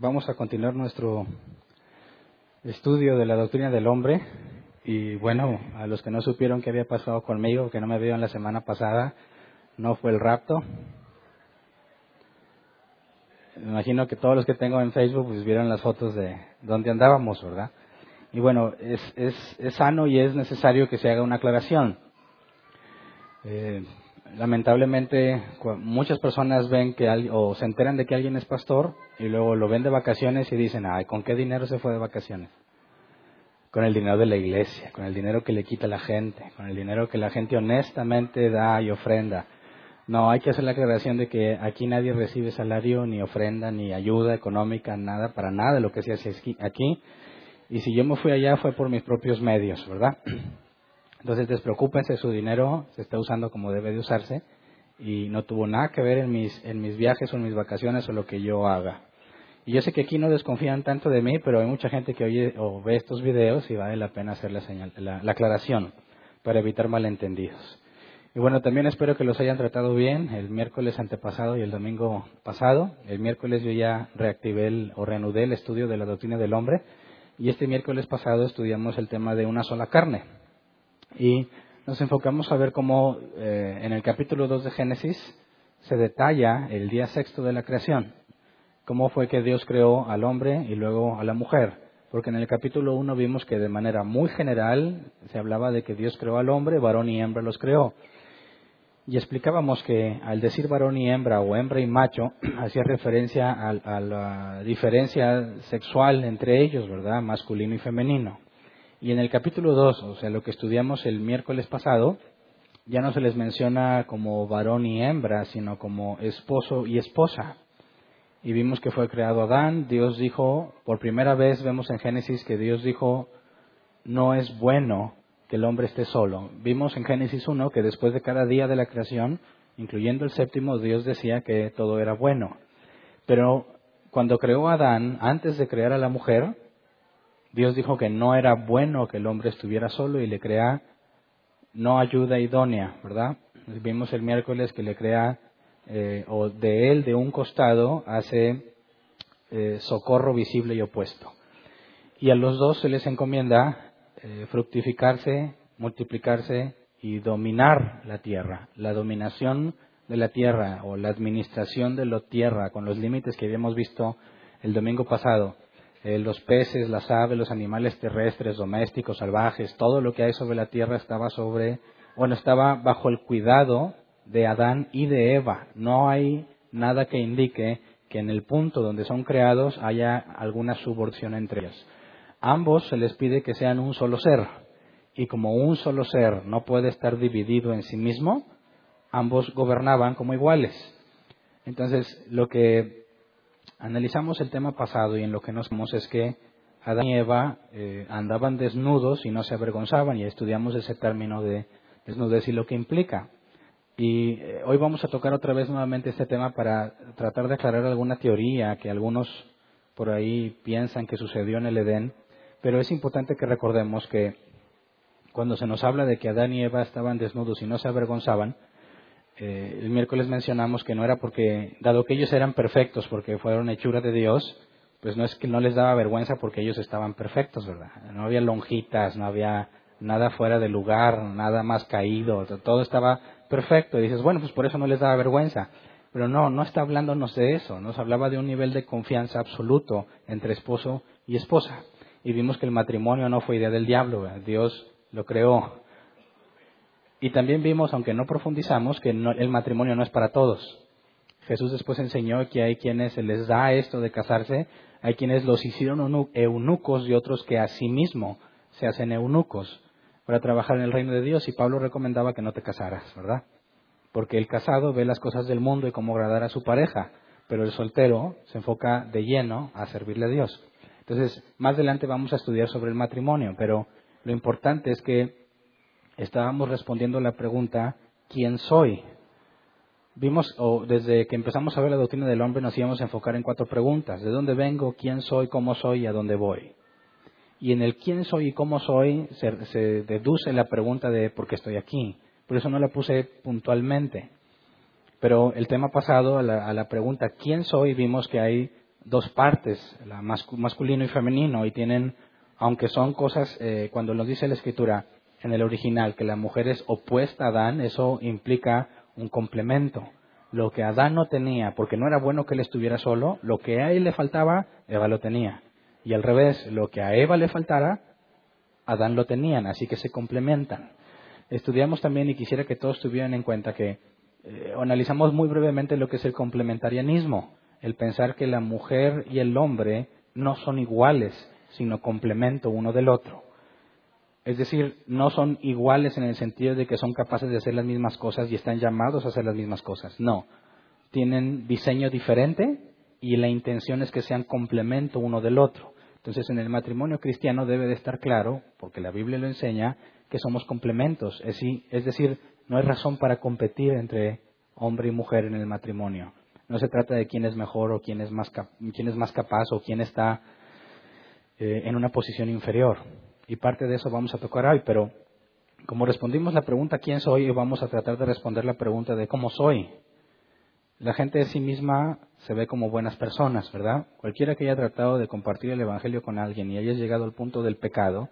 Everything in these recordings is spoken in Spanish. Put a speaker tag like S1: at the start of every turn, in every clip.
S1: vamos a continuar nuestro estudio de la doctrina del hombre. Y bueno, a los que no supieron qué había pasado conmigo, que no me vieron la semana pasada, no fue el rapto. Me imagino que todos los que tengo en Facebook pues vieron las fotos de donde andábamos, ¿verdad? Y bueno, es, es, es sano y es necesario que se haga una aclaración. Eh, lamentablemente muchas personas ven que o se enteran de que alguien es pastor y luego lo ven de vacaciones y dicen, ay, ¿con qué dinero se fue de vacaciones? Con el dinero de la iglesia, con el dinero que le quita la gente, con el dinero que la gente honestamente da y ofrenda. No, hay que hacer la aclaración de que aquí nadie recibe salario, ni ofrenda, ni ayuda económica, nada, para nada de lo que se hace aquí. Y si yo me fui allá fue por mis propios medios, ¿verdad? Entonces despreocúpense, su dinero se está usando como debe de usarse y no tuvo nada que ver en mis, en mis viajes o en mis vacaciones o lo que yo haga. Y yo sé que aquí no desconfían tanto de mí, pero hay mucha gente que oye o ve estos videos y vale la pena hacer la, señal, la, la aclaración para evitar malentendidos. Y bueno, también espero que los hayan tratado bien el miércoles antepasado y el domingo pasado. El miércoles yo ya reactivé el, o reanudé el estudio de la doctrina del hombre y este miércoles pasado estudiamos el tema de una sola carne. Y nos enfocamos a ver cómo eh, en el capítulo 2 de Génesis se detalla el día sexto de la creación, cómo fue que Dios creó al hombre y luego a la mujer. Porque en el capítulo 1 vimos que de manera muy general se hablaba de que Dios creó al hombre, varón y hembra los creó. Y explicábamos que al decir varón y hembra o hembra y macho, hacía referencia a, a la diferencia sexual entre ellos, ¿verdad? Masculino y femenino. Y en el capítulo 2, o sea, lo que estudiamos el miércoles pasado, ya no se les menciona como varón y hembra, sino como esposo y esposa. Y vimos que fue creado Adán, Dios dijo, por primera vez vemos en Génesis que Dios dijo, no es bueno que el hombre esté solo. Vimos en Génesis 1 que después de cada día de la creación, incluyendo el séptimo, Dios decía que todo era bueno. Pero cuando creó Adán, antes de crear a la mujer, Dios dijo que no era bueno que el hombre estuviera solo y le crea no ayuda idónea, ¿verdad? Vimos el miércoles que le crea, eh, o de él, de un costado, hace eh, socorro visible y opuesto. Y a los dos se les encomienda eh, fructificarse, multiplicarse y dominar la tierra. La dominación de la tierra o la administración de la tierra con los límites que habíamos visto el domingo pasado eh, los peces, las aves, los animales terrestres, domésticos, salvajes, todo lo que hay sobre la tierra estaba sobre, bueno, estaba bajo el cuidado de Adán y de Eva. No hay nada que indique que en el punto donde son creados haya alguna subordinación entre ellos. Ambos se les pide que sean un solo ser. Y como un solo ser no puede estar dividido en sí mismo, ambos gobernaban como iguales. Entonces, lo que Analizamos el tema pasado y en lo que nos vemos es que Adán y Eva eh, andaban desnudos y no se avergonzaban y estudiamos ese término de desnudez y lo que implica. Y eh, hoy vamos a tocar otra vez nuevamente este tema para tratar de aclarar alguna teoría que algunos por ahí piensan que sucedió en el Edén, pero es importante que recordemos que cuando se nos habla de que Adán y Eva estaban desnudos y no se avergonzaban, eh, el miércoles mencionamos que no era porque, dado que ellos eran perfectos porque fueron hechura de Dios, pues no es que no les daba vergüenza porque ellos estaban perfectos, ¿verdad? No había lonjitas, no había nada fuera de lugar, nada más caído, todo estaba perfecto. Y dices, bueno, pues por eso no les daba vergüenza. Pero no, no está hablándonos de eso, nos hablaba de un nivel de confianza absoluto entre esposo y esposa. Y vimos que el matrimonio no fue idea del diablo, Dios lo creó y también vimos, aunque no profundizamos, que el matrimonio no es para todos. Jesús después enseñó que hay quienes se les da esto de casarse, hay quienes los hicieron eunucos y otros que a sí mismo se hacen eunucos para trabajar en el reino de Dios. Y Pablo recomendaba que no te casaras, ¿verdad? Porque el casado ve las cosas del mundo y cómo agradar a su pareja, pero el soltero se enfoca de lleno a servirle a Dios. Entonces, más adelante vamos a estudiar sobre el matrimonio, pero lo importante es que estábamos respondiendo la pregunta, ¿quién soy? Vimos, o desde que empezamos a ver la doctrina del hombre, nos íbamos a enfocar en cuatro preguntas. ¿De dónde vengo? ¿Quién soy? ¿Cómo soy? ¿Y a dónde voy? Y en el quién soy y cómo soy se, deduce la pregunta de por qué estoy aquí. Por eso no la puse puntualmente. Pero el tema pasado, a la, pregunta ¿quién soy? vimos que hay dos partes, la masculino y femenino, y tienen, aunque son cosas, eh, cuando nos dice la escritura en el original que la mujer es opuesta a Adán, eso implica un complemento. Lo que Adán no tenía, porque no era bueno que él estuviera solo, lo que a él le faltaba, Eva lo tenía. Y al revés, lo que a Eva le faltara, Adán lo tenían, así que se complementan. Estudiamos también y quisiera que todos tuvieran en cuenta que eh, analizamos muy brevemente lo que es el complementarianismo, el pensar que la mujer y el hombre no son iguales, sino complemento uno del otro. Es decir, no son iguales en el sentido de que son capaces de hacer las mismas cosas y están llamados a hacer las mismas cosas. No, tienen diseño diferente y la intención es que sean complemento uno del otro. Entonces, en el matrimonio cristiano debe de estar claro, porque la Biblia lo enseña, que somos complementos. Es decir, no hay razón para competir entre hombre y mujer en el matrimonio. No se trata de quién es mejor o quién es más, quién es más capaz o quién está eh, en una posición inferior. Y parte de eso vamos a tocar hoy, pero como respondimos la pregunta quién soy, vamos a tratar de responder la pregunta de cómo soy. La gente de sí misma se ve como buenas personas, ¿verdad? Cualquiera que haya tratado de compartir el Evangelio con alguien y haya llegado al punto del pecado,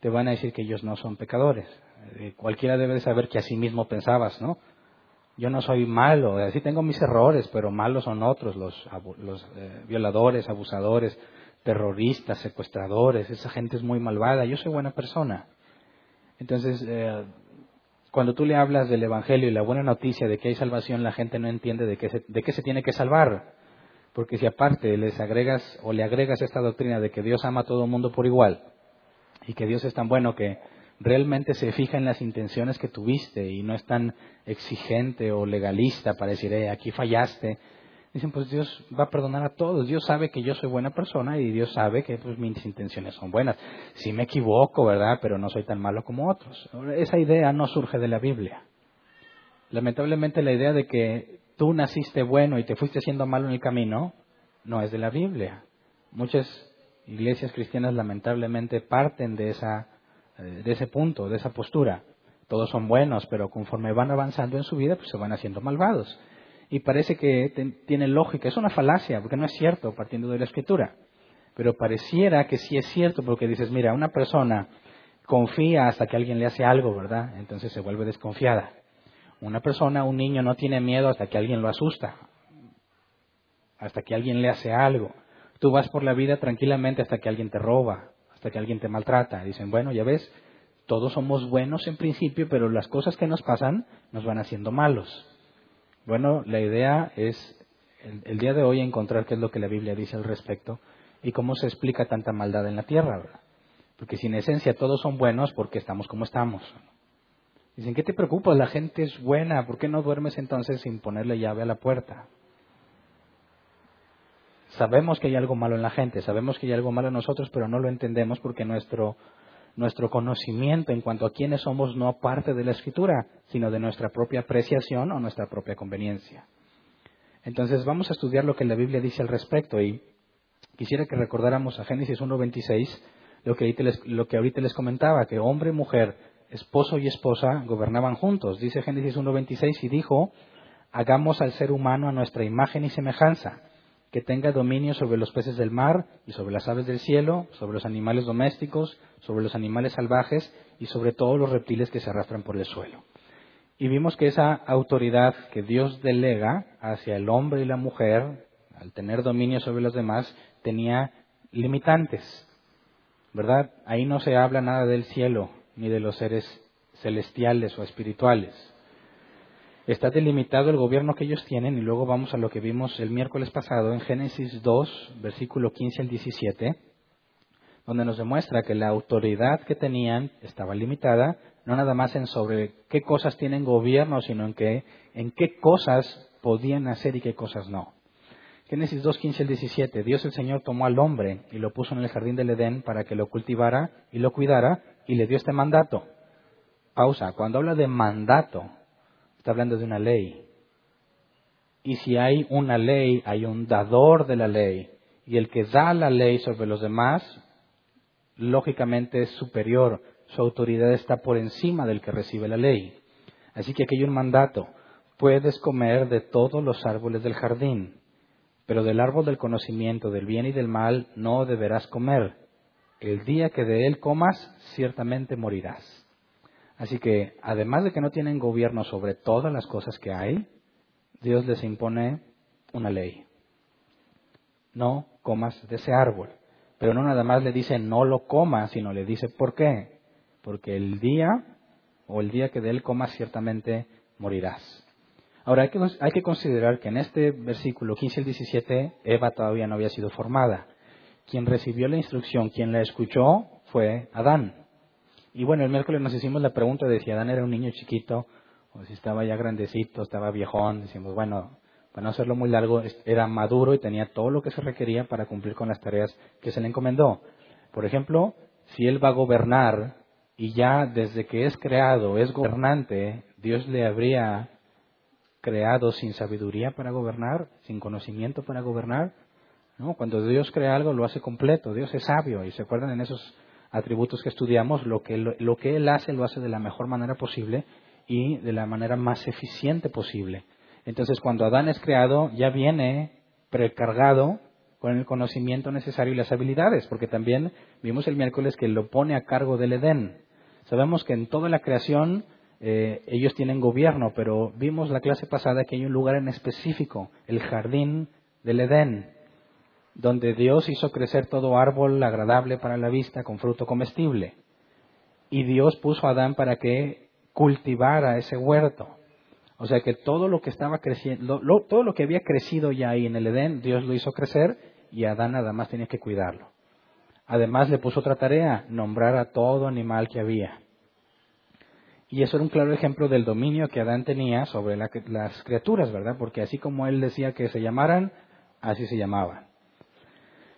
S1: te van a decir que ellos no son pecadores. Eh, cualquiera debe de saber que a sí mismo pensabas, ¿no? Yo no soy malo, así tengo mis errores, pero malos son otros, los, eh, violadores, abusadores, terroristas, secuestradores, esa gente es muy malvada, yo soy buena persona. Entonces, eh, cuando tú le hablas del Evangelio y la buena noticia de que hay salvación, la gente no entiende de qué se, de qué se tiene que salvar. Porque si aparte les agregas o le agregas esta doctrina de que Dios ama a todo el mundo por igual y que Dios es tan bueno que realmente se fija en las intenciones que tuviste y no es tan exigente o legalista para decir, eh, aquí fallaste. Dicen, pues Dios va a perdonar a todos. Dios sabe que yo soy buena persona y Dios sabe que pues, mis intenciones son buenas. Si me equivoco, ¿verdad? Pero no soy tan malo como otros. Esa idea no surge de la Biblia. Lamentablemente la idea de que tú naciste bueno y te fuiste haciendo malo en el camino no es de la Biblia. Muchas iglesias cristianas lamentablemente parten de esa eh, de ese punto, de esa postura. Todos son buenos, pero conforme van avanzando en su vida, pues se van haciendo malvados. Y parece que tiene lógica. Es una falacia, porque no es cierto partiendo de la escritura. Pero pareciera que sí es cierto, porque dices, mira, una persona confía hasta que alguien le hace algo, ¿verdad? Entonces se vuelve desconfiada. Una persona, un niño, no tiene miedo hasta que alguien lo asusta, hasta que alguien le hace algo. Tú vas por la vida tranquilamente hasta que alguien te roba, hasta que alguien te maltrata. Dicen, bueno, ya ves, todos somos buenos en principio, pero las cosas que nos pasan nos van haciendo malos. Bueno, la idea es el, día de hoy encontrar qué es lo que la Biblia dice al respecto y cómo se explica tanta maldad en la tierra. ¿verdad? Porque si en esencia todos son buenos, ¿por qué estamos como estamos? Dicen, ¿qué te preocupa? La gente es buena, ¿por qué no duermes entonces sin ponerle llave a la puerta? Sabemos que hay algo malo en la gente, sabemos que hay algo malo en nosotros, pero no lo entendemos porque nuestro, nuestro conocimiento en cuanto a quiénes somos no parte de la escritura, sino de nuestra propia apreciación o nuestra propia conveniencia. Entonces vamos a estudiar lo que la Biblia dice al respecto y quisiera que recordáramos a Génesis 1.26 lo que, lo que ahorita les comentaba, que hombre mujer, esposo y esposa gobernaban juntos. Dice Génesis 1.26 y dijo, hagamos al ser humano a nuestra imagen y semejanza que tenga dominio sobre los peces del mar y sobre las aves del cielo, sobre los animales domésticos, sobre los animales salvajes y sobre todos los reptiles que se arrastran por el suelo. Y vimos que esa autoridad que Dios delega hacia el hombre y la mujer, al tener dominio sobre los demás, tenía limitantes. ¿Verdad? Ahí no se habla nada del cielo ni de los seres celestiales o espirituales está delimitado el gobierno que ellos tienen y luego vamos a lo que vimos el miércoles pasado en Génesis 2, versículo 15 al 17, donde nos demuestra que la autoridad que tenían estaba limitada, no nada más en sobre qué cosas tienen gobierno, sino en, qué, en qué cosas podían hacer y qué cosas no. Génesis 2, 15 al 17, Dios el Señor tomó al hombre y lo puso en el jardín del Edén para que lo cultivara y lo cuidara y le dio este mandato. Pausa, cuando habla de mandato, Está hablando de una ley. Y si hay una ley, hay un dador de la ley. Y el que da la ley sobre los demás, lógicamente es superior. Su autoridad está por encima del que recibe la ley. Así que aquí hay un mandato. Puedes comer de todos los árboles del jardín, pero del árbol del conocimiento del bien y del mal no deberás comer. El día que de él comas, ciertamente morirás. Así que, además de que no tienen gobierno sobre todas las cosas que hay, Dios les impone una ley. No comas de ese árbol. Pero no nada más le dice no lo comas, sino le dice ¿por qué? Porque el día o el día que de él comas ciertamente morirás. Ahora hay que, considerar que en este versículo 15 al 17 Eva todavía no había sido formada. Quien recibió la instrucción, quien la escuchó, fue Adán. Y bueno, el miércoles nos hicimos la pregunta de si Adán era un niño chiquito o si estaba ya grandecito, estaba viejón. Decimos, bueno, para no hacerlo muy largo, era maduro y tenía todo lo que se requería para cumplir con las tareas que se le encomendó. Por ejemplo, si él va a gobernar y ya desde que es creado es gobernante, Dios le habría creado sin sabiduría para gobernar, sin conocimiento para gobernar. ¿no? Cuando Dios crea algo lo hace completo, Dios es sabio y se acuerdan en esos atributos que estudiamos, lo que, lo, que Él hace lo hace de la mejor manera posible y de la manera más eficiente posible. Entonces cuando Adán es creado ya viene precargado con el conocimiento necesario y las habilidades, porque también vimos el miércoles que lo pone a cargo del Edén. Sabemos que en toda la creación eh, ellos tienen gobierno, pero vimos la clase pasada que hay un lugar en específico, el jardín del Edén, donde Dios hizo crecer todo árbol agradable para la vista con fruto comestible. Y Dios puso a Adán para que cultivara ese huerto. O sea que todo lo que estaba creciendo, todo lo que había crecido ya ahí en el Edén, Dios lo hizo crecer y Adán nada más tenía que cuidarlo. Además le puso otra tarea, nombrar a todo animal que había. Y eso era un claro ejemplo del dominio que Adán tenía sobre las criaturas, ¿verdad? Porque así como él decía que se llamaran, así se llamaban.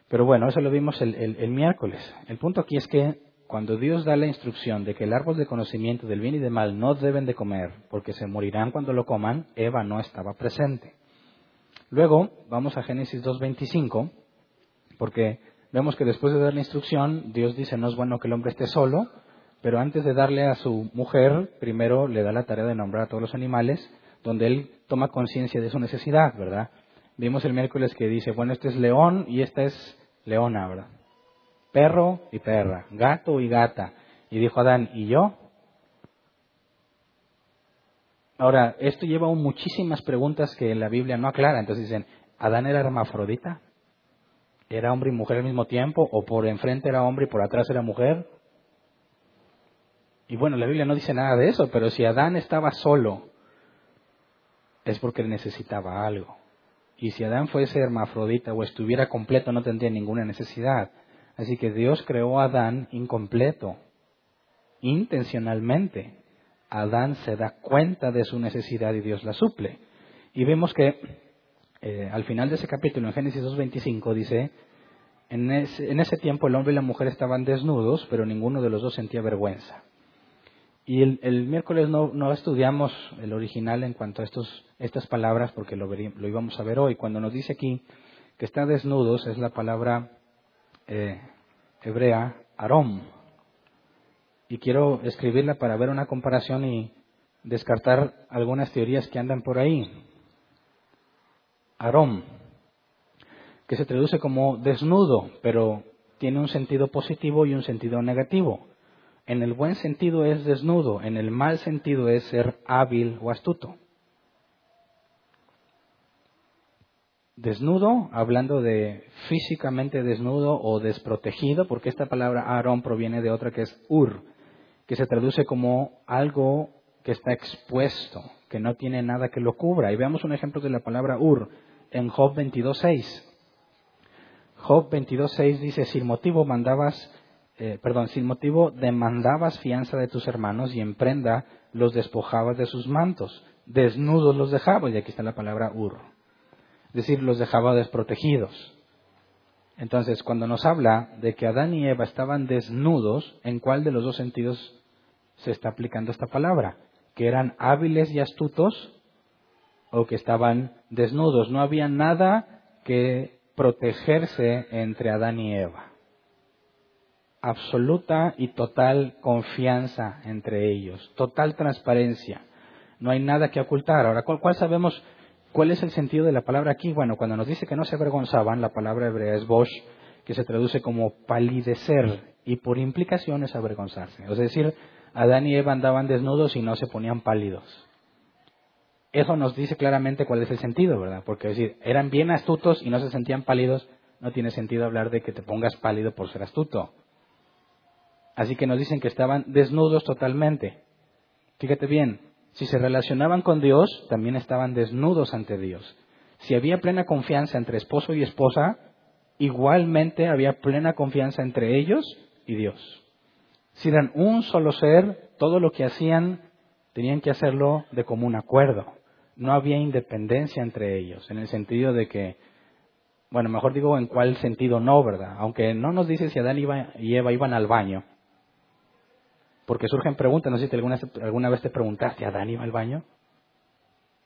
S1: Pero bueno, eso lo vimos el, miércoles. El punto aquí es que cuando Dios da la instrucción de que el árbol de conocimiento del bien y del mal no deben de comer, porque se morirán cuando lo coman, Eva no estaba presente. Luego vamos a Génesis 2.25, porque vemos que después de dar la instrucción, Dios dice, no es bueno que el hombre esté solo, pero antes de darle a su mujer, primero le da la tarea de nombrar a todos los animales, donde él toma conciencia de su necesidad, ¿verdad? Vimos el miércoles que dice, bueno, este es león y esta es leona, ¿verdad? Perro y perra, gato y gata. Y dijo Adán, ¿y yo? Ahora, esto lleva a muchísimas preguntas que la Biblia no aclara. Entonces dicen, ¿Adán era hermafrodita? ¿Era hombre y mujer al mismo tiempo? ¿O por enfrente era hombre y por atrás era mujer? Y bueno, la Biblia no dice nada de eso, pero si Adán estaba solo, es porque necesitaba algo. Y si Adán fuese hermafrodita o estuviera completo, no tendría ninguna necesidad. Así que Dios creó a Adán incompleto, intencionalmente. Adán se da cuenta de su necesidad y Dios la suple. Y vemos que eh, al final de ese capítulo, en Génesis 2.25, dice, en ese, en ese tiempo el hombre y la mujer estaban desnudos, pero ninguno de los dos sentía vergüenza. Y el, miércoles no, estudiamos el original en cuanto a estos, estas palabras porque lo, lo, íbamos a ver hoy. Cuando nos dice aquí que está desnudos es la palabra eh, hebrea arom. Y quiero escribirla para ver una comparación y descartar algunas teorías que andan por ahí. Arom, que se traduce como desnudo, pero tiene un sentido positivo y un sentido negativo. En el buen sentido es desnudo, en el mal sentido es ser hábil o astuto. Desnudo, hablando de físicamente desnudo o desprotegido, porque esta palabra Aarón proviene de otra que es Ur, que se traduce como algo que está expuesto, que no tiene nada que lo cubra. Y veamos un ejemplo de la palabra Ur en Job 22.6. Job 22.6 dice, sin motivo mandabas eh, perdón, sin motivo demandabas fianza de tus hermanos y en prenda los despojabas de sus mantos, desnudos los dejabas, y aquí está la palabra ur, es decir, los dejaba desprotegidos. Entonces, cuando nos habla de que Adán y Eva estaban desnudos, ¿en cuál de los dos sentidos se está aplicando esta palabra? ¿Que eran hábiles y astutos o que estaban desnudos? No había nada que protegerse entre Adán y Eva absoluta y total confianza entre ellos, total transparencia. No hay nada que ocultar. Ahora, ¿cuál, sabemos cuál es el sentido de la palabra aquí? Bueno, cuando nos dice que no se avergonzaban, la palabra hebrea es bosh, que se traduce como palidecer y por implicación es avergonzarse. Es decir, Adán y Eva andaban desnudos y no se ponían pálidos. Eso nos dice claramente cuál es el sentido, ¿verdad? Porque decir, eran bien astutos y no se sentían pálidos, no tiene sentido hablar de que te pongas pálido por ser astuto. Así que nos dicen que estaban desnudos totalmente. Fíjate bien, si se relacionaban con Dios, también estaban desnudos ante Dios. Si había plena confianza entre esposo y esposa, igualmente había plena confianza entre ellos y Dios. Si eran un solo ser, todo lo que hacían tenían que hacerlo de común acuerdo. No había independencia entre ellos, en el sentido de que, bueno, mejor digo en cuál sentido no, ¿verdad? Aunque no nos dice si Adán y Eva iban al baño, porque surgen preguntas, no sé si alguna, vez te preguntaste, ¿Adán iba al baño?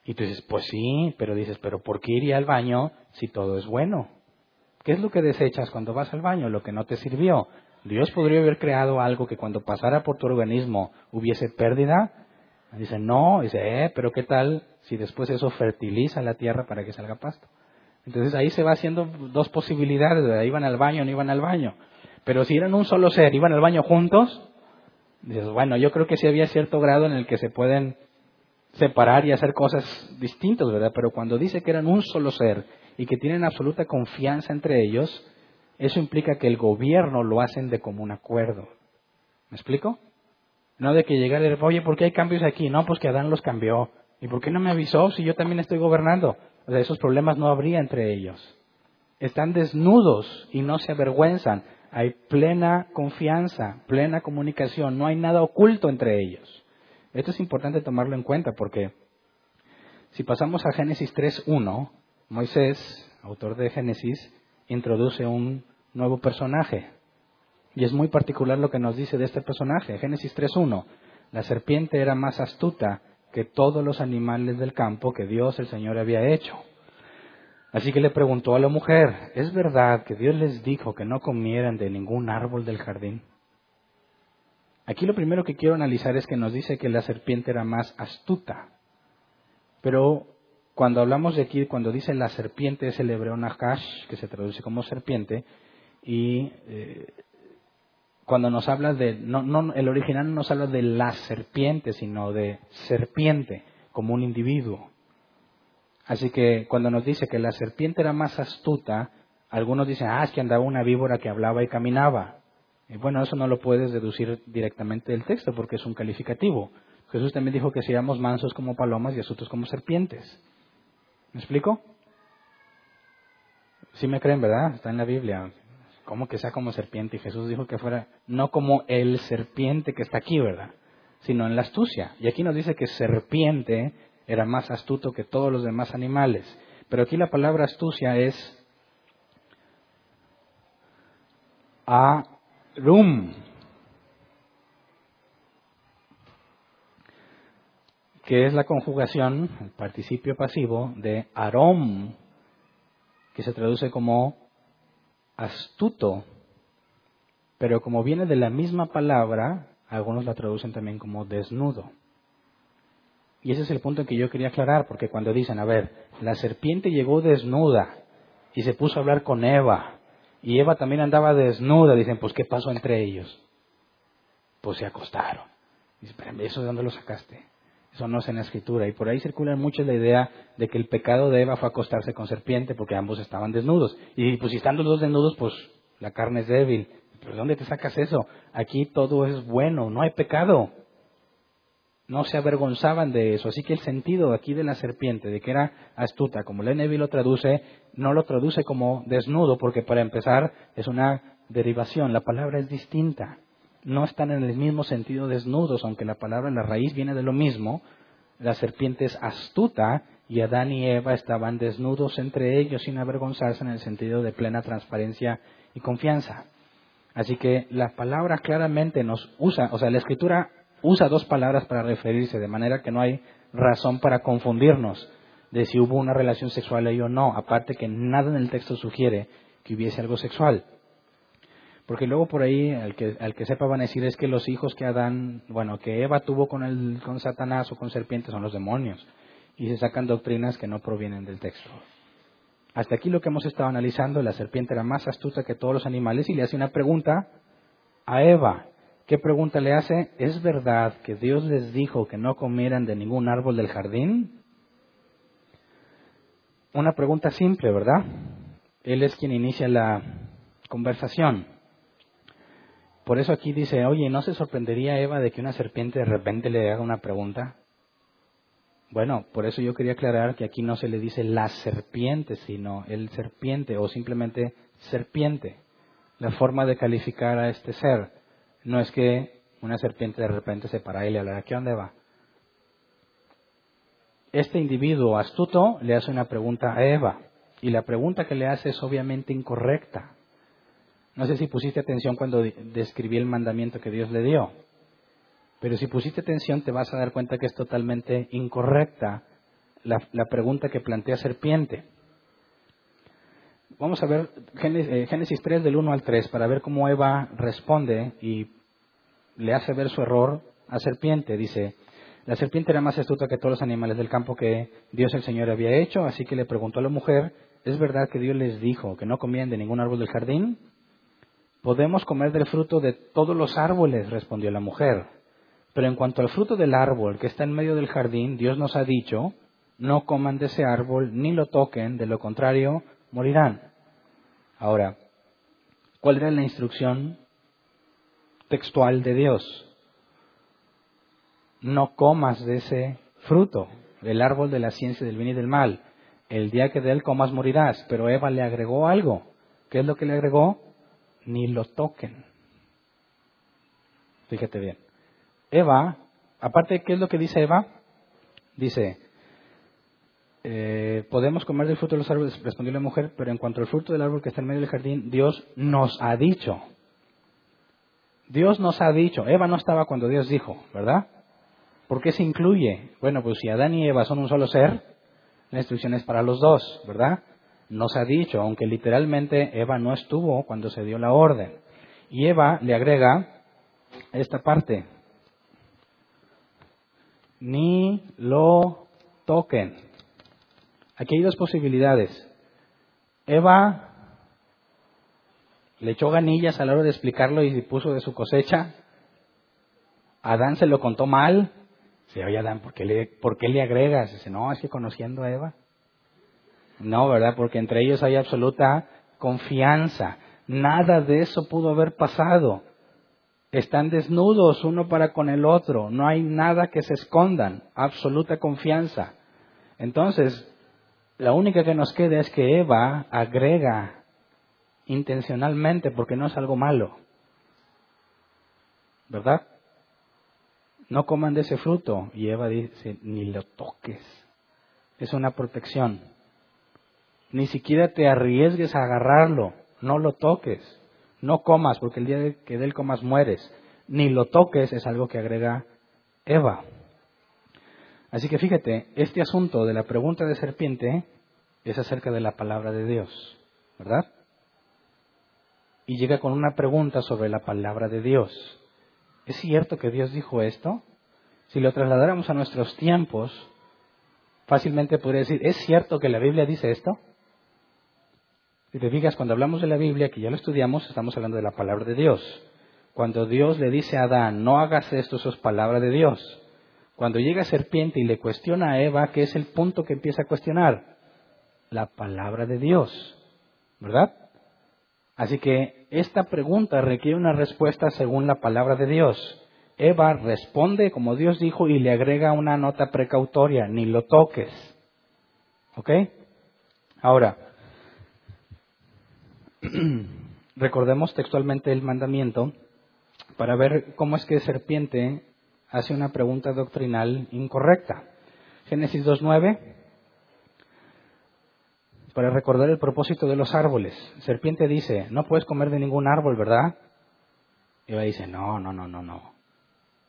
S1: Y tú dices, pues sí, pero dices, pero ¿por qué iría al baño si todo es bueno? ¿Qué es lo que desechas cuando vas al baño? Lo que no te sirvió. Dios podría haber creado algo que cuando pasara por tu organismo hubiese pérdida. Dice, no, dice, eh, pero ¿qué tal si después eso fertiliza la tierra para que salga pasto? Entonces ahí se va haciendo dos posibilidades, iban al baño o no iban al baño. Pero si eran un solo ser, iban al baño juntos, dices, bueno, yo creo que sí había cierto grado en el que se pueden separar y hacer cosas distintas, ¿verdad? Pero cuando dice que eran un solo ser y que tienen absoluta confianza entre ellos, eso implica que el gobierno lo hacen de común acuerdo. ¿Me explico? No de que llegara y oye, ¿por qué hay cambios aquí? No, pues que Adán los cambió. ¿Y por qué no me avisó si yo también estoy gobernando? O sea, esos problemas no habría entre ellos. Están desnudos y no se avergüenzan. Hay plena confianza, plena comunicación. No hay nada oculto entre ellos. Esto es importante tomarlo en cuenta porque si pasamos a Génesis 3.1, Moisés, autor de Génesis, introduce un nuevo personaje. Y es muy particular lo que nos dice de este personaje. Génesis 3.1. La serpiente era más astuta que todos los animales del campo que Dios el Señor había hecho. Así que le preguntó a la mujer, ¿es verdad que Dios les dijo que no comieran de ningún árbol del jardín? Aquí lo primero que quiero analizar es que nos dice que la serpiente era más astuta. Pero cuando hablamos de aquí, cuando dice la serpiente es el hebreo Nahash, que se traduce como serpiente, y eh, cuando nos habla de, no, no, el original no nos habla de la serpiente, sino de serpiente, como un individuo. Así que cuando nos dice que la serpiente era más astuta, algunos dicen, ah, es que andaba una víbora que hablaba y caminaba. Y bueno, eso no lo puedes deducir directamente del texto porque es un calificativo. Jesús también dijo que seamos mansos como palomas y astutos como serpientes. ¿Me explico? Sí me creen, ¿verdad? Está en la Biblia. ¿Cómo que sea como serpiente? Y Jesús dijo que fuera no como el serpiente que está aquí, ¿verdad? Sino en la astucia. Y aquí nos dice que serpiente era más astuto que todos los demás animales. Pero aquí la palabra astucia es arum, que es la conjugación, el participio pasivo de arom, que se traduce como astuto, pero como viene de la misma palabra, algunos la traducen también como desnudo. Y ese es el punto que yo quería aclarar, porque cuando dicen, a ver, la serpiente llegó desnuda y se puso a hablar con Eva, y Eva también andaba desnuda, dicen, pues ¿qué pasó entre ellos? Pues se acostaron. Dice, ¿eso de dónde lo sacaste? Eso no es en la escritura. Y por ahí circula mucho la idea de que el pecado de Eva fue acostarse con serpiente porque ambos estaban desnudos. Y pues si están los dos desnudos, pues la carne es débil. ¿Pero dónde te sacas eso? Aquí todo es bueno, no hay pecado. No se avergonzaban de eso. Así que el sentido aquí de la serpiente, de que era astuta, como Lenevi lo traduce, no lo traduce como desnudo, porque para empezar es una derivación. La palabra es distinta no están en el mismo sentido desnudos, aunque la palabra en la raíz viene de lo mismo. La serpiente es astuta y Adán y Eva estaban desnudos entre ellos sin avergonzarse en el sentido de plena transparencia y confianza. Así que la palabra claramente nos usa, o sea, la escritura usa dos palabras para referirse, de manera que no hay razón para confundirnos de si hubo una relación sexual ahí o no, aparte que nada en el texto sugiere que hubiese algo sexual. Porque luego por ahí, al que, al que sepa van a decir es que los hijos que Adán, bueno, que Eva tuvo con, el, con Satanás o con serpientes son los demonios. y se sacan doctrinas que no provienen del texto. Hasta aquí lo que hemos estado analizando, la serpiente era más astuta que todos los animales y le hace una pregunta a Eva. ¿Qué pregunta le hace? ¿Es verdad que Dios les dijo que no comieran de ningún árbol del jardín? Una pregunta simple, ¿verdad? Él es quien inicia la conversación. Por eso aquí dice, oye, ¿no se sorprendería Eva de que una serpiente de repente le haga una pregunta? Bueno, por eso yo quería aclarar que aquí no se le dice la serpiente, sino el serpiente o simplemente serpiente. La forma de calificar a este ser no es que una serpiente de repente se para y le habla, ¿qué dónde va? Este individuo astuto le hace una pregunta a Eva y la pregunta que le hace es obviamente incorrecta. No sé si pusiste atención cuando describí el mandamiento que Dios le dio. Pero si pusiste atención te vas a dar cuenta que es totalmente incorrecta la, pregunta que plantea serpiente. Vamos a ver eh, Génesis 3 del 1 al 3 para ver cómo Eva responde y le hace ver su error a serpiente. Dice, la serpiente era más astuta que todos los animales del campo que Dios el Señor había hecho, así que le preguntó a la mujer, ¿es verdad que Dios les dijo que no comían de ningún árbol del jardín? Podemos comer del fruto de todos los árboles, respondió la mujer. Pero en cuanto al fruto del árbol que está en medio del jardín, Dios nos ha dicho, no coman de ese árbol ni lo toquen, de lo contrario morirán. Ahora, ¿cuál era la instrucción textual de Dios? No comas de ese fruto, del árbol de la ciencia del bien y del mal. El día que de él comas morirás. Pero Eva le agregó algo. ¿Qué es lo que le agregó? Ni lo toquen. Fíjate bien. Eva, aparte, ¿qué es lo que dice Eva? Dice, eh, podemos comer del fruto de los árboles, respondió la mujer, pero en cuanto al fruto del árbol que está en medio del jardín, Dios nos ha dicho. Dios nos ha dicho. Eva no estaba cuando Dios dijo, ¿verdad? ¿Por qué se incluye? Bueno, pues si Adán y Eva son un solo ser, la instrucción es para los dos, ¿verdad? Nos ha dicho, aunque literalmente Eva no estuvo cuando se dio la orden. Y Eva le agrega esta parte, ni lo toquen. Aquí hay dos posibilidades. Eva le echó ganillas a la hora de explicarlo y puso de su cosecha. Adán se lo contó mal. Dice, oye Adán, ¿por qué, le, ¿por qué le agregas? Dice, no, es que conociendo a Eva. No, ¿verdad? Porque entre ellos hay absoluta confianza. Nada de eso pudo haber pasado. Están desnudos uno para con el otro, no hay nada que se escondan, absoluta confianza. Entonces, la única que nos queda es que Eva agrega intencionalmente porque no es algo malo. ¿Verdad? No coman de ese fruto. Y Eva dice, ni lo toques. Es una protección. Ni siquiera te arriesgues a agarrarlo. No lo toques. No comas, porque el día que de él comas mueres. Ni lo toques es algo que agrega Eva. Así que fíjate, este asunto de la pregunta de serpiente es acerca de la palabra de Dios, ¿verdad? Y llega con una pregunta sobre la palabra de Dios. ¿Es cierto que Dios dijo esto? Si lo trasladáramos a nuestros tiempos, fácilmente podría decir, ¿es cierto que la Biblia dice esto? Si te fijas, cuando hablamos de la Biblia, que ya lo estudiamos, estamos hablando de la palabra de Dios. Cuando Dios le dice a Adán, no hagas esto, eso es palabra de Dios. Cuando llega serpiente y le cuestiona a Eva, ¿qué es el punto que empieza a cuestionar? La palabra de Dios. ¿Verdad? Así que esta pregunta requiere una respuesta según la palabra de Dios. Eva responde como Dios dijo y le agrega una nota precautoria, ni lo toques. ¿Ok? Ahora, recordemos textualmente el mandamiento para ver cómo es que serpiente hace una pregunta doctrinal incorrecta. Génesis 2.9, para recordar el propósito de los árboles. Serpiente dice, no puedes comer de ningún árbol, ¿verdad? Y Eva dice, no, no, no, no, no.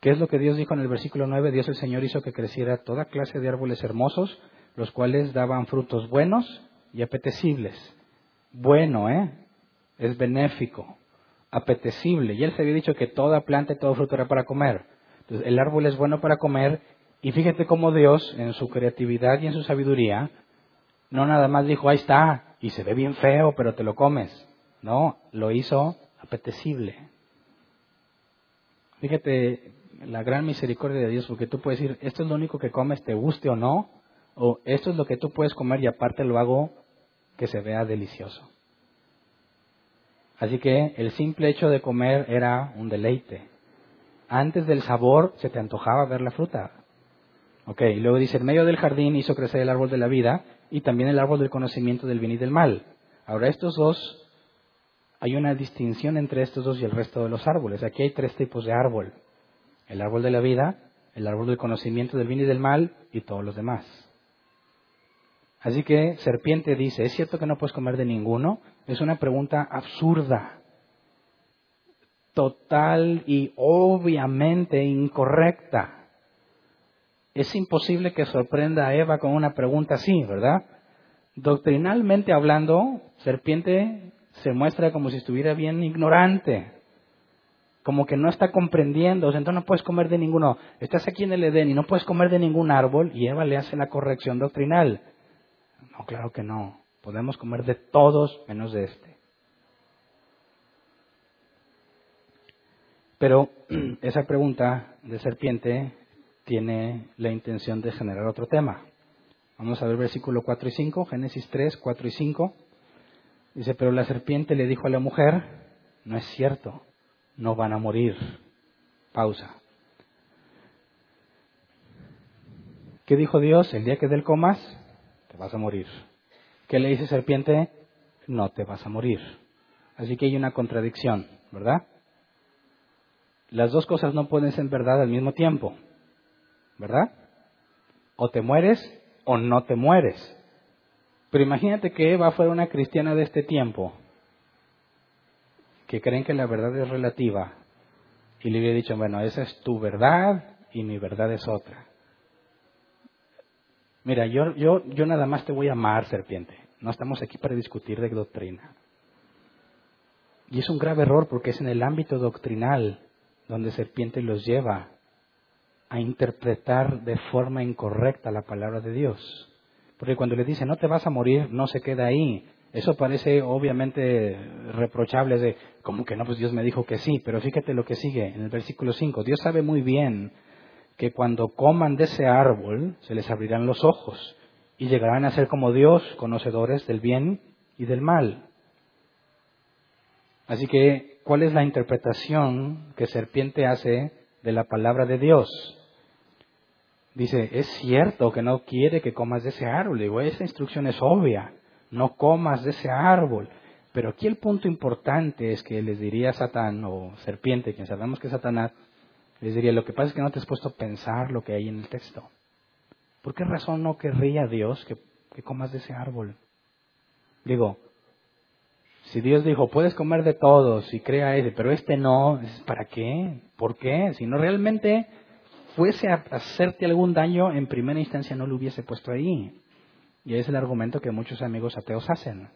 S1: ¿Qué es lo que Dios dijo en el versículo 9? Dios el Señor hizo que creciera toda clase de árboles hermosos, los cuales daban frutos buenos y apetecibles. Bueno, ¿eh? es benéfico, apetecible. Y él se había dicho que toda planta y todo fruto era para comer. El árbol es bueno para comer Y fíjate cómo Dios, en su creatividad y en su sabiduría, no nada más dijo, ahí está, y se ve bien feo, pero te lo comes. No, lo hizo apetecible. Fíjate la gran misericordia de Dios, porque tú puedes decir, esto es lo único que comes, te guste o no, o esto es lo que tú puedes comer y aparte lo hago que se vea delicioso. Así que el simple hecho de comer era un deleite. Antes del sabor se te antojaba ver la fruta. Ok, y luego dice, en medio del jardín hizo crecer el árbol de la vida y también el árbol del conocimiento del bien y del mal. Ahora estos dos, hay una distinción entre estos dos y el resto de los árboles. Aquí hay tres tipos de árbol. El árbol de la vida, el árbol del conocimiento del bien y del mal y todos los demás. Así que serpiente dice, ¿es cierto que no puedes comer de ninguno? Es una pregunta absurda, total y obviamente incorrecta. Es imposible que sorprenda a Eva con una pregunta así, ¿verdad? Doctrinalmente hablando, serpiente se muestra como si estuviera bien ignorante, como que no está comprendiendo, o sea, entonces no puedes comer de ninguno. Estás aquí en el Edén y no puedes comer de ningún árbol, y Eva le hace la corrección doctrinal. No, claro que no. Podemos comer de todos menos de este. Pero esa pregunta de serpiente tiene la intención de generar otro tema. Vamos a ver versículo 4 y 5, Génesis 3, 4 y 5. Dice, pero la serpiente le dijo a la mujer, no es cierto, no van a morir. Pausa. ¿Qué dijo Dios? El día que del comas, te vas a morir. ¿Qué le dice serpiente? No te vas a morir. Así que hay una contradicción, ¿verdad? Las dos cosas no pueden ser verdad al mismo tiempo, ¿verdad? O te mueres o no te mueres. Pero imagínate que Eva fuera una cristiana de este tiempo, que creen que la verdad es relativa, y le hubiera dicho, bueno, esa es tu verdad y mi verdad es otra. Mira, yo, yo, yo nada más te voy a amar, serpiente. No estamos aquí para discutir de doctrina. Y es un grave error porque es en el ámbito doctrinal donde serpiente los lleva a interpretar de forma incorrecta la palabra de Dios. Porque cuando le dice no te vas a morir, no se queda ahí. Eso parece obviamente reprochable de, como que no, pues Dios me dijo que sí, pero fíjate lo que sigue en el versículo 5. Dios sabe muy bien que cuando coman de ese árbol se les abrirán los ojos y llegarán a ser como Dios, conocedores del bien y del mal. Así que, ¿cuál es la interpretación que Serpiente hace de la palabra de Dios? Dice, es cierto que no quiere que comas de ese árbol. Digo, esa instrucción es obvia, no comas de ese árbol. Pero aquí el punto importante es que les diría Satán o Serpiente, quien sabemos que es Satanás, les diría, lo que pasa es que no te has puesto a pensar lo que hay en el texto. ¿Por qué razón no querría Dios que, comas de ese árbol? Digo, si Dios dijo, puedes comer de todos y crea ese, pero este no, ¿para qué? ¿Por qué? Si no realmente fuese a hacerte algún daño, en primera instancia no lo hubiese puesto ahí. Y es el argumento que muchos amigos ateos hacen.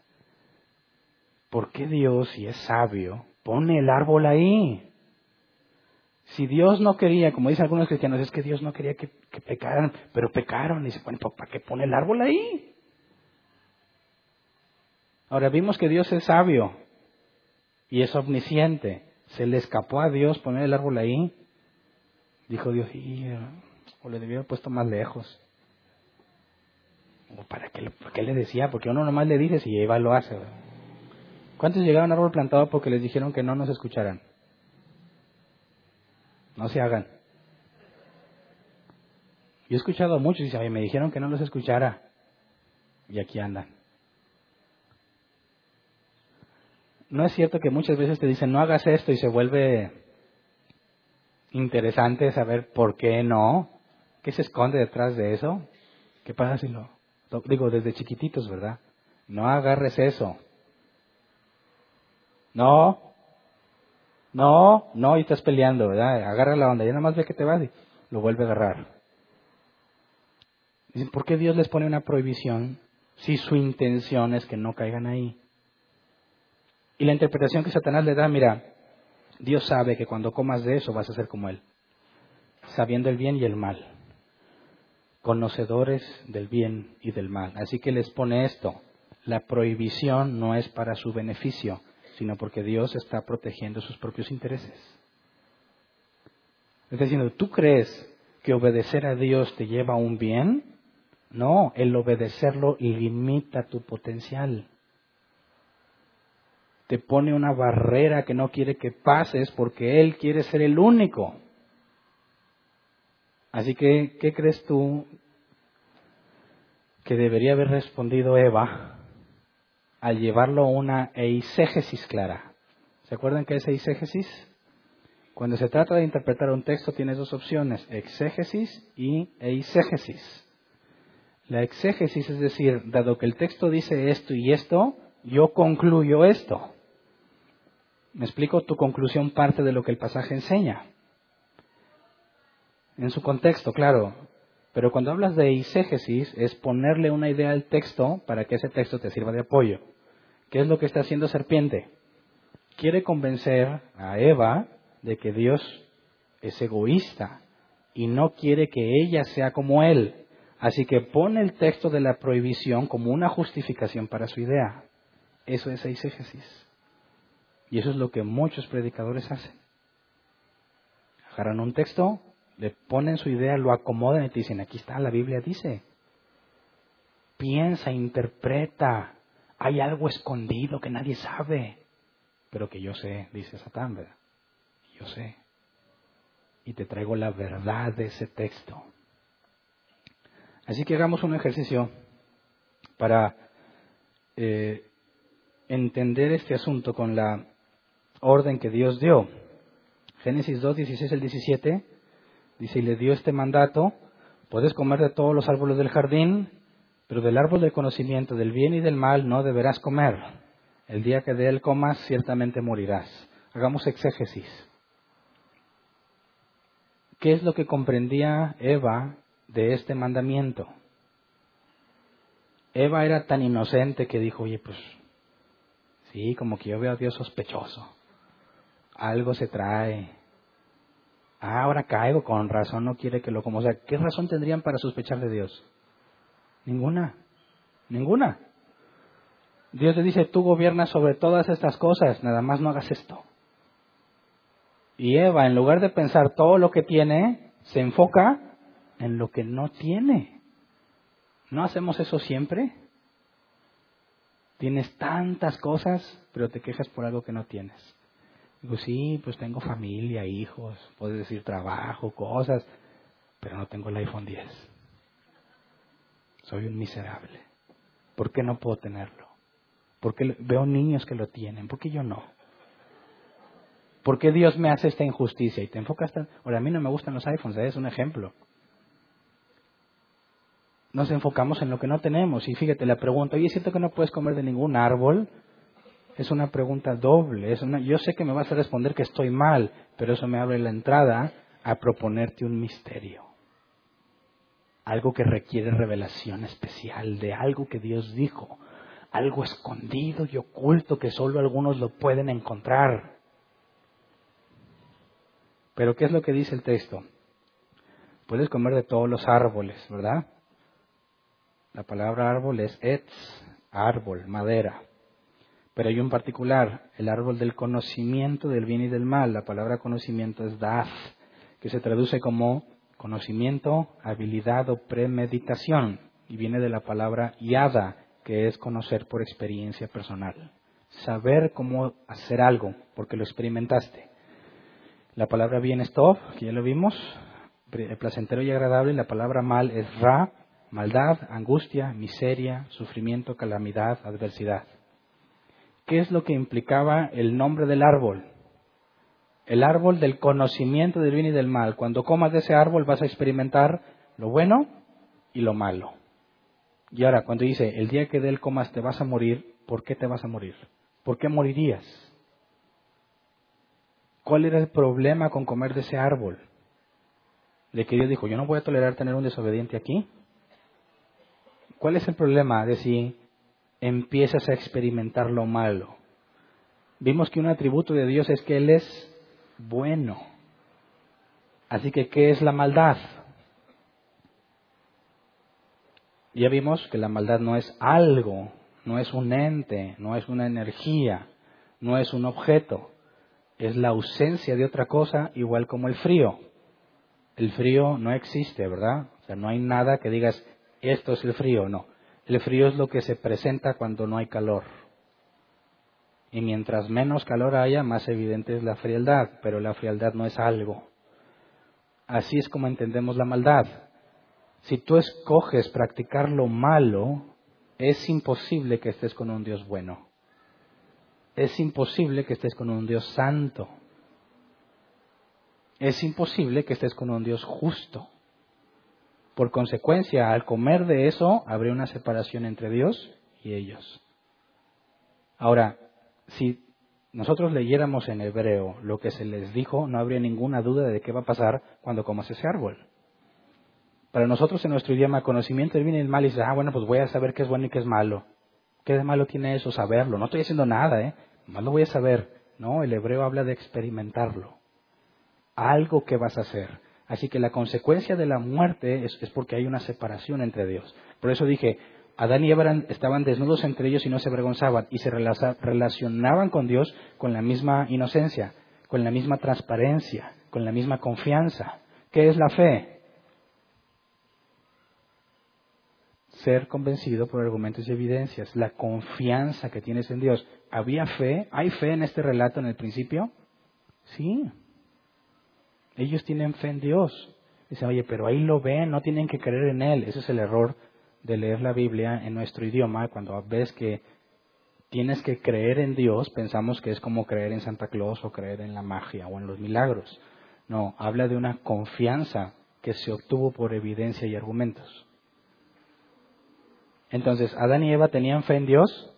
S1: ¿Por qué Dios, si es sabio, pone el árbol ahí? Si Dios no quería, como dicen algunos cristianos, es que Dios no quería que, pecaran, pero pecaron. Y dice, bueno, ¿para qué pone el árbol ahí? Ahora vimos que Dios es sabio y es omnisciente. Se le escapó a Dios poner el árbol ahí. Dijo Dios, o le debió haber puesto más lejos. ¿O para qué, qué le decía? Porque uno nomás le dice si Eva lo hace. ¿Cuántos llegaron a árbol plantado porque les dijeron que no nos escucharan? No se hagan. Yo he escuchado muchos y me dijeron que no los escuchara. Y aquí andan. No es cierto que muchas veces te dicen, no hagas esto y se vuelve interesante saber por qué no. ¿Qué se esconde detrás de eso? ¿Qué pasa si lo... Digo, desde chiquititos, ¿verdad? No agarres eso. No, no, no, y estás peleando, ¿verdad? Agarra la onda, ya nada más ve que te vas y lo vuelve a agarrar. Dicen, ¿por qué Dios les pone una prohibición si su intención es que no caigan ahí? Y la interpretación que Satanás le da, mira, Dios sabe que cuando comas de eso vas a ser como Él, sabiendo el bien y el mal. conocedores del bien y del mal. Así que les pone esto, la prohibición no es para su beneficio, sino porque Dios está protegiendo sus propios intereses. Está diciendo, ¿tú crees que obedecer a Dios te lleva a un bien? No, el obedecerlo limita tu potencial. Te pone una barrera que no quiere que pases porque Él quiere ser el único. Así que, ¿qué crees tú que debería haber respondido Eva al llevarlo a una eisegesis clara? ¿Se acuerdan qué es eisegesis? Cuando se trata de interpretar un texto tienes dos opciones, exégesis y eisegesis. La exégesis es decir, dado que el texto dice esto y esto, yo concluyo esto. Me explico, tu conclusión parte de lo que el pasaje enseña. En su contexto, claro. Pero cuando hablas de eisegesis es ponerle una idea al texto para que ese texto te sirva de apoyo. ¿Qué es lo que está haciendo Serpiente? Quiere convencer a Eva de que Dios es egoísta y no quiere que ella sea como Él. Así que pone el texto de la prohibición como una justificación para su idea. Eso es eisegesis. Y eso es lo que muchos predicadores hacen. Agarran un texto, le ponen su idea, lo acomodan y te dicen, aquí está, la Biblia dice. Piensa, interpreta. Hay algo escondido que nadie sabe, pero que yo sé, dice Satán, ¿verdad? Yo sé. Y te traigo la verdad de ese texto. Así que hagamos un ejercicio para eh, entender este asunto con la orden que Dios dio. Génesis 2, 16 al 17 dice, y le dio este mandato, puedes comer de todos los árboles del jardín, pero del árbol del conocimiento del bien y del mal no deberás comer. El día que de él comas, ciertamente morirás. Hagamos exégesis. ¿Qué es lo que comprendía Eva de este mandamiento. Eva era tan inocente que dijo, oye, pues sí, como que yo veo a Dios sospechoso. Algo se trae. Ah, ahora caigo, con razón no quiere que lo como. Sea, ¿qué razón tendrían para sospechar de Dios? Ninguna. Ninguna. Dios le dice, tú gobiernas sobre todas estas cosas, nada más no hagas esto. Y Eva, en lugar de pensar todo lo que tiene, se enfoca en lo que no tiene. ¿No hacemos eso siempre? Tienes tantas cosas, pero te quejas por algo que no tienes. Digo, sí, pues tengo familia, hijos, puedes decir trabajo, cosas, pero no tengo el iPhone 10. Soy un miserable. ¿Por qué no puedo tenerlo? Porque veo niños que lo tienen, ¿por qué yo no? ¿Por qué Dios me hace esta injusticia? Y te enfocas. Ahora, a mí no me gustan los iPhones, ¿eh? es un ejemplo nos enfocamos en lo que no tenemos. Y fíjate, la pregunta, oye, ¿es cierto que no puedes comer de ningún árbol? Es una pregunta doble. Es una, yo sé que me vas a responder que estoy mal, pero eso me abre la entrada a proponerte un misterio. Algo que requiere revelación especial de algo que Dios dijo. Algo escondido y oculto que solo algunos lo pueden encontrar. Pero ¿qué es lo que dice el texto? Puedes comer de todos los árboles, ¿verdad? La palabra árbol es etz, árbol, madera. Pero hay un particular, el árbol del conocimiento del bien y del mal. La palabra conocimiento es daf, que se traduce como conocimiento, habilidad o premeditación. Y viene de la palabra yada, que es conocer por experiencia personal. Saber cómo hacer algo, porque lo experimentaste. La palabra bien es tov, que ya lo vimos, placentero y agradable. La palabra mal es ra, maldad, angustia, miseria, sufrimiento, calamidad, adversidad. ¿Qué es lo que implicaba el nombre del árbol? El árbol del conocimiento del bien y del mal. Cuando comas de ese árbol vas a experimentar lo bueno y lo malo. Y ahora, cuando dice, el día que de comas te vas a morir, ¿por qué te vas a morir? ¿Por qué morirías? ¿Cuál era el problema con comer de ese árbol? De que Dios dijo, yo no voy a tolerar tener un desobediente aquí. ¿Cuál es el problema de si empiezas a experimentar lo malo? Vimos que un atributo de Dios es que Él es bueno. Así que, ¿qué es la maldad? Ya vimos que la maldad no es algo, no es un ente, no es una energía, no es un objeto, es la ausencia de otra cosa igual como el frío. El frío no existe, ¿verdad? O sea, no hay nada que digas, esto es el frío, no. El frío es lo que se presenta cuando no hay calor. Y mientras menos calor haya, más evidente es la frialdad, pero la frialdad no es algo. Así es como entendemos la maldad. Si tú escoges practicar lo malo, es imposible que estés con un Dios bueno. Es imposible que estés con un Dios santo. Es imposible que estés con un Dios justo. Por consecuencia, al comer de eso, habría una separación entre Dios y ellos. Ahora, si nosotros leyéramos en hebreo lo que se les dijo, no habría ninguna duda de qué va a pasar cuando comas ese árbol. Para nosotros en nuestro idioma, conocimiento del bien y el mal, y dices, ah, bueno, pues voy a saber qué es bueno y qué es malo. ¿Qué de malo tiene eso? Saberlo. No estoy haciendo nada, ¿eh? Más lo voy a saber. No, el hebreo habla de experimentarlo. Algo que vas a hacer. Así que la consecuencia de la muerte es, porque hay una separación entre Dios. Por eso dije, Adán y Eva estaban desnudos entre ellos y no se avergonzaban y se relacionaban con Dios con la misma inocencia, con la misma transparencia, con la misma confianza. ¿Qué es la fe? ser convencido por argumentos y evidencias, la confianza que tienes en Dios. ¿Había fe? ¿Hay fe en este relato en el principio? Sí. Ellos tienen fe en Dios. Dicen, oye, pero ahí lo ven, no tienen que creer en Él. Ese es el error de leer la Biblia en nuestro idioma. Cuando ves que tienes que creer en Dios, pensamos que es como creer en Santa Claus o creer en la magia o en los milagros. No, habla de una confianza que se obtuvo por evidencia y argumentos. Entonces, ¿Adán y Eva tenían fe en Dios?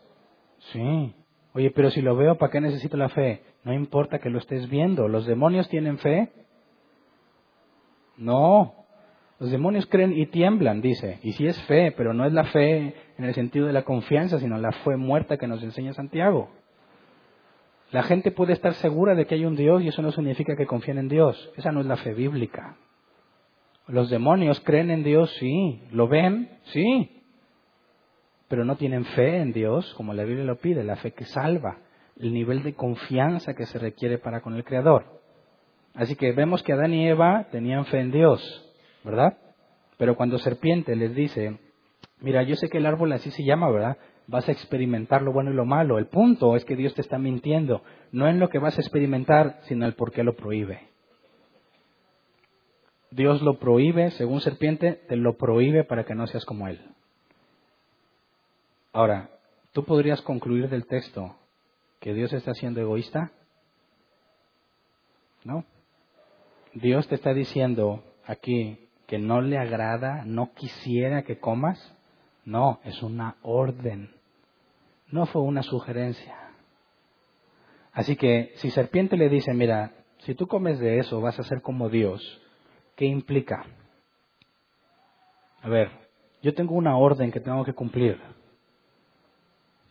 S1: Sí. Oye, pero si lo veo, ¿para qué necesito la fe? No importa que lo estés viendo. ¿Los demonios tienen fe? No. Los demonios creen y tiemblan, dice. Y sí es fe, pero no es la fe en el sentido de la confianza, sino la fe muerta que nos enseña Santiago. La gente puede estar segura de que hay un Dios y eso no significa que confíen en Dios. Esa no es la fe bíblica. Los demonios creen en Dios, sí. ¿Lo ven? Sí pero no tienen fe en Dios, como la Biblia lo pide, la fe que salva, el nivel de confianza que se requiere para con el Creador. Así que vemos que Adán y Eva tenían fe en Dios, ¿verdad? Pero cuando serpiente les dice, mira, yo sé que el árbol así se llama, ¿verdad? Vas a experimentar lo bueno y lo malo. El punto es que Dios te está mintiendo, no en lo que vas a experimentar, sino el por qué lo prohíbe. Dios lo prohíbe, según serpiente, te lo prohíbe para que no seas como Él. Ahora, ¿tú podrías concluir del texto que Dios está siendo egoísta? ¿No? Dios te está diciendo aquí que no le agrada, no quisiera que comas. No, es una orden. No fue una sugerencia. Así que si serpiente le dice, mira, si tú comes de eso vas a ser como Dios, ¿qué implica? A ver, yo tengo una orden que tengo que cumplir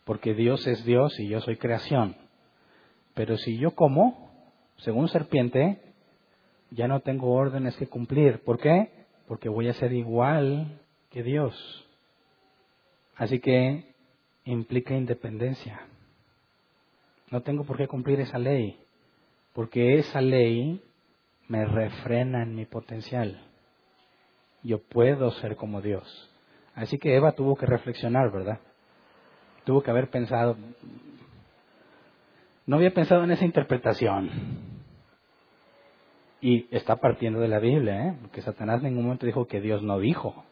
S1: porque Dios es Dios y yo soy creación. Pero si yo como, según serpiente, ya no tengo órdenes que cumplir. ¿Por qué? Porque voy a ser igual que Dios. Así que implica independencia. No tengo por qué cumplir esa ley, porque esa ley me refrena en mi potencial. Yo puedo ser como Dios. Así que Eva tuvo que reflexionar, ¿verdad? tuvo que haber pensado, no había pensado en esa interpretación. Y está partiendo de la Biblia, ¿eh? porque Satanás en ningún momento dijo que Dios no dijo.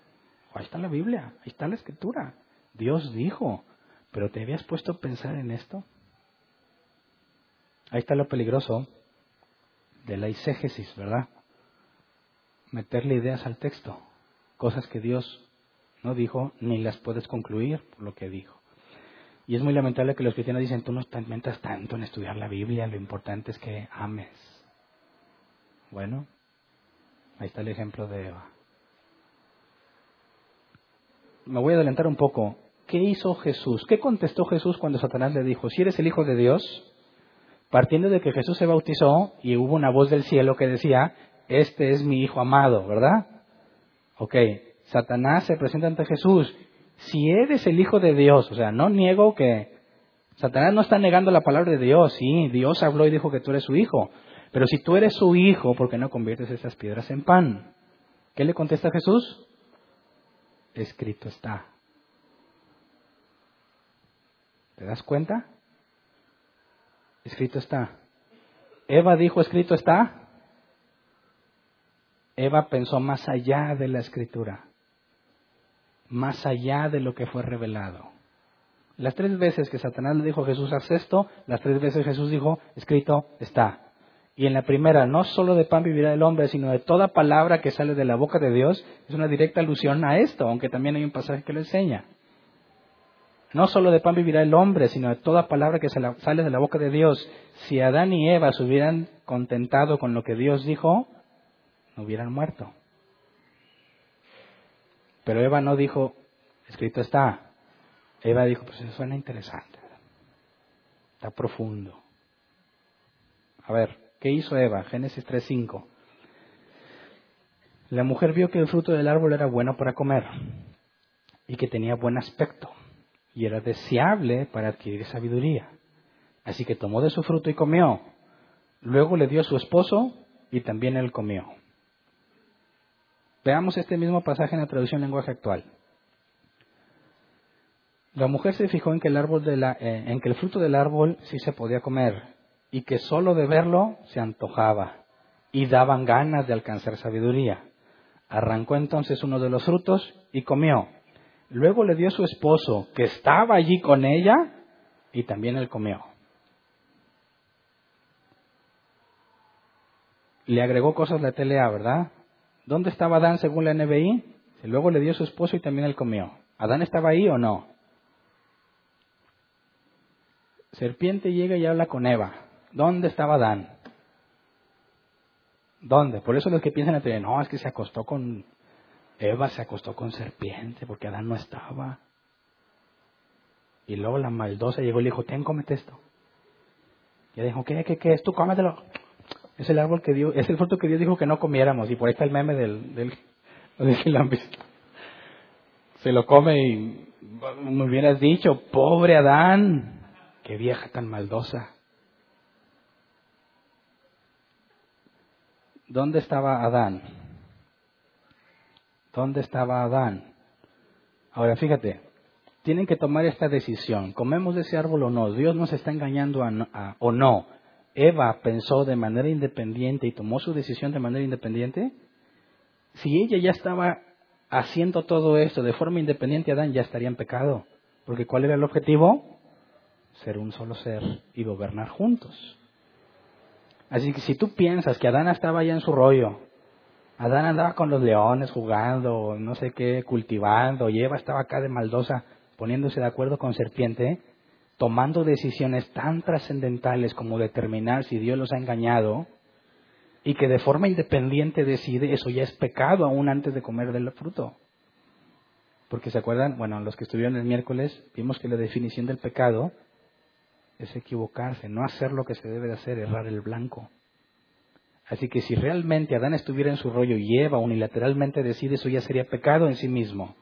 S1: Ahí está la Biblia, ahí está la escritura. Dios dijo, pero ¿te habías puesto a pensar en esto? Ahí está lo peligroso de la exégesis, ¿verdad? Meterle ideas al texto, cosas que Dios no dijo ni las puedes concluir por lo que dijo. Y es muy lamentable que los cristianos dicen, tú no te metas tanto en estudiar la Biblia, lo importante es que ames. Bueno, ahí está el ejemplo de Eva. Me voy a adelantar un poco. ¿Qué hizo Jesús? ¿Qué contestó Jesús cuando Satanás le dijo, si eres el Hijo de Dios? Partiendo de que Jesús se bautizó y hubo una voz del cielo que decía, este es mi Hijo amado, ¿verdad? Ok, Satanás se presenta ante Jesús. Si eres el Hijo de Dios, o sea, no niego que Satanás no está negando la palabra de Dios, sí, Dios habló y dijo que tú eres su hijo. Pero si tú eres su hijo, ¿por qué no conviertes esas piedras en pan? ¿Qué le contesta Jesús? Escrito está. ¿Te das cuenta? Escrito está. Eva dijo, escrito está. Eva pensó más allá de la escritura, más allá de lo que fue revelado. Las tres veces que Satanás le dijo a Jesús, haz esto, las tres veces Jesús dijo, escrito está. Y en la primera, no solo de pan vivirá el hombre, sino de toda palabra que sale de la boca de Dios, es una directa alusión a esto, aunque también hay un pasaje que lo enseña. No solo de pan vivirá el hombre, sino de toda palabra que sale de la boca de Dios. Si Adán y Eva se hubieran contentado con lo que Dios dijo, no hubieran muerto. Pero Eva no dijo, escrito está. Eva dijo, pues eso suena interesante. Está profundo. A ver, ¿qué hizo Eva? Génesis 3.5. La mujer vio que el fruto del árbol era bueno para comer y que tenía buen aspecto y era deseable para adquirir sabiduría. Así que tomó de su fruto y comió. Luego le dio a su esposo y también él comió. Veamos este mismo pasaje en la traducción lenguaje actual. La mujer se fijó en que, el árbol de la, eh, en que el fruto del árbol sí se podía comer y que solo de verlo se antojaba y daban ganas de alcanzar sabiduría. Arrancó entonces uno de los frutos y comió. Luego le dio su esposo, que estaba allí con ella, y también él comió. Le agregó cosas la TLA, ¿verdad? ¿Dónde estaba Adán según la NBI? luego le dio su esposo y también él comió. ¿Adán estaba ahí o no? Serpiente llega y habla con Eva. ¿Dónde estaba Adán? ¿Dónde? Por eso los que piensan entre, no, es que se acostó con Eva, se acostó con serpiente porque Adán no estaba. Y luego la maldosa llegó y le dijo, ten, cómete esto. Y ella dijo, ¿qué, qué, qué es? Tú cómetelo. Es el árbol que Dios, es el fruto que Dios dijo que no comiéramos. Y por ahí está el meme del, del, del Se lo come y me hubieras dicho, pobre Adán, qué vieja tan maldosa. ¿Dónde estaba Adán? ¿Dónde estaba Adán? Ahora fíjate, tienen que tomar esta decisión. ¿Comemos de ese árbol o no? ¿Dios nos está engañando o no? Eva pensó de manera independiente y tomó su decisión de manera independiente, si ella ya estaba haciendo todo esto de forma independiente, Adán ya estaría en pecado. Porque ¿cuál era el objetivo? Ser un solo ser y gobernar juntos. Así que si tú piensas que Adán estaba allá en su rollo, Adán andaba con los leones jugando, no sé qué, cultivando, y Eva estaba acá de maldosa poniéndose de acuerdo con serpiente, tomando decisiones tan trascendentales como determinar si Dios los ha engañado y que de forma independiente decide, eso ya es pecado aún antes de comer del fruto. Porque se acuerdan, bueno, los que estuvieron el miércoles, vimos que la definición del pecado es equivocarse, no hacer lo que se debe de hacer, errar el blanco. Así que si realmente Adán estuviera en su rollo y Eva unilateralmente decide, eso ya sería pecado en sí mismo.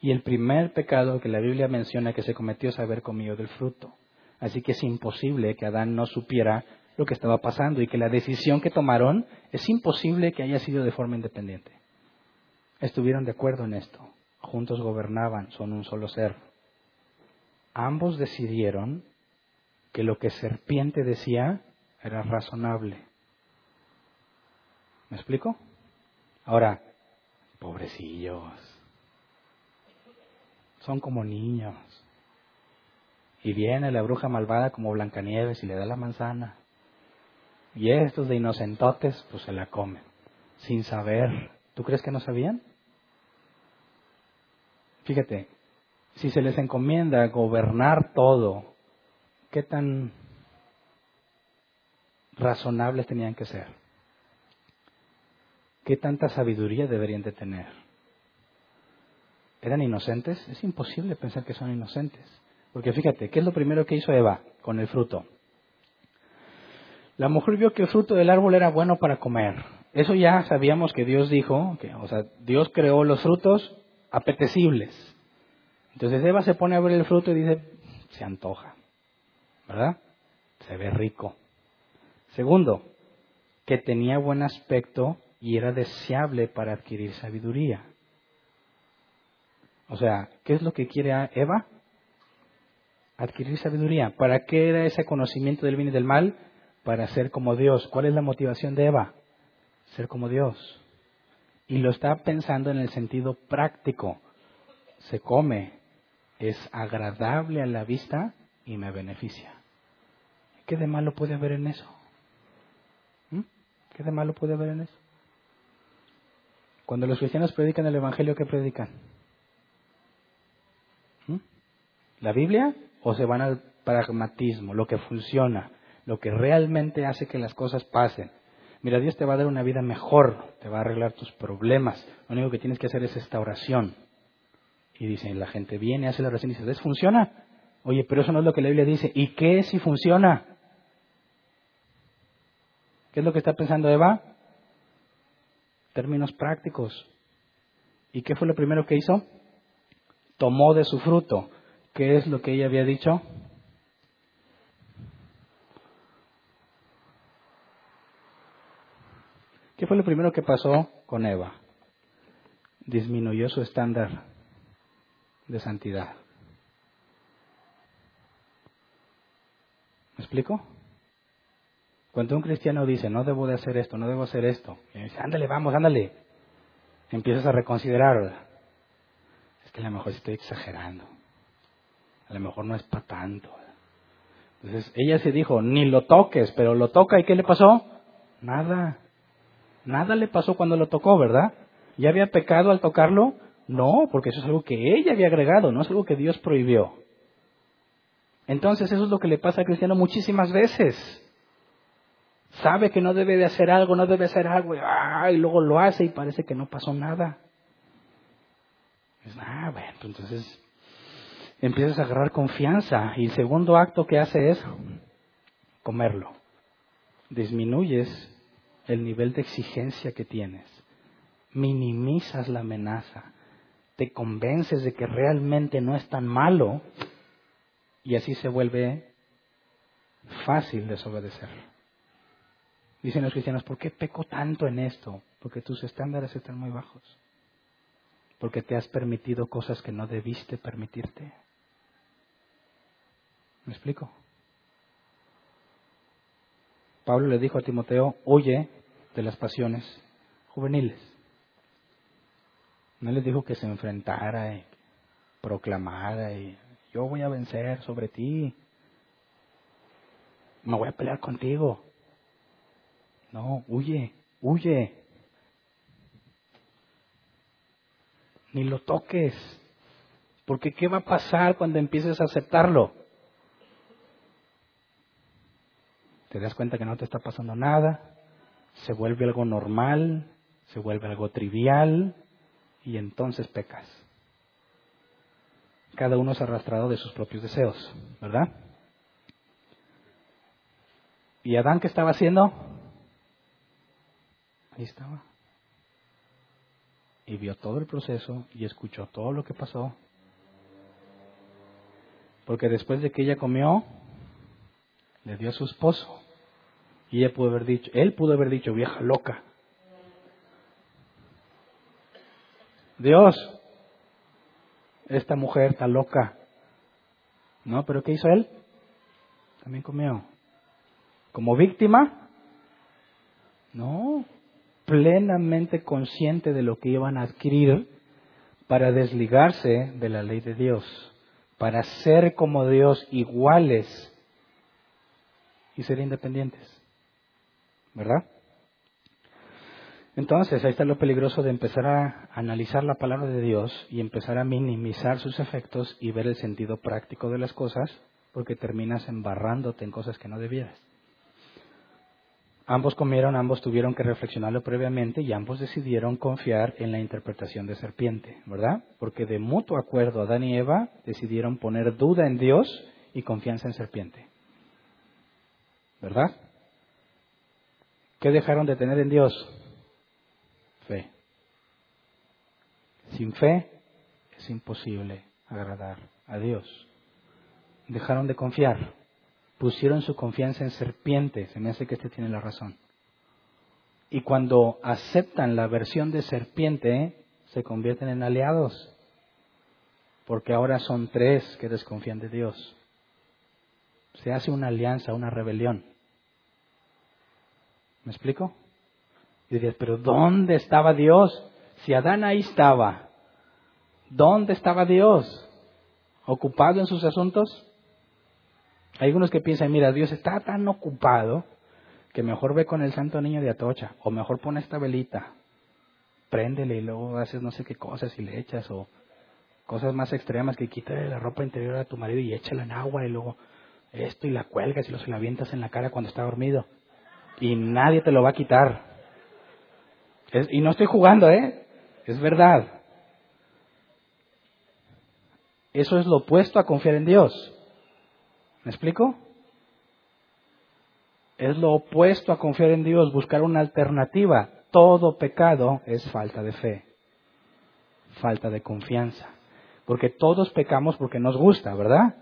S1: Y el primer pecado que la Biblia menciona que se cometió es haber comido del fruto. Así que es imposible que Adán no supiera lo que estaba pasando y que la decisión que tomaron es imposible que haya sido de forma independiente. Estuvieron de acuerdo en esto. Juntos gobernaban, son un solo ser. Ambos decidieron que lo que serpiente decía era razonable. ¿Me explico? Ahora, pobrecillos son como niños. Y viene la bruja malvada como Blancanieves y le da la manzana. Y estos de inocentotes, pues se la comen, sin saber. ¿Tú crees que no sabían? Fíjate, si se les encomienda gobernar todo, ¿qué tan razonables tenían que ser? ¿Qué tanta sabiduría deberían de tener? ¿Eran inocentes? Es imposible pensar que son inocentes. Porque fíjate, ¿qué es lo primero que hizo Eva con el fruto? La mujer vio que el fruto del árbol era bueno para comer. Eso ya sabíamos que Dios dijo, que, o sea, Dios creó los frutos apetecibles. Entonces Eva se pone a ver el fruto y dice, se antoja, ¿verdad? Se ve rico. Segundo, que tenía buen aspecto y era deseable para adquirir sabiduría. O sea, ¿qué es lo que quiere Eva? Adquirir sabiduría. ¿Para qué era ese conocimiento del bien y del mal? Para ser como Dios. ¿Cuál es la motivación de Eva? Ser como Dios. Y lo está pensando en el sentido práctico. Se come, es agradable a la vista y me beneficia. ¿Qué de malo puede haber en eso? ¿Mm? ¿Qué de malo puede haber en eso? Cuando los cristianos predican el Evangelio, ¿qué predican? la Biblia o se van al pragmatismo, lo que funciona, lo que realmente hace que las cosas pasen. Mira, Dios te va a dar una vida mejor, te va a arreglar tus problemas. Lo único que tienes que hacer es esta oración. Y dicen, la gente viene, hace la oración y dice, ¿ves? Funciona. Oye, pero eso no es lo que la Biblia dice. ¿Y qué si funciona? ¿Qué es lo que está pensando Eva? Términos prácticos. ¿Y qué fue lo primero que hizo? Tomó de su fruto. ¿Qué es lo que ella había dicho? ¿Qué fue lo primero que pasó con Eva? Disminuyó su estándar de santidad. ¿Me explico? Cuando un cristiano dice, no debo de hacer esto, no debo hacer esto, y dice, ándale, vamos, ándale, empiezas a reconsiderar, es que a lo mejor estoy exagerando a lo mejor no es para tanto. Entonces ella se dijo, ni lo toques, pero lo toca y ¿qué le pasó? Nada. Nada le pasó cuando lo tocó, ¿verdad? ¿Ya había pecado al tocarlo? No, porque eso es algo que ella había agregado, no es algo que Dios prohibió. Entonces eso es lo que le pasa al cristiano muchísimas veces. Sabe que no debe de hacer algo, no debe hacer algo, y, ah, luego lo hace y parece que no pasó nada. ah, bueno, entonces empiezas a agarrar confianza y el segundo acto que hace es comerlo. Disminuyes el nivel de exigencia que tienes, minimizas la amenaza, te convences de que realmente no es tan malo y así se vuelve fácil desobedecer. Dicen los cristianos, ¿por qué peco tanto en esto? Porque tus estándares están muy bajos. Porque te has permitido cosas que no debiste permitirte. ¿Me explico? Pablo le dijo a Timoteo, huye de las pasiones juveniles. No le dijo que se enfrentara y proclamara y yo voy a vencer sobre ti. Me voy a pelear contigo. No, huye, huye. Ni lo toques. Porque ¿qué va a pasar cuando empieces a aceptarlo? te das cuenta que no te está pasando nada, se vuelve algo normal, se vuelve algo trivial y entonces pecas. Cada uno es arrastrado de sus propios deseos, ¿verdad? ¿Y Adán qué estaba haciendo? Estaba. Y vio todo el proceso y escuchó todo lo que pasó. Porque después de que ella comió, le dio a su esposo. Y ella pudo haber dicho, él pudo haber dicho, vieja loca. Dios, esta mujer está loca. No, pero ¿qué hizo él? También comió. ¿Como víctima? No, plenamente consciente de lo que iban a adquirir para desligarse de la ley de Dios, para ser como Dios iguales y ser independientes. ¿verdad? Entonces, ahí está lo peligroso de empezar a analizar la palabra de Dios y empezar a minimizar sus efectos y ver el sentido práctico de las cosas, porque terminas embarrándote en cosas que no debieras. Ambos comieron, ambos tuvieron que reflexionarlo previamente y ambos decidieron confiar en la interpretación de serpiente, ¿verdad? Porque de mutuo acuerdo Adán y Eva decidieron poner duda en Dios y confianza en serpiente. ¿Verdad? ¿Qué dejaron de tener en Dios? Fe. Sin fe es imposible agradar a Dios. Dejaron de confiar, pusieron su confianza en serpientes, se me hace que este tiene la razón. Y cuando aceptan la versión de serpiente, se convierten en aliados, porque ahora son tres que desconfían de Dios. Se hace una alianza, una rebelión. ¿Me explico? Y dirías, pero ¿dónde estaba Dios? Si Adán ahí estaba, ¿dónde estaba Dios? ¿Ocupado en sus asuntos? Hay algunos que piensan, mira, Dios está tan ocupado que mejor ve con el santo niño de Atocha, o mejor pone esta velita, préndele y luego haces no sé qué cosas y le echas, o cosas más extremas que quítale la ropa interior a tu marido y échala en agua y luego esto y la cuelgas y se la avientas en la cara cuando está dormido. Y nadie te lo va a quitar. y no estoy jugando, ¿eh? Es verdad. Eso es lo opuesto a confiar en Dios. ¿Me explico? Es lo opuesto a confiar en Dios, buscar una alternativa. Todo pecado es falta de fe, falta de confianza. Porque todos pecamos porque nos gusta, ¿verdad?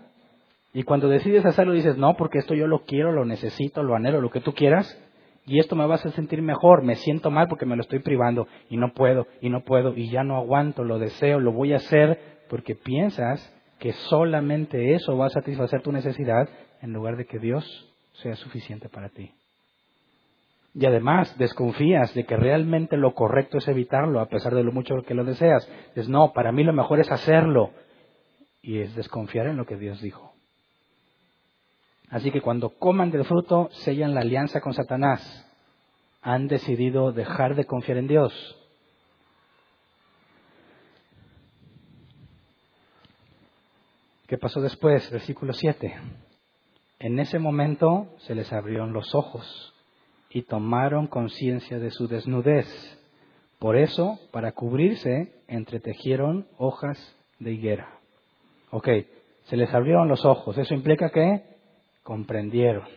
S1: Y cuando decides hacerlo dices, no, porque esto yo lo quiero, lo necesito, lo anhelo, lo que tú quieras, y esto me va a hacer sentir mejor, me siento mal porque me lo estoy privando, y no puedo, y no puedo, y ya no aguanto, lo deseo, lo voy a hacer, porque piensas que solamente eso va a satisfacer tu necesidad en lugar de que Dios sea suficiente para ti. Y además desconfías de que realmente lo correcto es evitarlo a pesar de lo mucho que lo deseas. Es no, para mí lo mejor es hacerlo. Y es desconfiar en lo que Dios dijo. Así que cuando coman del fruto, sellan la alianza con Satanás. Han decidido dejar de confiar en Dios. ¿Qué pasó después? Versículo 7. En ese momento se les abrieron los ojos y tomaron conciencia de su desnudez. Por eso, para cubrirse, entretejieron hojas de higuera. Ok, se les abrieron los ojos. Eso implica que comprendieron.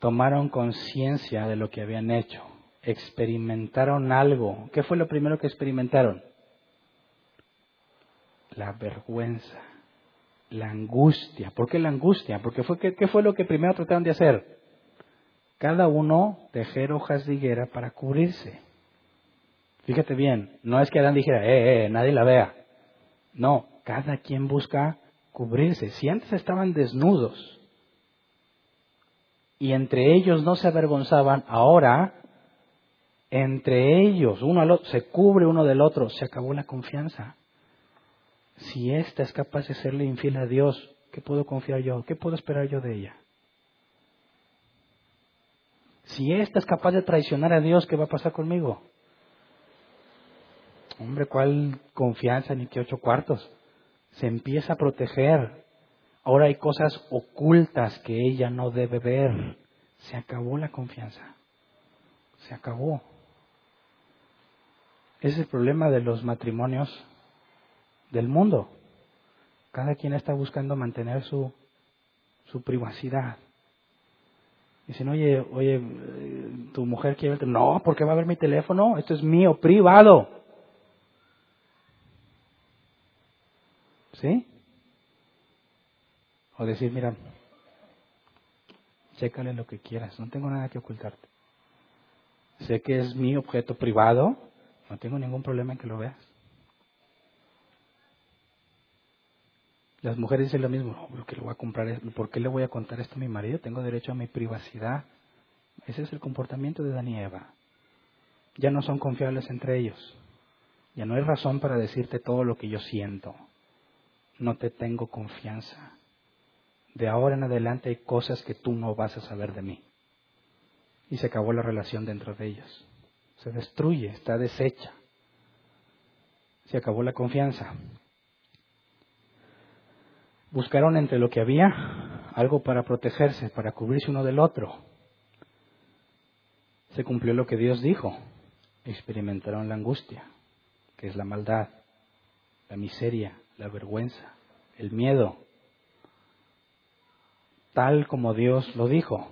S1: Tomaron conciencia de lo que habían hecho. Experimentaron algo. ¿Qué fue lo primero que experimentaron? La vergüenza, la angustia. ¿Por qué la angustia? Porque fue, ¿qué, fue lo que primero trataron de hacer? Cada uno tejer hojas de higuera para cubrirse. Fíjate bien, no es que Adán dijera, eh, eh, nadie la vea. No, cada quien busca cubrirse. Si antes estaban desnudos y entre ellos no se avergonzaban, ahora entre ellos, uno al otro, se cubre uno del otro, se acabó la confianza. Si ésta es capaz de serle infiel a Dios, ¿qué puedo confiar yo? ¿Qué puedo esperar yo de ella? Si ésta es capaz de traicionar a Dios, ¿qué va a pasar conmigo? Hombre, ¿cuál confianza ni qué ocho cuartos? Se empieza a proteger. Ahora hay cosas ocultas que ella no debe ver. Se acabó la confianza. Se acabó. Ese es el problema de los matrimonios del mundo. Cada quien está buscando mantener su, su privacidad. Dicen, oye, oye, tu mujer quiere verte. No, porque va a ver mi teléfono. Esto es mío, privado. ¿Sí? O decir, mira, chécale lo que quieras, no tengo nada que ocultarte. Sé que es mi objeto privado, no tengo ningún problema en que lo veas. Las mujeres dicen lo mismo, no, que le voy a comprar, ¿por qué le voy a contar esto a mi marido? Tengo derecho a mi privacidad. Ese es el comportamiento de Dan y Eva. Ya no son confiables entre ellos. Ya no hay razón para decirte todo lo que yo siento. No te tengo confianza. De ahora en adelante hay cosas que tú no vas a saber de mí. Y se acabó la relación dentro de ellos. Se destruye, está deshecha. Se acabó la confianza. Buscaron entre lo que había algo para protegerse, para cubrirse uno del otro. Se cumplió lo que Dios dijo. Experimentaron la angustia, que es la maldad, la miseria, la vergüenza, el miedo, tal como Dios lo dijo.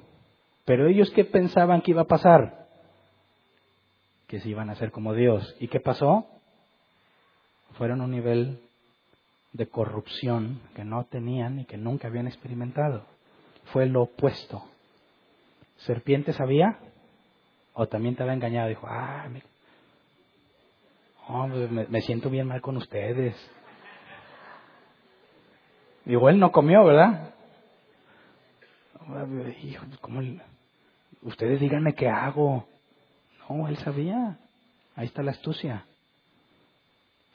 S1: Pero ellos qué pensaban que iba a pasar? Que se iban a hacer como Dios. ¿Y qué pasó? fueron a un nivel de corrupción que no tenían y que nunca habían experimentado. Fue lo opuesto. ¿Serpiente sabía? ¿O también te había engañado? Dijo, ah, me, pues me, siento bien mal con ustedes. Digo, él no comió, ¿verdad? ¿cómo ustedes díganme qué hago. No, él sabía. Ahí está la astucia.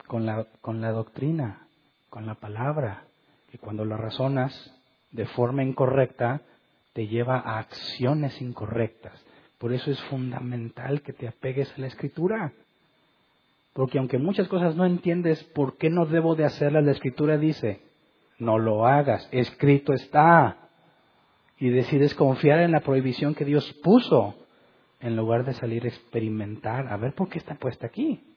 S1: Con la, con la doctrina, con la palabra. Y cuando lo razonas de forma incorrecta, te lleva a acciones incorrectas. Por eso es fundamental que te apegues a la escritura. Porque aunque muchas cosas no entiendes por qué no debo de hacerlas, la escritura dice, no lo hagas, escrito está. Y decides confiar en la prohibición que Dios puso en lugar de salir a experimentar, a ver por qué está puesta aquí.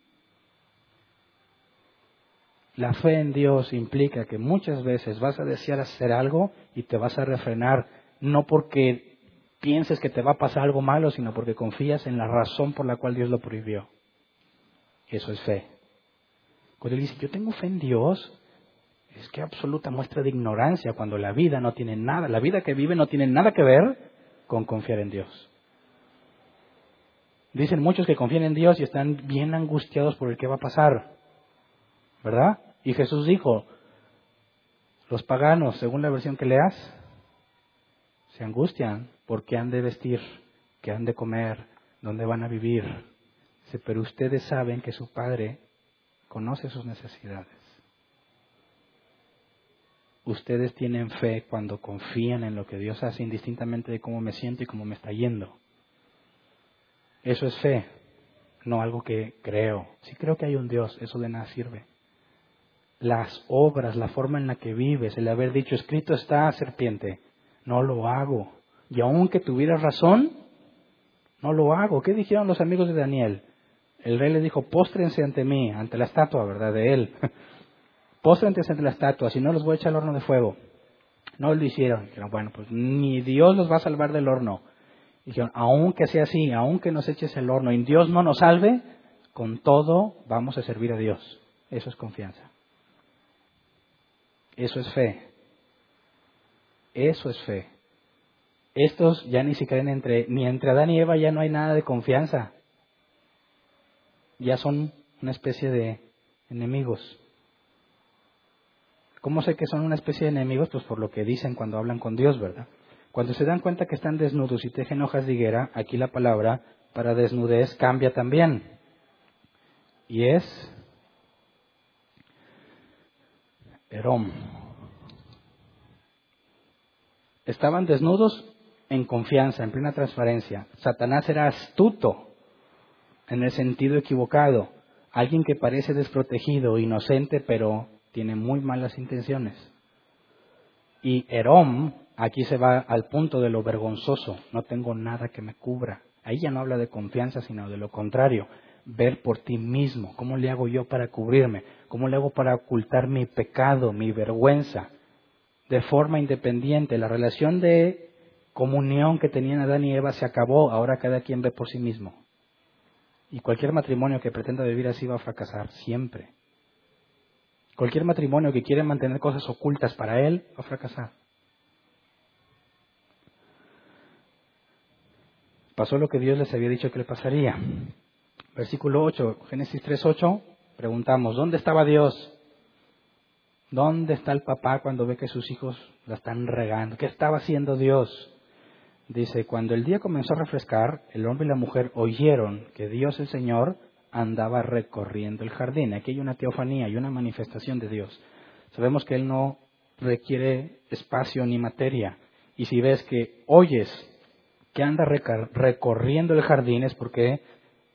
S1: La fe en Dios implica que muchas veces vas a desear hacer algo y te vas a refrenar, no porque pienses que te va a pasar algo malo, sino porque confías en la razón por la cual Dios lo prohibió. Eso es fe. Cuando él dice, yo tengo fe en Dios, es que absoluta muestra de ignorancia cuando la vida no tiene nada, la vida que vive no tiene nada que ver con confiar en Dios. Dicen muchos que confían en Dios y están bien angustiados por el que va a pasar. ¿Verdad? Y Jesús dijo, los paganos, según la versión que leas, se angustian porque han de vestir, que han de comer, dónde van a vivir. Pero ustedes saben que su Padre conoce sus necesidades. Ustedes tienen fe cuando confían en lo que Dios hace indistintamente de cómo me siento y cómo me está yendo. Eso es fe, no algo que creo. Si creo que hay un Dios, eso de nada sirve. Las obras, la forma en la que vives, el haber dicho, escrito está, serpiente, no lo hago. Y aunque tuviera razón, no lo hago. ¿Qué dijeron los amigos de Daniel? El rey le dijo, póstrense ante mí, ante la estatua, ¿verdad? De él. póstrense ante la estatua, si no los voy a echar al horno de fuego. No lo hicieron. Bueno, pues ni Dios los va a salvar del horno. Dijeron, aunque sea así, aunque nos eches el horno y Dios no nos salve, con todo vamos a servir a Dios. Eso es confianza. Eso es fe. Eso es fe. Estos ya ni creen entre, ni entre Adán y Eva ya no hay nada de confianza. Ya son una especie de enemigos. ¿Cómo sé que son una especie de enemigos? Pues por lo que dicen cuando hablan con Dios, ¿verdad? Cuando se dan cuenta que están desnudos y tejen hojas de higuera, aquí la palabra para desnudez cambia también. Y es Erom. Estaban desnudos en confianza, en plena transparencia. Satanás era astuto en el sentido equivocado. Alguien que parece desprotegido, inocente, pero tiene muy malas intenciones. Y Erom aquí se va al punto de lo vergonzoso. No tengo nada que me cubra. Ahí ya no habla de confianza, sino de lo contrario. Ver por ti mismo. ¿Cómo le hago yo para cubrirme? ¿Cómo le hago para ocultar mi pecado, mi vergüenza? de forma independiente. La relación de comunión que tenían Adán y Eva se acabó, ahora cada quien ve por sí mismo. Y cualquier matrimonio que pretenda vivir así va a fracasar, siempre. Cualquier matrimonio que quiere mantener cosas ocultas para él va a fracasar. Pasó lo que Dios les había dicho que le pasaría. Versículo 8, Génesis 3.8, preguntamos, ¿dónde estaba Dios? ¿Dónde está el papá cuando ve que sus hijos la están regando? ¿Qué estaba haciendo Dios? Dice, cuando el día comenzó a refrescar, el hombre y la mujer oyeron que Dios el Señor andaba recorriendo el jardín. Aquí hay una teofanía y una manifestación de Dios. Sabemos que Él no requiere espacio ni materia. Y si ves que oyes que anda recorriendo el jardín es porque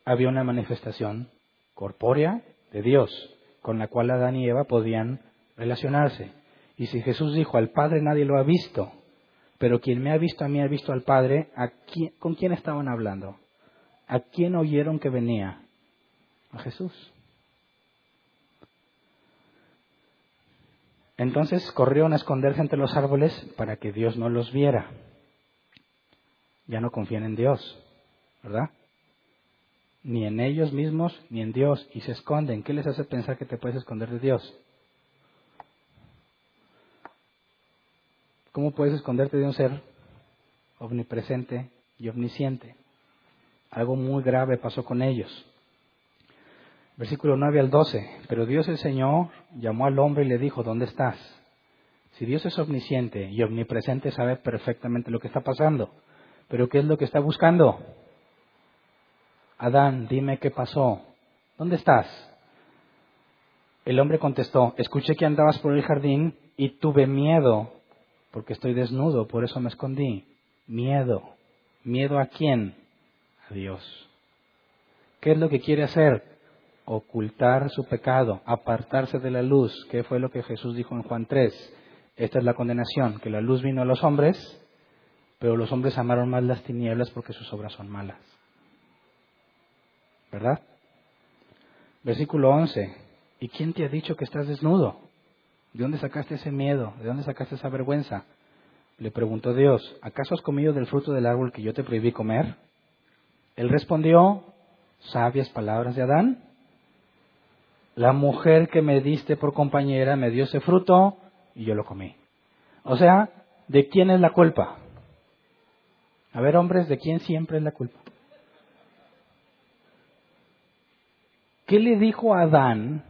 S1: había una manifestación corpórea de Dios con la cual Adán y Eva podían relacionarse. Y si Jesús dijo, al Padre nadie lo ha visto, pero quien me ha visto a mí ha visto al Padre, ¿con quién estaban hablando? ¿A quién oyeron que venía? A Jesús. Entonces corrieron a esconderse entre los árboles para que Dios no los viera. Ya no confían en Dios, ¿verdad? Ni en ellos mismos, ni en Dios, y se esconden. ¿Qué les hace pensar que te puedes esconder de Dios? ¿Cómo puedes esconderte de un ser omnipresente y omnisciente? Algo muy grave pasó con ellos. Versículo 9 al 12. Pero Dios el Señor llamó al hombre y le dijo, ¿dónde estás? Si Dios es omnisciente y omnipresente, sabe perfectamente lo que está pasando. Pero ¿qué es lo que está buscando? Adán, dime qué pasó. ¿Dónde estás? El hombre contestó, escuché que andabas por el jardín y tuve miedo, porque estoy desnudo, por eso me escondí. Miedo. ¿Miedo a quién? A Dios. ¿Qué es lo que quiere hacer? Ocultar su pecado, apartarse de la luz. ¿Qué fue lo que Jesús dijo en Juan 3? Esta es la condenación, que la luz vino a los hombres, pero los hombres amaron más las tinieblas porque sus obras son malas. ¿Verdad? Versículo 11. ¿Y quién te ha dicho que estás desnudo? ¿De dónde sacaste ese miedo? ¿De dónde sacaste esa vergüenza? Le preguntó Dios, ¿acaso has comido del fruto del árbol que yo te prohibí comer? Él respondió, sabias palabras de Adán. La mujer que me diste por compañera me dio ese fruto y yo lo comí. O sea, ¿de quién es la culpa? A ver, hombres, ¿de quién siempre es la culpa? ¿Qué le dijo Adán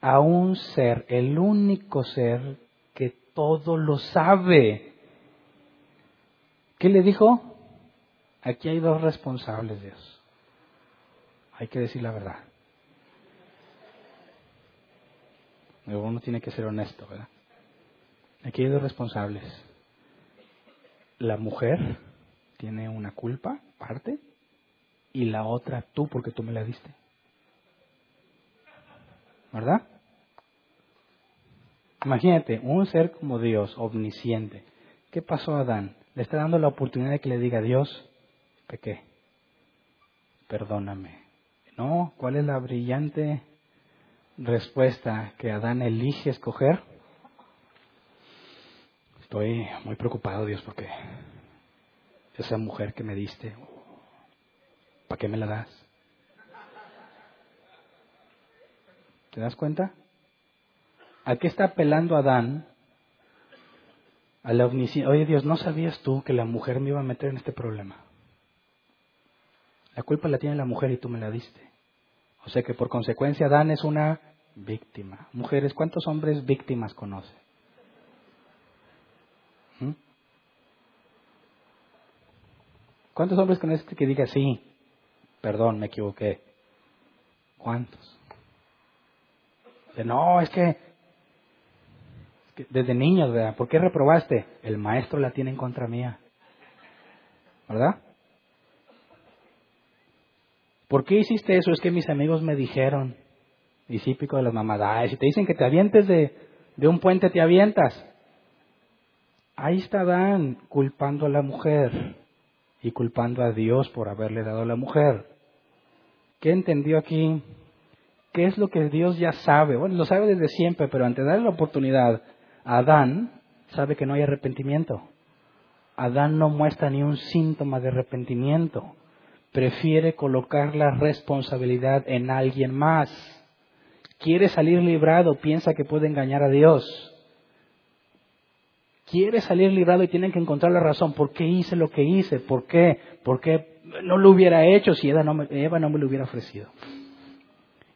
S1: a un ser, el único ser que todo lo sabe? ¿Qué le dijo? Aquí hay dos responsables, Dios. Hay que decir la verdad. Uno tiene que ser honesto, ¿verdad? Aquí hay dos responsables. La mujer tiene una culpa, parte, y la otra tú porque tú me la diste. ¿Verdad? Imagínate, un ser como Dios, omnisciente. ¿Qué pasó a Adán? Le está dando la oportunidad de que le diga a Dios, qué? perdóname. No, ¿cuál es la brillante respuesta que Adán elige escoger? Estoy muy preocupado, Dios, porque esa mujer que me diste, ¿para qué me la das? ¿Te das cuenta? ¿A qué está apelando Adán? A la omnisciencia. Oye Dios, ¿no sabías tú que la mujer me iba a meter en este problema? La culpa la tiene la mujer y tú me la diste. O sea que por consecuencia Adán es una víctima. Mujeres, ¿cuántos hombres víctimas conoce? ¿Mm? ¿Cuántos hombres conoces que diga sí? Perdón, me equivoqué. ¿Cuántos? No, es que, desde niños, ¿verdad? ¿Por qué reprobaste? El maestro la tiene en contra mía. ¿Verdad? ¿Por qué hiciste eso? Es que mis amigos me dijeron. Y típico de las mamadas. Si te dicen que te avientes de, de un puente, te avientas. Ahí está Dan culpando a la mujer y culpando a Dios por haberle dado a la mujer. ¿Qué entendió aquí? ¿Qué es lo que Dios ya sabe? Bueno, lo sabe desde siempre, pero ante darle la oportunidad Adán, sabe que no hay arrepentimiento. Adán no muestra ni un síntoma de arrepentimiento. Prefiere colocar la responsabilidad en alguien más. Quiere salir librado, piensa que puede engañar a Dios. Quiere salir librado y tiene que encontrar la razón. ¿Por qué hice lo que hice? ¿Por qué? ¿Por qué no lo hubiera hecho si Eva no me lo hubiera ofrecido?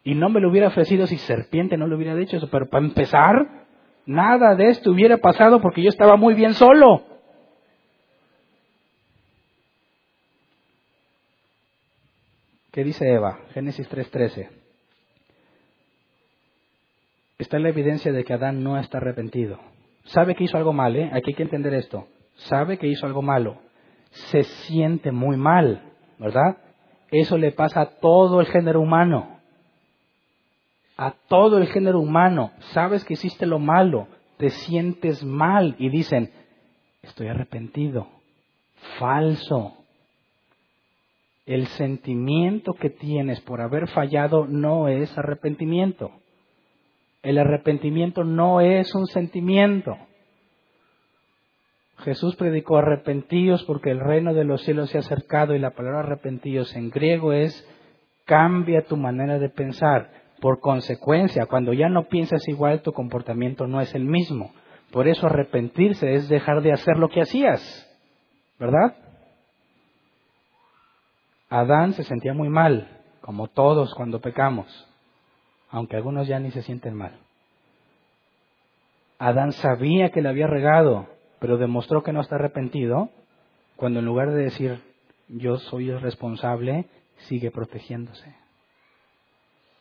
S1: Y no me lo hubiera ofrecido si serpiente no le hubiera dicho eso. Pero para empezar, nada de esto hubiera pasado porque yo estaba muy bien solo. ¿Qué dice Eva? Génesis 3:13. Está la evidencia de que Adán no está arrepentido. Sabe que hizo algo mal, ¿eh? Aquí hay que entender esto. Sabe que hizo algo malo. Se siente muy mal, ¿verdad? Eso le pasa a todo el género humano a todo el género humano. Sabes que hiciste lo malo, te sientes mal y dicen, estoy arrepentido. Falso. El sentimiento que tienes por haber fallado no es arrepentimiento. El arrepentimiento no es un sentimiento. Jesús predicó arrepentíos porque el reino de los cielos se ha acercado y la palabra arrepentíos en griego es Cambia tu manera de pensar. Por consecuencia, cuando ya no piensas igual, tu comportamiento no es el mismo. Por eso arrepentirse es dejar de hacer lo que hacías. ¿Verdad? Adán se sentía muy mal, como todos cuando pecamos, aunque algunos ya ni se sienten mal. Adán sabía que le había regado, pero demostró que no está arrepentido, cuando en lugar de decir yo soy el responsable, sigue protegiéndose,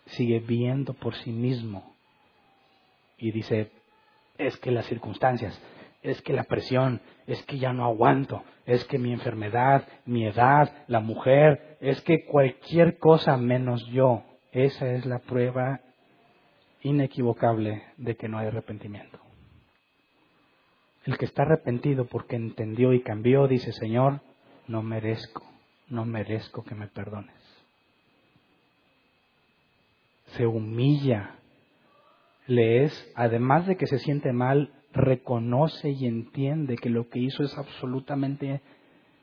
S1: sigue viendo por sí mismo y dice, es que las circunstancias, es que la presión, es que ya no aguanto, es que mi enfermedad, mi edad, la mujer, es que cualquier cosa menos yo. Esa es la prueba inequivocable de que no hay arrepentimiento. El que está arrepentido porque entendió y cambió dice, Señor, no merezco, no merezco que me perdones. Se humilla, le es, además de que se siente mal, reconoce y entiende que lo que hizo es absolutamente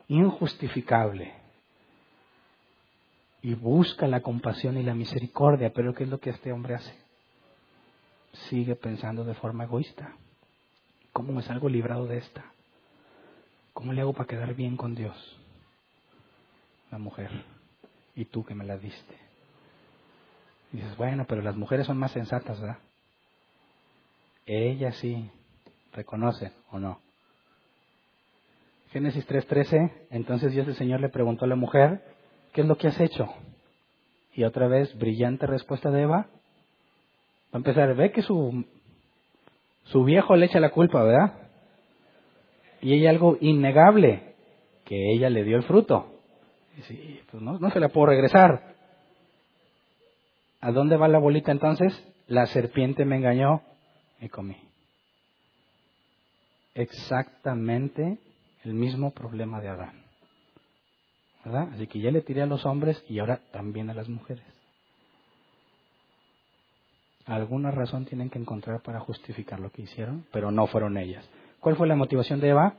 S1: injustificable y busca la compasión y la misericordia, pero ¿qué es lo que este hombre hace? Sigue pensando de forma egoísta. ¿Cómo me salgo librado de esta? ¿Cómo le hago para quedar bien con Dios? La mujer. Y tú que me la diste. Y dices, bueno, pero las mujeres son más sensatas, ¿verdad? Ella sí, reconoce o no. Génesis 3:13, entonces Dios el Señor le preguntó a la mujer, ¿qué es lo que has hecho? Y otra vez, brillante respuesta de Eva. Va a empezar, ve que su, su viejo le echa la culpa, ¿verdad? Y ella algo innegable, que ella le dio el fruto. Y sí, pues no, no se la puedo regresar. ¿A dónde va la bolita entonces? La serpiente me engañó y comí exactamente el mismo problema de Adán. ¿Verdad? Así que ya le tiré a los hombres y ahora también a las mujeres. Alguna razón tienen que encontrar para justificar lo que hicieron, pero no fueron ellas. ¿Cuál fue la motivación de Eva?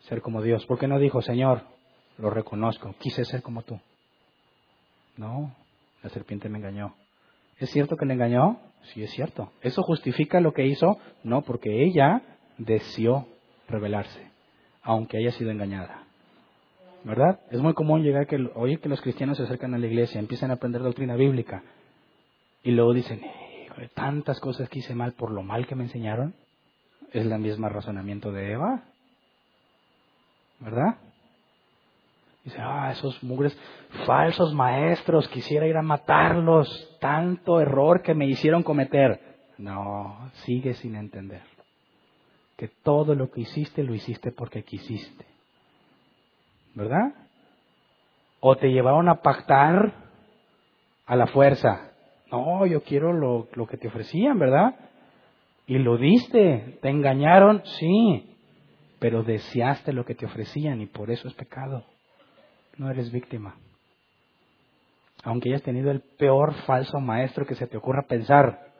S1: Ser como Dios. ¿Por qué no dijo, Señor, lo reconozco, quise ser como tú? No, la serpiente me engañó. ¿Es cierto que le engañó? Sí, es cierto. ¿Eso justifica lo que hizo? No, porque ella deseó rebelarse, aunque haya sido engañada. ¿Verdad? Es muy común llegar que oír que los cristianos se acercan a la iglesia, empiezan a aprender doctrina bíblica y luego dicen, tantas cosas que hice mal por lo mal que me enseñaron. Es la misma razonamiento de Eva. ¿Verdad? Dice, ah, esos mugres falsos maestros, quisiera ir a matarlos, tanto error que me hicieron cometer. No, sigue sin entender que todo lo que hiciste lo hiciste porque quisiste. ¿Verdad? O te llevaron a pactar a la fuerza. No, yo quiero lo, lo que te ofrecían, ¿verdad? Y lo diste. ¿Te engañaron? Sí. Pero deseaste lo que te ofrecían y por eso es pecado. No eres víctima. Aunque hayas tenido el peor falso maestro que se te ocurra pensar,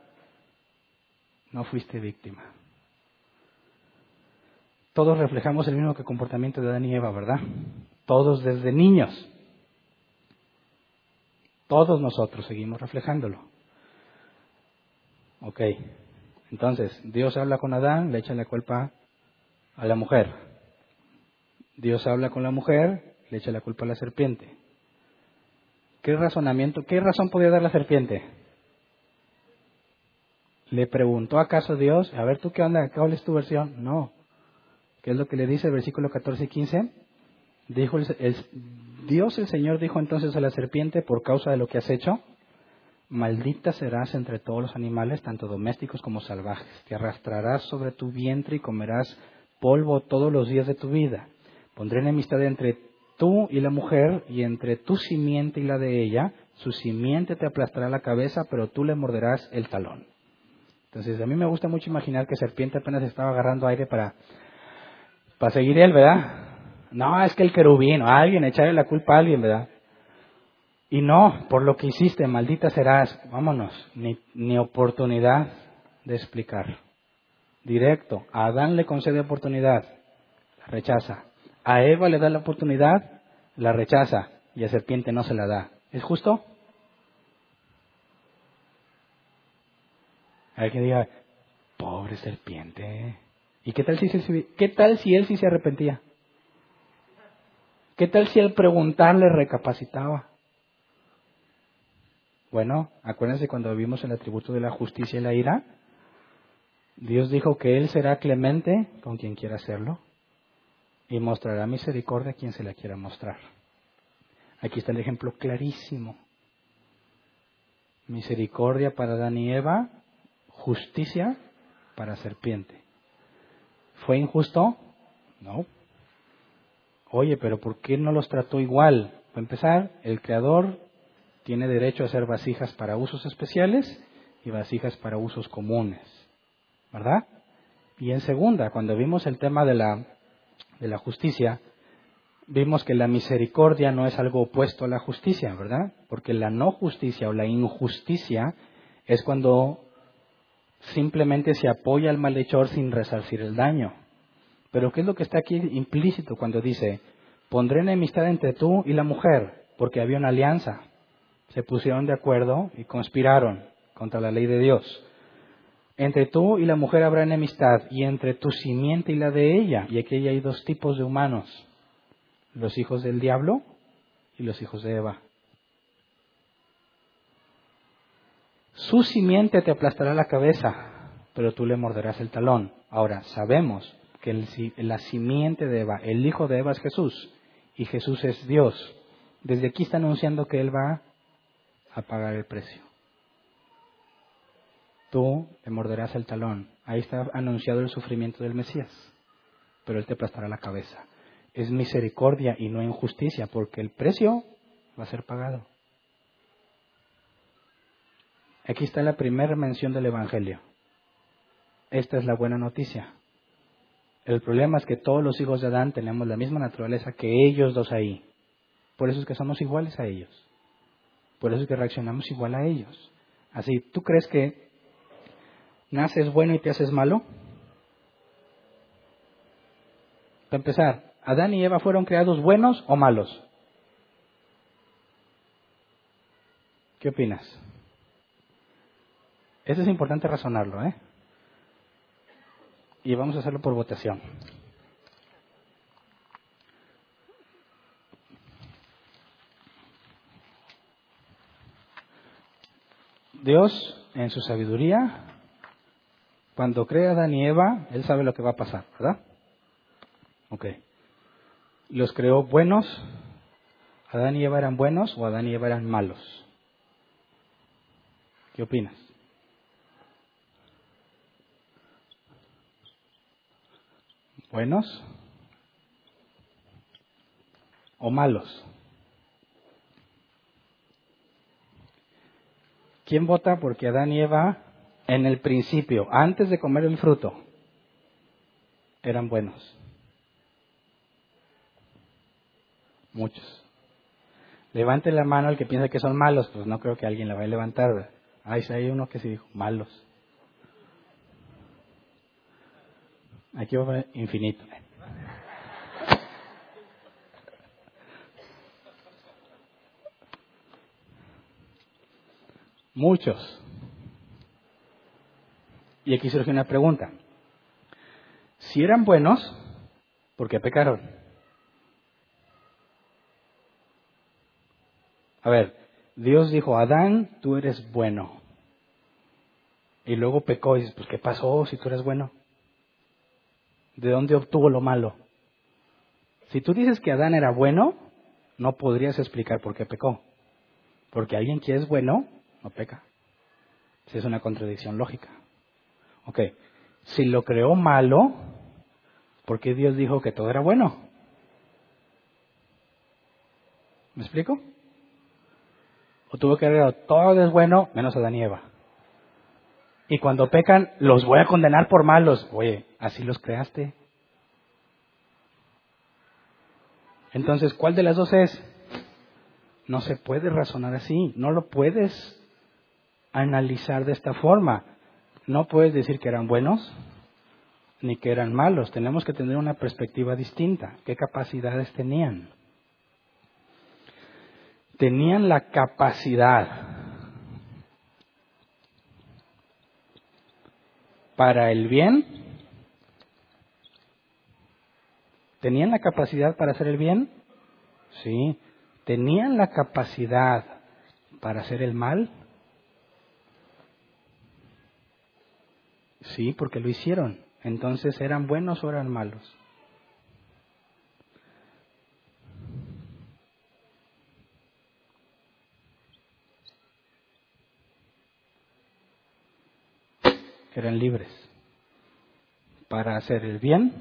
S1: no fuiste víctima. Todos reflejamos el mismo comportamiento de Adán y Eva, ¿verdad? Todos desde niños. Todos nosotros seguimos reflejándolo. Ok, entonces Dios habla con Adán, le echa la culpa a la mujer. Dios habla con la mujer, le echa la culpa a la serpiente. ¿Qué razonamiento, qué razón podía dar la serpiente? ¿Le preguntó acaso Dios, a ver tú qué onda, cuál es tu versión? No. ¿Qué es lo que le dice el versículo 14 y 15? Dijo el, Dios el Señor dijo entonces a la serpiente, por causa de lo que has hecho, maldita serás entre todos los animales, tanto domésticos como salvajes. Te arrastrarás sobre tu vientre y comerás polvo todos los días de tu vida. Pondré enemistad entre tú y la mujer, y entre tu simiente y la de ella. Su simiente te aplastará la cabeza, pero tú le morderás el talón. Entonces, a mí me gusta mucho imaginar que serpiente apenas estaba agarrando aire para para seguir él, ¿verdad? No, es que el querubín, alguien, echarle la culpa a alguien, ¿verdad? Y no, por lo que hiciste, maldita serás, vámonos, ni, ni oportunidad de explicar. Directo, a Adán le concede oportunidad, rechaza. A Eva le da la oportunidad, la rechaza y a serpiente no se la da. ¿Es justo? Hay que diga, pobre serpiente. ¿Y qué tal si, se, tal si él sí se arrepentía? ¿Qué tal si al preguntarle recapacitaba? Bueno, acuérdense cuando vimos el atributo de la justicia y la ira, Dios dijo que Él será clemente con quien quiera hacerlo y mostrará misericordia a quien se la quiera mostrar. Aquí está el ejemplo clarísimo. Misericordia para Adán y Eva, justicia para serpiente. ¿Fue injusto? No. Oye, pero ¿por qué no los trató igual? Para empezar, el Creador tiene derecho a hacer vasijas para usos especiales y vasijas para usos comunes. ¿Verdad? Y en segunda, cuando vimos el tema de la, de la justicia, vimos que la misericordia no es algo opuesto a la justicia, ¿verdad? Porque la no justicia o la injusticia es cuando simplemente se apoya al malhechor sin resarcir el daño. Pero ¿qué es lo que está aquí implícito cuando dice, pondré enemistad entre tú y la mujer, porque había una alianza? Se pusieron de acuerdo y conspiraron contra la ley de Dios. Entre tú y la mujer habrá enemistad, y entre tu simiente y la de ella. Y aquí hay dos tipos de humanos, los hijos del diablo y los hijos de Eva. Su simiente te aplastará la cabeza, pero tú le morderás el talón. Ahora, sabemos que la simiente de Eva, el hijo de Eva es Jesús, y Jesús es Dios. Desde aquí está anunciando que Él va a pagar el precio. Tú le morderás el talón. Ahí está anunciado el sufrimiento del Mesías, pero Él te aplastará la cabeza. Es misericordia y no injusticia, porque el precio va a ser pagado. Aquí está la primera mención del Evangelio. Esta es la buena noticia. El problema es que todos los hijos de Adán tenemos la misma naturaleza que ellos dos ahí. Por eso es que somos iguales a ellos. Por eso es que reaccionamos igual a ellos. Así, ¿tú crees que naces bueno y te haces malo? Para empezar, ¿Adán y Eva fueron creados buenos o malos? ¿Qué opinas? Eso es importante razonarlo, ¿eh? Y vamos a hacerlo por votación. Dios, en su sabiduría, cuando crea Adán y Eva, Él sabe lo que va a pasar, ¿verdad? Ok. ¿Los creó buenos? ¿Adán y Eva eran buenos o Adán y Eva eran malos? ¿Qué opinas? ¿Buenos o malos? ¿Quién vota porque Adán y Eva en el principio, antes de comer el fruto, eran buenos? Muchos. Levante la mano el que piensa que son malos, pues no creo que alguien la vaya a levantar. Ahí hay uno que se dijo, malos. Aquí va infinito. Muchos. Y aquí surge una pregunta. Si eran buenos, ¿por qué pecaron? A ver, Dios dijo, Adán, tú eres bueno. Y luego pecó y dice, pues ¿qué pasó si tú eres bueno? ¿De dónde obtuvo lo malo? Si tú dices que Adán era bueno, no podrías explicar por qué pecó. Porque alguien que es bueno no peca. es una contradicción lógica. Ok, si lo creó malo, ¿por qué Dios dijo que todo era bueno? ¿Me explico? O tuvo que haber todo es bueno menos Adán y Eva. Y cuando pecan, los voy a condenar por malos. Oye, así los creaste. Entonces, ¿cuál de las dos es? No se puede razonar así. No lo puedes analizar de esta forma. No puedes decir que eran buenos ni que eran malos. Tenemos que tener una perspectiva distinta. ¿Qué capacidades tenían? Tenían la capacidad para el bien. ¿Tenían la capacidad para hacer el bien? Sí. ¿Tenían la capacidad para hacer el mal? Sí, porque lo hicieron. Entonces, ¿eran buenos o eran malos? eran libres para hacer el bien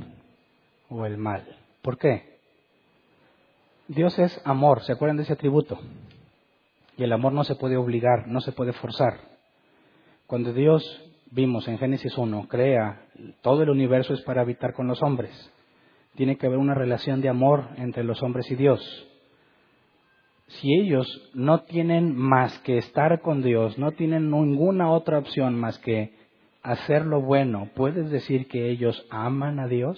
S1: o el mal. ¿Por qué? Dios es amor, ¿se acuerdan de ese atributo? Y el amor no se puede obligar, no se puede forzar. Cuando Dios, vimos en Génesis 1, crea todo el universo es para habitar con los hombres. Tiene que haber una relación de amor entre los hombres y Dios. Si ellos no tienen más que estar con Dios, no tienen ninguna otra opción más que hacer lo bueno, ¿puedes decir que ellos aman a Dios?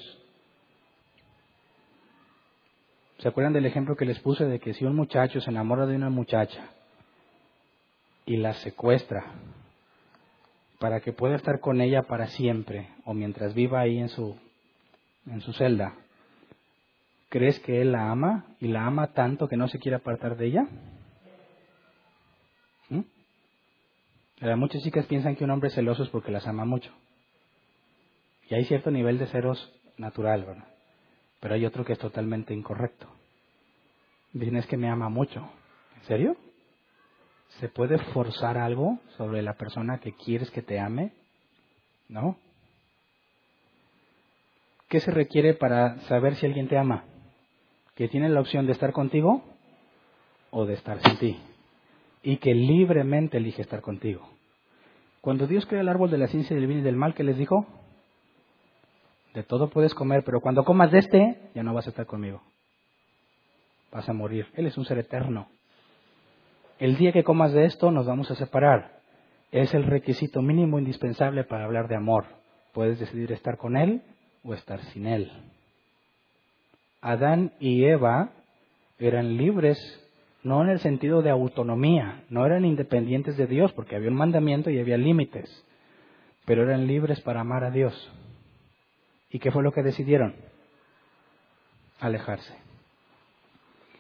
S1: ¿Se acuerdan del ejemplo que les puse de que si un muchacho se enamora de una muchacha y la secuestra para que pueda estar con ella para siempre o mientras viva ahí en su, en su celda, ¿crees que él la ama y la ama tanto que no se quiere apartar de ella? muchas chicas piensan que un hombre celoso es porque las ama mucho. Y hay cierto nivel de ceros natural, ¿verdad? Pero hay otro que es totalmente incorrecto. Dicen es que me ama mucho. ¿En serio? ¿Se puede forzar algo sobre la persona que quieres que te ame? ¿No? ¿Qué se requiere para saber si alguien te ama? Que tiene la opción de estar contigo o de estar sin ti y que libremente elige estar contigo. Cuando Dios creó el árbol de la ciencia del bien y del mal, ¿qué les dijo? De todo puedes comer, pero cuando comas de este, ya no vas a estar conmigo. Vas a morir. Él es un ser eterno. El día que comas de esto, nos vamos a separar. Es el requisito mínimo indispensable para hablar de amor. Puedes decidir estar con Él o estar sin Él. Adán y Eva eran libres no en el sentido de autonomía, no eran independientes de Dios porque había un mandamiento y había límites, pero eran libres para amar a Dios. ¿Y qué fue lo que decidieron? Alejarse.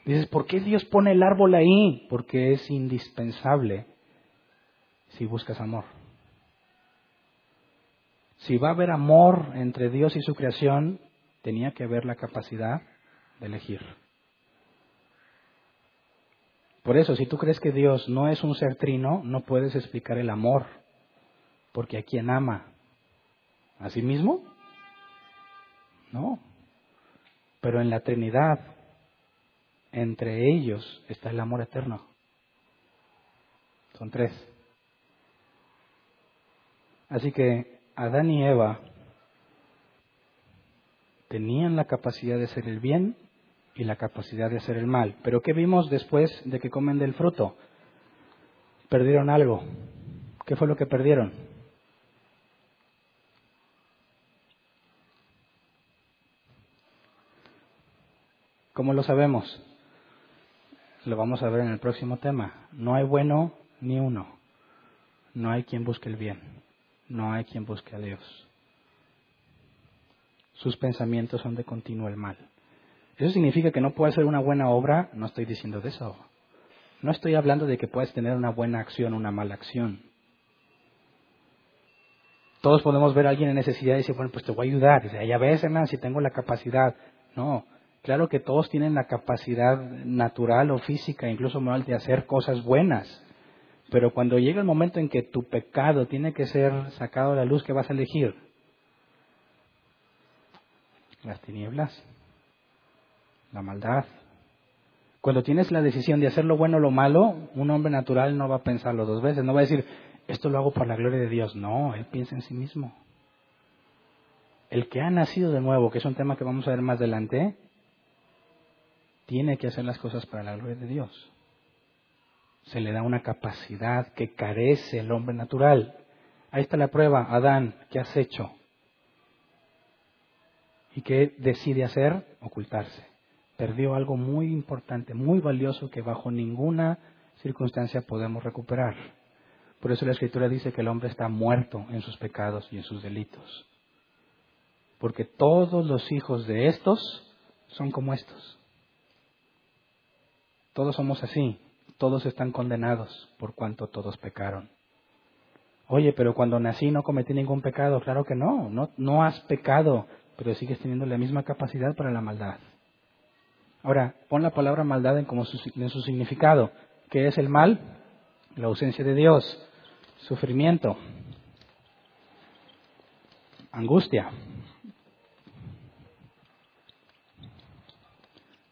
S1: Dices, ¿por qué Dios pone el árbol ahí? Porque es indispensable si buscas amor. Si va a haber amor entre Dios y su creación, tenía que haber la capacidad de elegir. Por eso, si tú crees que Dios no es un ser trino, no puedes explicar el amor, porque a quien ama, ¿a sí mismo? No. Pero en la Trinidad, entre ellos está el amor eterno. Son tres. Así que Adán y Eva tenían la capacidad de hacer el bien y la capacidad de hacer el mal. Pero ¿qué vimos después de que comen del fruto? Perdieron algo. ¿Qué fue lo que perdieron? ¿Cómo lo sabemos? Lo vamos a ver en el próximo tema. No hay bueno ni uno. No hay quien busque el bien. No hay quien busque a Dios. Sus pensamientos son de continuo el mal. ¿Eso significa que no puedes hacer una buena obra? No estoy diciendo de eso. No estoy hablando de que puedes tener una buena acción o una mala acción. Todos podemos ver a alguien en necesidad y decir, bueno, pues te voy a ayudar. Dice, ya ves, hermano, si tengo la capacidad. No, claro que todos tienen la capacidad natural o física, incluso moral, de hacer cosas buenas. Pero cuando llega el momento en que tu pecado tiene que ser sacado a la luz, ¿qué vas a elegir? Las tinieblas la maldad. Cuando tienes la decisión de hacer lo bueno o lo malo, un hombre natural no va a pensarlo dos veces, no va a decir, esto lo hago por la gloria de Dios. No, él piensa en sí mismo. El que ha nacido de nuevo, que es un tema que vamos a ver más adelante, tiene que hacer las cosas para la gloria de Dios. Se le da una capacidad que carece el hombre natural. Ahí está la prueba, Adán, ¿qué has hecho? ¿Y qué decide hacer? Ocultarse perdió algo muy importante, muy valioso que bajo ninguna circunstancia podemos recuperar. Por eso la Escritura dice que el hombre está muerto en sus pecados y en sus delitos. Porque todos los hijos de estos son como estos. Todos somos así. Todos están condenados por cuanto todos pecaron. Oye, pero cuando nací no cometí ningún pecado. Claro que no, no, no has pecado, pero sigues teniendo la misma capacidad para la maldad. Ahora, pon la palabra maldad en, como su, en su significado. ¿Qué es el mal? La ausencia de Dios, sufrimiento, angustia,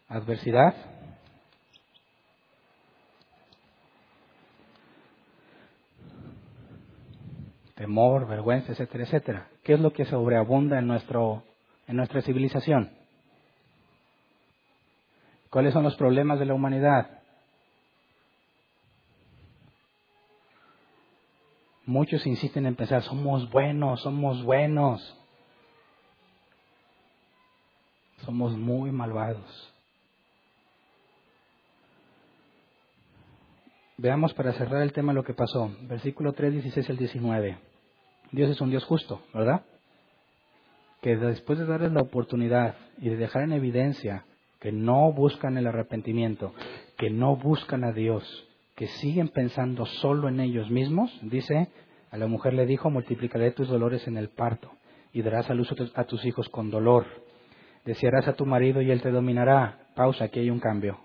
S1: adversidad, temor, vergüenza, etcétera, etcétera. ¿Qué es lo que sobreabunda en, nuestro, en nuestra civilización? ¿Cuáles son los problemas de la humanidad? Muchos insisten en pensar, somos buenos, somos buenos. Somos muy malvados. Veamos para cerrar el tema lo que pasó. Versículo 3, 16 al 19. Dios es un Dios justo, ¿verdad? Que después de darles la oportunidad y de dejar en evidencia que no buscan el arrepentimiento, que no buscan a Dios, que siguen pensando solo en ellos mismos, dice, a la mujer le dijo, multiplicaré tus dolores en el parto y darás a luz a tus hijos con dolor. Desearás a tu marido y él te dominará. Pausa, aquí hay un cambio.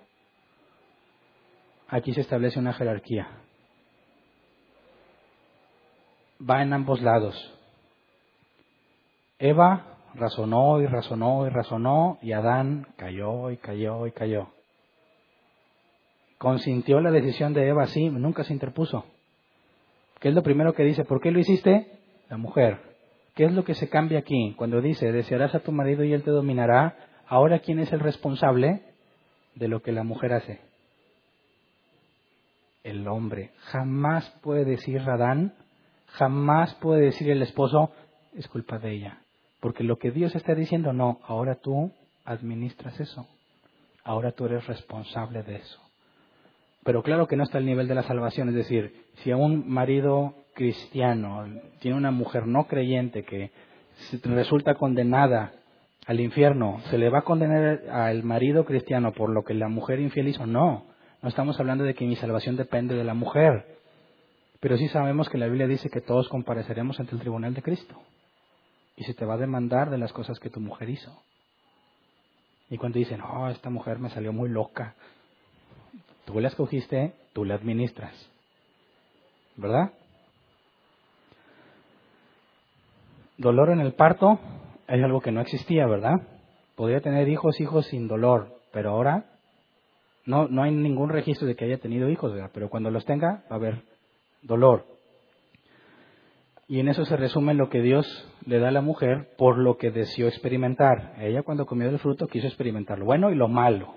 S1: Aquí se establece una jerarquía. Va en ambos lados. Eva razonó y razonó y razonó y Adán cayó y cayó y cayó. Consintió la decisión de Eva, sí, nunca se interpuso. ¿Qué es lo primero que dice? ¿Por qué lo hiciste? La mujer. ¿Qué es lo que se cambia aquí? Cuando dice, desearás a tu marido y él te dominará, ahora ¿quién es el responsable de lo que la mujer hace? El hombre. Jamás puede decir Adán, jamás puede decir el esposo, es culpa de ella. Porque lo que Dios está diciendo, no, ahora tú administras eso. Ahora tú eres responsable de eso. Pero claro que no está al nivel de la salvación. Es decir, si a un marido cristiano tiene una mujer no creyente que resulta condenada al infierno, ¿se le va a condenar al marido cristiano por lo que la mujer infiel hizo? No. No estamos hablando de que mi salvación depende de la mujer. Pero sí sabemos que la Biblia dice que todos compareceremos ante el tribunal de Cristo y se te va a demandar de las cosas que tu mujer hizo. Y cuando dicen, oh, esta mujer me salió muy loca, tú la escogiste, tú la administras. ¿Verdad? Dolor en el parto es algo que no existía, ¿verdad? Podría tener hijos, hijos sin dolor, pero ahora no, no hay ningún registro de que haya tenido hijos, ¿verdad? Pero cuando los tenga va a haber dolor. Y en eso se resume lo que Dios le da a la mujer por lo que deseó experimentar. Ella cuando comió del fruto quiso experimentar lo bueno y lo malo.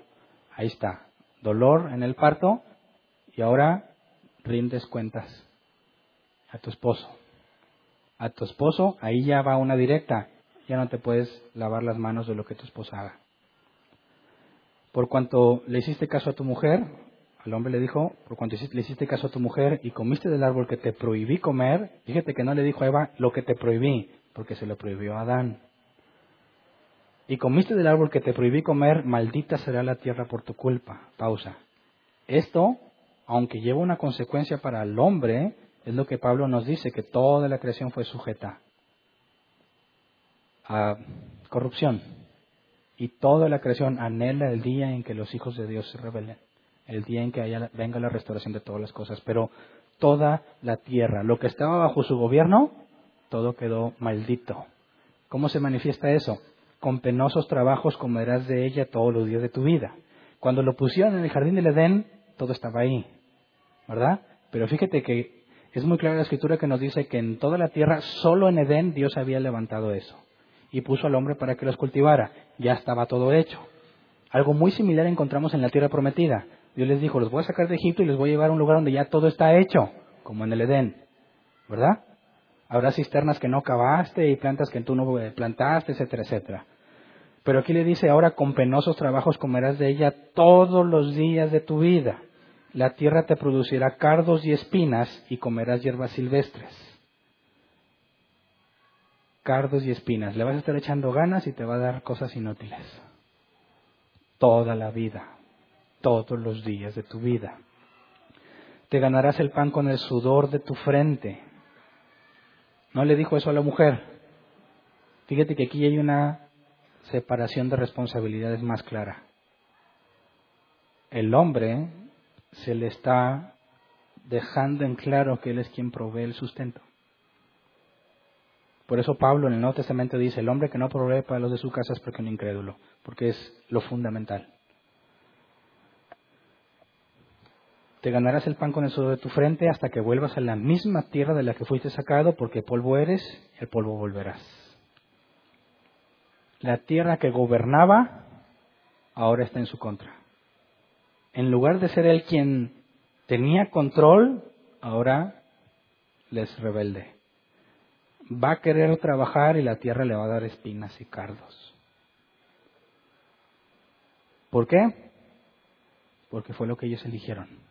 S1: Ahí está. Dolor en el parto y ahora rindes cuentas a tu esposo. A tu esposo, ahí ya va una directa. Ya no te puedes lavar las manos de lo que tu esposa haga. Por cuanto le hiciste caso a tu mujer, el hombre le dijo, por cuanto le hiciste caso a tu mujer y comiste del árbol que te prohibí comer, fíjate que no le dijo a Eva lo que te prohibí, porque se lo prohibió a Adán. Y comiste del árbol que te prohibí comer, maldita será la tierra por tu culpa. Pausa. Esto, aunque lleva una consecuencia para el hombre, es lo que Pablo nos dice, que toda la creación fue sujeta a corrupción. Y toda la creación anhela el día en que los hijos de Dios se rebelen el día en que haya, venga la restauración de todas las cosas. Pero toda la tierra, lo que estaba bajo su gobierno, todo quedó maldito. ¿Cómo se manifiesta eso? Con penosos trabajos comerás de ella todos los días de tu vida. Cuando lo pusieron en el jardín del Edén, todo estaba ahí, ¿verdad? Pero fíjate que es muy clara la escritura que nos dice que en toda la tierra, solo en Edén, Dios había levantado eso. Y puso al hombre para que los cultivara. Ya estaba todo hecho. Algo muy similar encontramos en la tierra prometida. Dios les dijo, los voy a sacar de Egipto y les voy a llevar a un lugar donde ya todo está hecho, como en el Edén. ¿Verdad? Habrá cisternas que no cavaste y plantas que tú no plantaste, etcétera, etcétera. Pero aquí le dice, ahora con penosos trabajos comerás de ella todos los días de tu vida. la tierra te producirá cardos y espinas y comerás hierbas silvestres. Cardos y espinas. Le vas a estar echando ganas y te va a dar cosas inútiles. Toda la vida, todos los días de tu vida. Te ganarás el pan con el sudor de tu frente. No le dijo eso a la mujer. Fíjate que aquí hay una separación de responsabilidades más clara. El hombre se le está dejando en claro que Él es quien provee el sustento. Por eso Pablo en el Nuevo Testamento dice, el hombre que no provee para los de su casa es porque es un incrédulo, porque es lo fundamental. Te ganarás el pan con el sudor de tu frente hasta que vuelvas a la misma tierra de la que fuiste sacado, porque polvo eres, el polvo volverás. La tierra que gobernaba ahora está en su contra en lugar de ser él quien tenía control, ahora les rebelde. Va a querer trabajar y la tierra le va a dar espinas y cardos. ¿Por qué? Porque fue lo que ellos eligieron.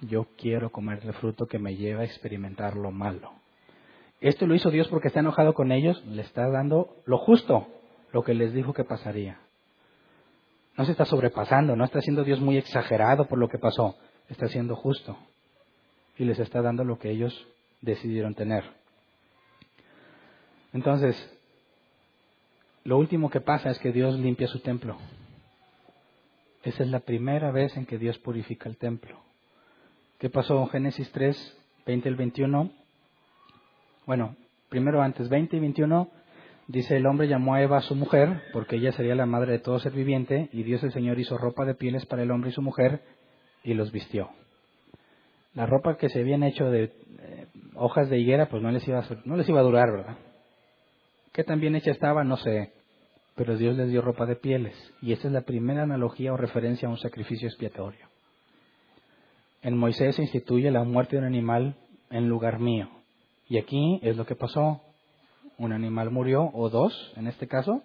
S1: Yo quiero comer el fruto que me lleva a experimentar lo malo. Esto lo hizo Dios porque está enojado con ellos, le está dando lo justo, lo que les dijo que pasaría. No se está sobrepasando, no está siendo Dios muy exagerado por lo que pasó, está siendo justo y les está dando lo que ellos decidieron tener. Entonces, lo último que pasa es que Dios limpia su templo. Esa es la primera vez en que Dios purifica el templo. ¿Qué pasó en Génesis 3, 20 al 21? Bueno, primero antes, 20 y 21, Dice, el hombre llamó a Eva a su mujer, porque ella sería la madre de todo ser viviente, y Dios el Señor hizo ropa de pieles para el hombre y su mujer, y los vistió. La ropa que se habían hecho de eh, hojas de higuera, pues no les, iba a, no les iba a durar, ¿verdad? ¿Qué tan bien hecha estaba? No sé. Pero Dios les dio ropa de pieles. Y esta es la primera analogía o referencia a un sacrificio expiatorio. En Moisés se instituye la muerte de un animal en lugar mío. Y aquí es lo que pasó un animal murió, o dos en este caso,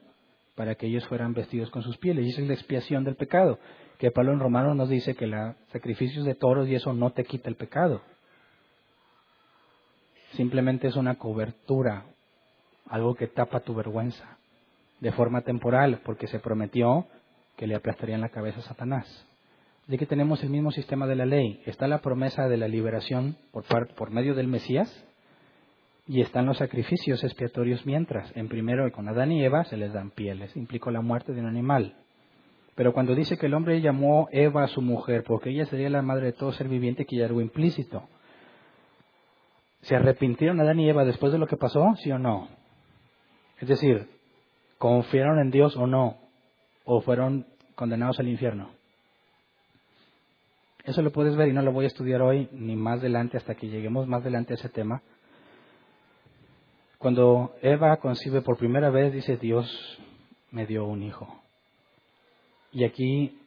S1: para que ellos fueran vestidos con sus pieles. Y esa es la expiación del pecado. Que Pablo en Romanos nos dice que los sacrificios de toros y eso no te quita el pecado. Simplemente es una cobertura, algo que tapa tu vergüenza, de forma temporal, porque se prometió que le aplastarían la cabeza a Satanás. Así que tenemos el mismo sistema de la ley. Está la promesa de la liberación por, por medio del Mesías, y están los sacrificios expiatorios mientras. En primero, con Adán y Eva se les dan pieles. Implicó la muerte de un animal. Pero cuando dice que el hombre llamó Eva a su mujer, porque ella sería la madre de todo ser viviente, que ya algo implícito. ¿Se arrepintieron Adán y Eva después de lo que pasó? ¿Sí o no? Es decir, ¿confiaron en Dios o no? ¿O fueron condenados al infierno? Eso lo puedes ver y no lo voy a estudiar hoy ni más adelante hasta que lleguemos más adelante a ese tema. Cuando Eva concibe por primera vez, dice, Dios me dio un hijo. Y aquí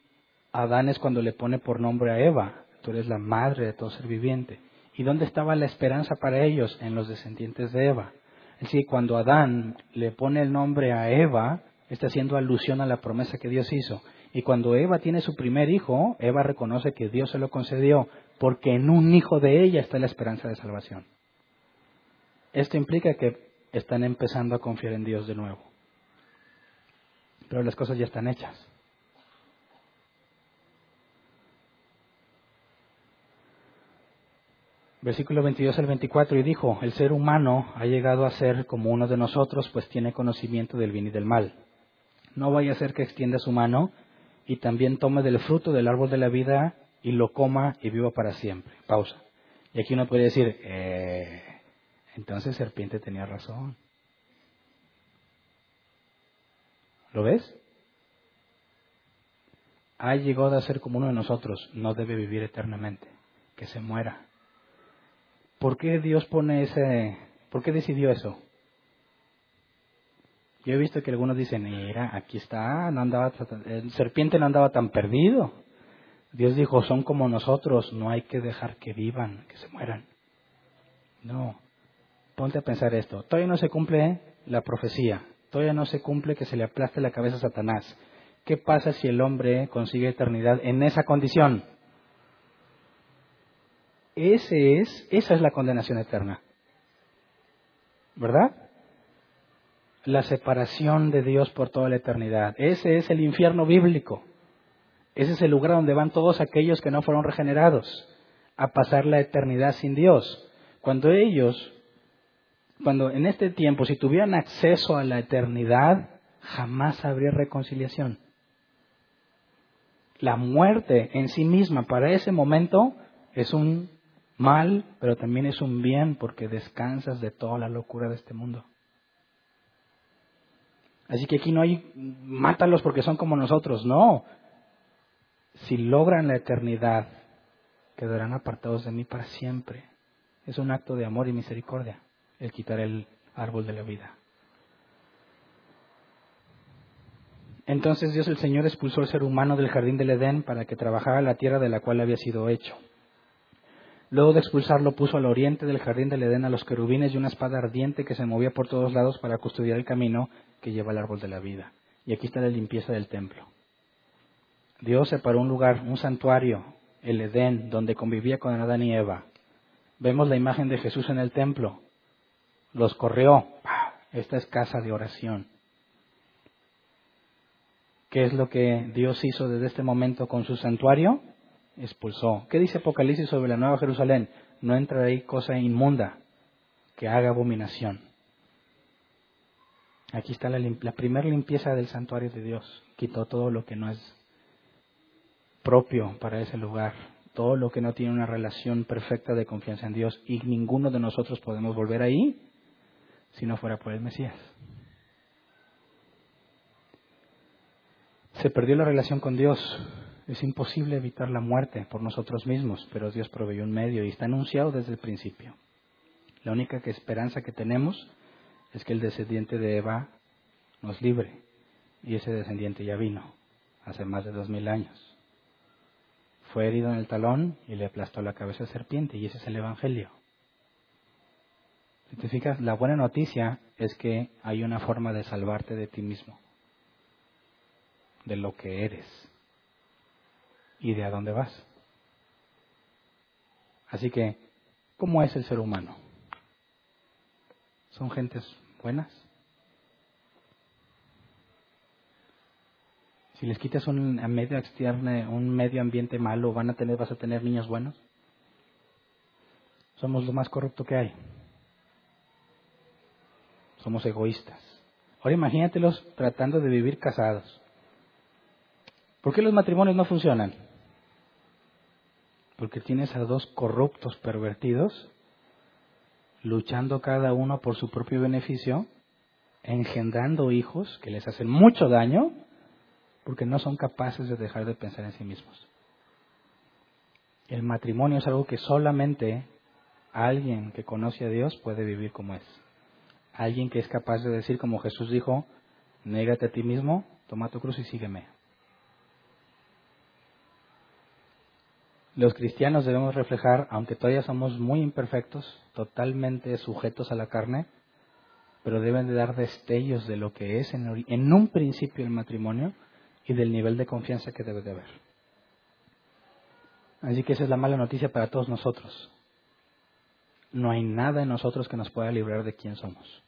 S1: Adán es cuando le pone por nombre a Eva, tú eres la madre de todo ser viviente. ¿Y dónde estaba la esperanza para ellos? En los descendientes de Eva. Es decir, cuando Adán le pone el nombre a Eva, está haciendo alusión a la promesa que Dios hizo. Y cuando Eva tiene su primer hijo, Eva reconoce que Dios se lo concedió, porque en un hijo de ella está la esperanza de salvación. Esto implica que están empezando a confiar en Dios de nuevo. Pero las cosas ya están hechas. Versículo 22 al 24, y dijo, el ser humano ha llegado a ser como uno de nosotros, pues tiene conocimiento del bien y del mal. No vaya a ser que extienda su mano y también tome del fruto del árbol de la vida y lo coma y viva para siempre. Pausa. Y aquí uno puede decir, eh, entonces serpiente tenía razón. ¿Lo ves? Ha llegado a ser como uno de nosotros, no debe vivir eternamente, que se muera. ¿Por qué Dios pone ese, por qué decidió eso? Yo he visto que algunos dicen, mira, aquí está, no andaba, el serpiente no andaba tan perdido. Dios dijo, son como nosotros, no hay que dejar que vivan, que se mueran. No, Ponte a pensar esto. Todavía no se cumple la profecía. Todavía no se cumple que se le aplaste la cabeza a Satanás. ¿Qué pasa si el hombre consigue eternidad en esa condición? Ese es, esa es la condenación eterna. ¿Verdad? La separación de Dios por toda la eternidad. Ese es el infierno bíblico. Ese es el lugar donde van todos aquellos que no fueron regenerados a pasar la eternidad sin Dios. Cuando ellos, cuando en este tiempo, si tuvieran acceso a la eternidad, jamás habría reconciliación. La muerte en sí misma para ese momento es un mal, pero también es un bien porque descansas de toda la locura de este mundo. Así que aquí no hay mátalos porque son como nosotros, no. Si logran la eternidad, quedarán apartados de mí para siempre. Es un acto de amor y misericordia el quitar el árbol de la vida. Entonces Dios el Señor expulsó al ser humano del jardín del Edén para que trabajara la tierra de la cual había sido hecho. Luego de expulsarlo puso al oriente del jardín del Edén a los querubines y una espada ardiente que se movía por todos lados para custodiar el camino que lleva al árbol de la vida. Y aquí está la limpieza del templo. Dios separó un lugar, un santuario, el Edén, donde convivía con Adán y Eva. Vemos la imagen de Jesús en el templo. Los corrió. Esta es casa de oración. ¿Qué es lo que Dios hizo desde este momento con su santuario? Expulsó. ¿Qué dice Apocalipsis sobre la Nueva Jerusalén? No entrará ahí cosa inmunda que haga abominación. Aquí está la, la primera limpieza del santuario de Dios. Quitó todo lo que no es propio para ese lugar, todo lo que no tiene una relación perfecta de confianza en Dios y ninguno de nosotros podemos volver ahí si no fuera por el Mesías. Se perdió la relación con Dios. Es imposible evitar la muerte por nosotros mismos, pero Dios proveyó un medio y está anunciado desde el principio. La única esperanza que tenemos es que el descendiente de Eva nos libre. Y ese descendiente ya vino hace más de dos mil años fue herido en el talón y le aplastó la cabeza de serpiente, y ese es el Evangelio. Te fijas, la buena noticia es que hay una forma de salvarte de ti mismo, de lo que eres y de a dónde vas. Así que, ¿cómo es el ser humano? ¿Son gentes buenas? Si les quitas un medio un medio ambiente malo, van a tener, vas a tener niños buenos. Somos lo más corrupto que hay. Somos egoístas. Ahora imagínatelos tratando de vivir casados. ¿Por qué los matrimonios no funcionan? Porque tienes a dos corruptos pervertidos luchando cada uno por su propio beneficio, engendrando hijos que les hacen mucho daño porque no son capaces de dejar de pensar en sí mismos. El matrimonio es algo que solamente alguien que conoce a Dios puede vivir como es. Alguien que es capaz de decir, como Jesús dijo, négate a ti mismo, toma tu cruz y sígueme. Los cristianos debemos reflejar, aunque todavía somos muy imperfectos, totalmente sujetos a la carne, pero deben de dar destellos de lo que es en, un principio el matrimonio y del nivel de confianza que debe de haber. Así que esa es la mala noticia para todos nosotros. No hay nada en nosotros que nos pueda librar de quién somos.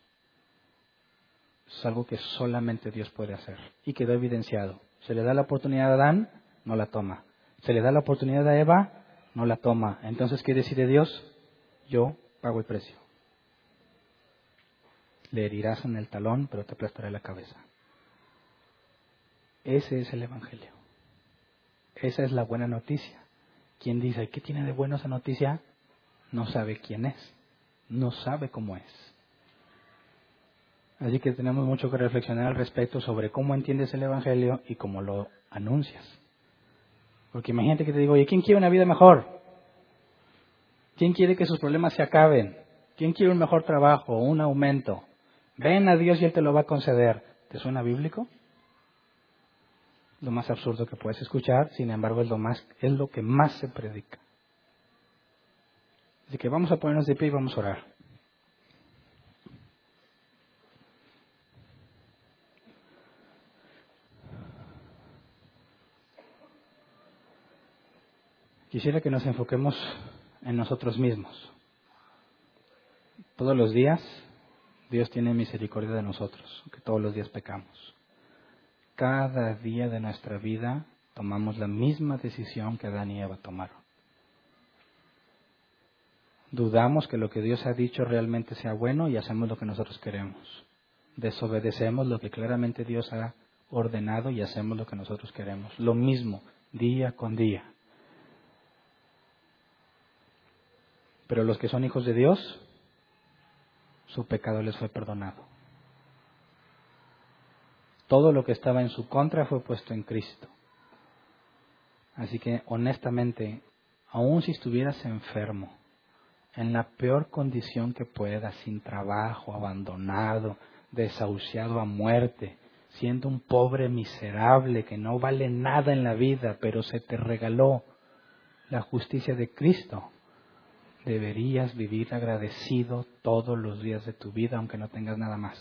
S1: Es algo que solamente Dios puede hacer y quedó evidenciado. Se le da la oportunidad a Adán, no la toma. Se le da la oportunidad a Eva, no la toma. Entonces, ¿qué decide Dios? Yo pago el precio. Le herirás en el talón, pero te aplastaré la cabeza. Ese es el Evangelio. Esa es la buena noticia. Quien dice, ¿qué tiene de bueno esa noticia? No sabe quién es, no sabe cómo es. Así que tenemos mucho que reflexionar al respecto sobre cómo entiendes el Evangelio y cómo lo anuncias. Porque imagínate que te digo, oye, ¿quién quiere una vida mejor? ¿Quién quiere que sus problemas se acaben? ¿Quién quiere un mejor trabajo, un aumento? Ven a Dios y Él te lo va a conceder. ¿Te suena bíblico? lo más absurdo que puedes escuchar, sin embargo es lo, más, es lo que más se predica. Así que vamos a ponernos de pie y vamos a orar. Quisiera que nos enfoquemos en nosotros mismos. Todos los días Dios tiene misericordia de nosotros, que todos los días pecamos. Cada día de nuestra vida tomamos la misma decisión que Adán y Eva tomaron. Dudamos que lo que Dios ha dicho realmente sea bueno y hacemos lo que nosotros queremos. Desobedecemos lo que claramente Dios ha ordenado y hacemos lo que nosotros queremos. Lo mismo, día con día. Pero los que son hijos de Dios, su pecado les fue perdonado. Todo lo que estaba en su contra fue puesto en Cristo. Así que honestamente, aun si estuvieras enfermo, en la peor condición que puedas, sin trabajo, abandonado, desahuciado a muerte, siendo un pobre miserable que no vale nada en la vida, pero se te regaló la justicia de Cristo, deberías vivir agradecido todos los días de tu vida, aunque no tengas nada más.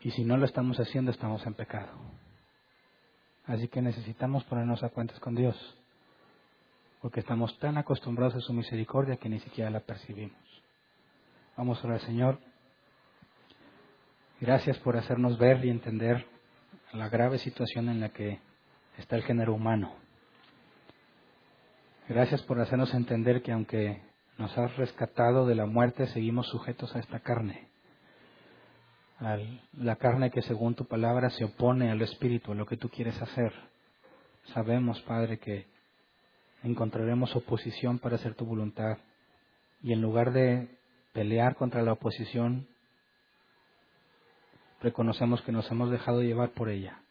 S1: Y si no lo estamos haciendo, estamos en pecado. Así que necesitamos ponernos a cuentas con Dios, porque estamos tan acostumbrados a su misericordia que ni siquiera la percibimos. Vamos a orar, Señor. Gracias por hacernos ver y entender la grave situación en la que está el género humano. Gracias por hacernos entender que aunque nos has rescatado de la muerte, seguimos sujetos a esta carne. A la carne que según tu palabra se opone al espíritu, a lo que tú quieres hacer. Sabemos, Padre, que encontraremos oposición para hacer tu voluntad. Y en lugar de pelear contra la oposición, reconocemos que nos hemos dejado llevar por ella.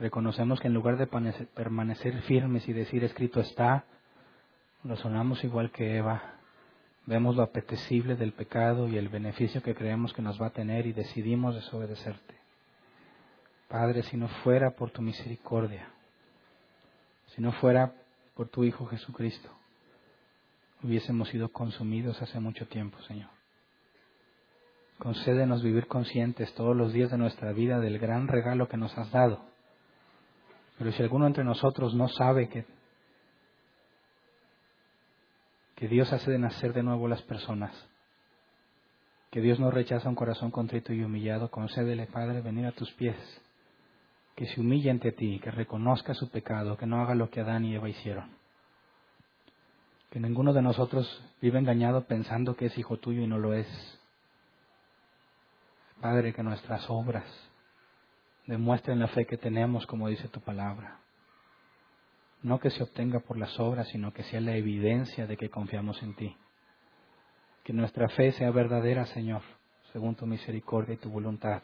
S1: Reconocemos que en lugar de permanecer firmes y decir escrito está, razonamos igual que Eva. Vemos lo apetecible del pecado y el beneficio que creemos que nos va a tener y decidimos desobedecerte. Padre, si no fuera por tu misericordia, si no fuera por tu Hijo Jesucristo, hubiésemos sido consumidos hace mucho tiempo, Señor. Concédenos vivir conscientes todos los días de nuestra vida del gran regalo que nos has dado pero si alguno entre nosotros no sabe que, que Dios hace de nacer de nuevo las personas, que Dios no rechaza un corazón contrito y humillado, concédele, Padre, venir a tus pies, que se humille ante ti, que reconozca su pecado, que no haga lo que Adán y Eva hicieron. Que ninguno de nosotros vive engañado pensando que es hijo tuyo y no lo es. Padre, que nuestras obras demuestren la fe que tenemos, como dice tu palabra. No que se obtenga por las obras, sino que sea la evidencia de que confiamos en ti. Que nuestra fe sea verdadera, Señor, según tu misericordia y tu voluntad.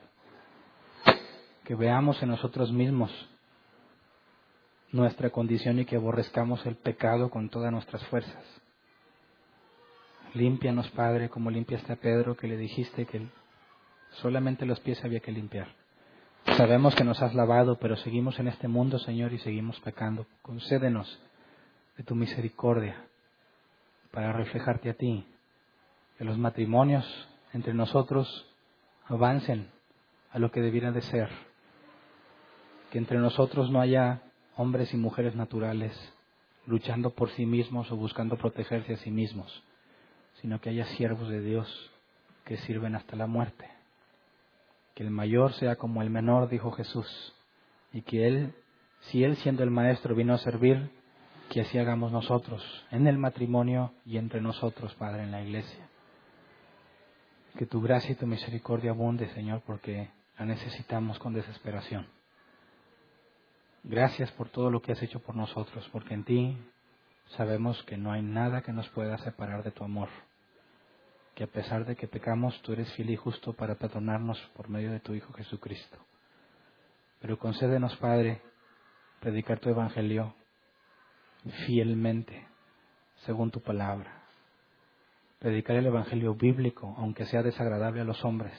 S1: Que veamos en nosotros mismos nuestra condición y que aborrezcamos el pecado con todas nuestras fuerzas. Límpianos, Padre, como limpiaste a Pedro, que le dijiste que solamente los pies había que limpiar. Sabemos que nos has lavado, pero seguimos en este mundo, Señor, y seguimos pecando. Concédenos de tu misericordia para reflejarte a ti. Que los matrimonios entre nosotros avancen a lo que debieran de ser. Que entre nosotros no haya hombres y mujeres naturales luchando por sí mismos o buscando protegerse a sí mismos, sino que haya siervos de Dios que sirven hasta la muerte que el mayor sea como el menor, dijo Jesús, y que Él, si Él siendo el Maestro vino a servir, que así hagamos nosotros, en el matrimonio y entre nosotros, Padre, en la iglesia. Que tu gracia y tu misericordia abunde, Señor, porque la necesitamos con desesperación. Gracias por todo lo que has hecho por nosotros, porque en ti sabemos que no hay nada que nos pueda separar de tu amor que a pesar de que pecamos, tú eres fiel y justo para perdonarnos por medio de tu Hijo Jesucristo. Pero concédenos, Padre, predicar tu Evangelio fielmente, según tu palabra. Predicar el Evangelio bíblico, aunque sea desagradable a los hombres.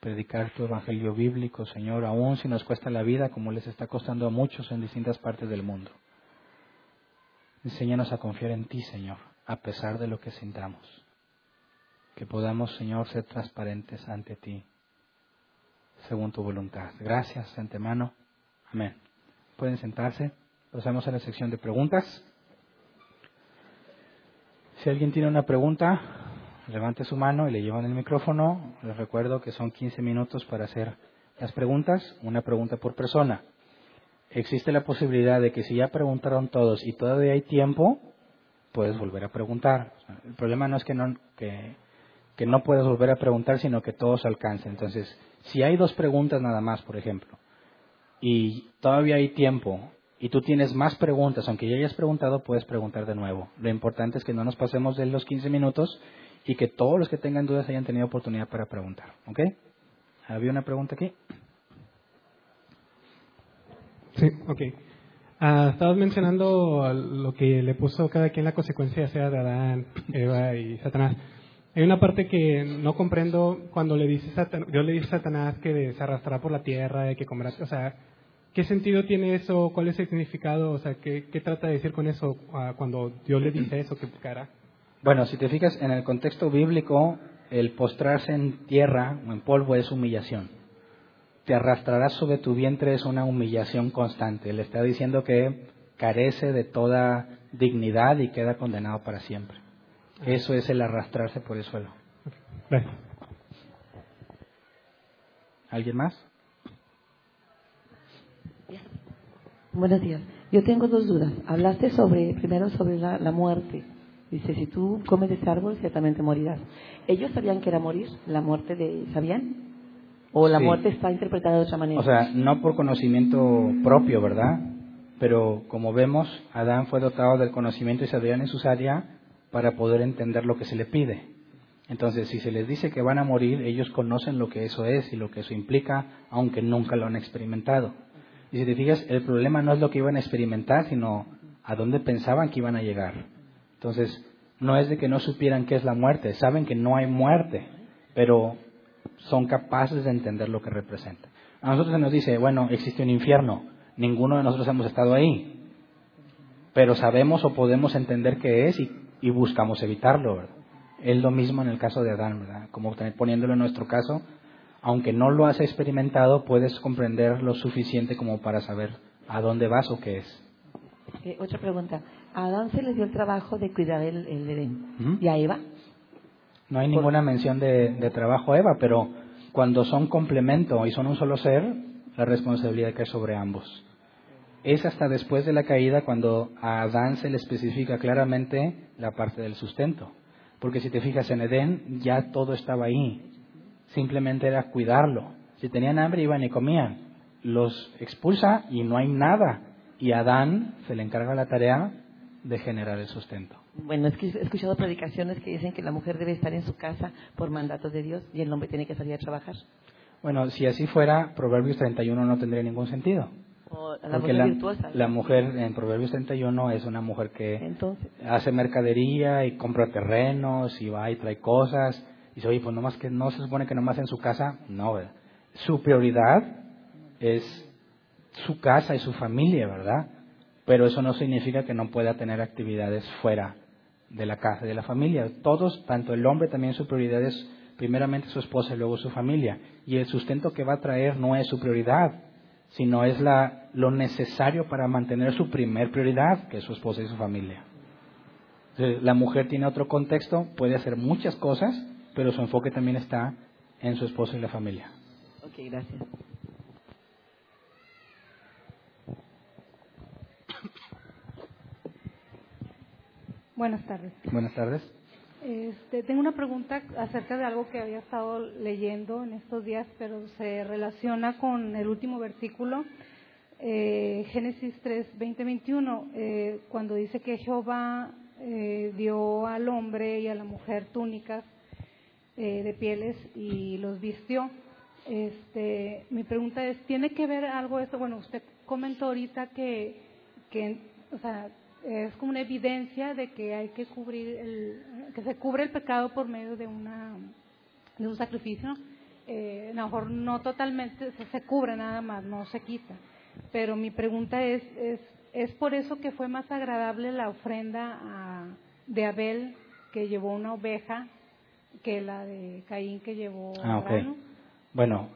S1: Predicar tu Evangelio bíblico, Señor, aun si nos cuesta la vida, como les está costando a muchos en distintas partes del mundo. Enséñanos a confiar en ti, Señor, a pesar de lo que sintamos que podamos, Señor, ser transparentes ante ti, según tu voluntad. Gracias, antemano. Amén. pueden sentarse. Pasamos a la sección de preguntas. Si alguien tiene una pregunta, levante su mano y le llevan el micrófono. Les recuerdo que son 15 minutos para hacer las preguntas, una pregunta por persona. Existe la posibilidad de que si ya preguntaron todos y todavía hay tiempo, puedes volver a preguntar. El problema no es que no, que, que no puedas volver a preguntar, sino que todos alcancen. Entonces, si hay dos preguntas nada más, por ejemplo, y todavía hay tiempo, y tú tienes más preguntas, aunque ya hayas preguntado, puedes preguntar de nuevo. Lo importante es que no nos pasemos de los 15 minutos y que todos los que tengan dudas hayan tenido oportunidad para preguntar. ¿Ok? ¿Había una pregunta aquí?
S2: Sí, ok. Uh, estabas mencionando lo que le puso cada quien la consecuencia, sea de Adán, Eva y Satanás. Hay una parte que no comprendo cuando le dice Satan, Dios le dice a Satanás que se arrastrará por la tierra y que comerá. O sea, ¿qué sentido tiene eso? ¿Cuál es el significado? O sea, ¿qué, qué trata de decir con eso uh, cuando Dios le dice eso que buscará?
S1: Bueno, si te fijas en el contexto bíblico, el postrarse en tierra o en polvo es humillación. Te arrastrarás sobre tu vientre es una humillación constante. Le está diciendo que carece de toda dignidad y queda condenado para siempre. Eso es el arrastrarse por el suelo. ¿Alguien más?
S3: Buenos días. Yo tengo dos dudas. Hablaste sobre, primero sobre la, la muerte. Dice, si tú comes de ese árbol, ciertamente morirás. ¿Ellos sabían que era morir? ¿La muerte de... ¿Sabían? ¿O la muerte está interpretada de otra manera?
S1: O sea, no por conocimiento propio, ¿verdad? Pero como vemos, Adán fue dotado del conocimiento y sabiduría necesaria para poder entender lo que se le pide. Entonces, si se les dice que van a morir, ellos conocen lo que eso es y lo que eso implica, aunque nunca lo han experimentado. Y si te fijas, el problema no es lo que iban a experimentar, sino a dónde pensaban que iban a llegar. Entonces, no es de que no supieran qué es la muerte, saben que no hay muerte, pero son capaces de entender lo que representa. A nosotros se nos dice, bueno, existe un infierno, ninguno de nosotros hemos estado ahí, pero sabemos o podemos entender qué es y, buscamos evitarlo. Es lo mismo en el caso de Adán, ¿verdad? como poniéndolo en nuestro caso, aunque no lo has experimentado, puedes comprender lo suficiente como para saber a dónde vas o qué es.
S3: Eh, otra pregunta. A Adán se le dio el trabajo de cuidar el, Edén. ¿Y a Eva?
S1: No hay ninguna mención de, trabajo a Eva, pero cuando son complemento y son un solo ser, la responsabilidad cae sobre ambos. Es hasta después de la caída cuando a Adán se le especifica claramente la parte del sustento. Porque si te fijas en Edén, ya todo estaba ahí. Simplemente era cuidarlo. Si tenían hambre, iban y comían. Los expulsa y no hay nada. Y a Adán se le encarga la tarea de generar el sustento.
S3: Bueno, es que he escuchado predicaciones que dicen que la mujer debe estar en su casa por mandato de Dios y el hombre tiene que salir a trabajar.
S1: Bueno, si así fuera, Proverbios 31 no tendría ningún sentido.
S3: La Porque mujer
S1: la, mujer en Proverbios 31 es una mujer que hace mercadería y compra terrenos y va y trae cosas. Y dice, oye, pues no, más que, no se supone que nomás en su casa. No, ¿verdad? Su prioridad es su casa y su familia, ¿verdad? pero eso no significa que no pueda tener actividades fuera de la casa, de la familia. Todos, tanto el hombre también su prioridad es primeramente su esposa y luego su familia. Y el sustento que va a traer no es su prioridad, sino es la, lo necesario para mantener su primer prioridad, que es su esposa y su familia. la mujer tiene otro contexto, puede hacer muchas cosas, pero su enfoque también está en su esposo y la familia.
S3: Ok, gracias.
S4: Buenas tardes.
S1: Buenas tardes.
S4: Este, tengo una pregunta acerca de algo que había estado leyendo en estos días, pero se relaciona con el último versículo, eh, Génesis 3, 20, 21, eh, cuando dice que Jehová eh, dio al hombre y a la mujer túnicas de pieles y los vistió. Este, mi pregunta es, ¿tiene que ver algo esto? Bueno, usted comentó ahorita que, que o sea, es como una evidencia de que hay que cubrir el, que se cubre el pecado por medio de una de un sacrificio. Eh, a lo mejor no totalmente se, cubre nada más no se quita. Pero mi pregunta es es es por eso que fue más agradable la ofrenda de Abel que llevó una oveja que la de Caín que llevó
S1: ah, bueno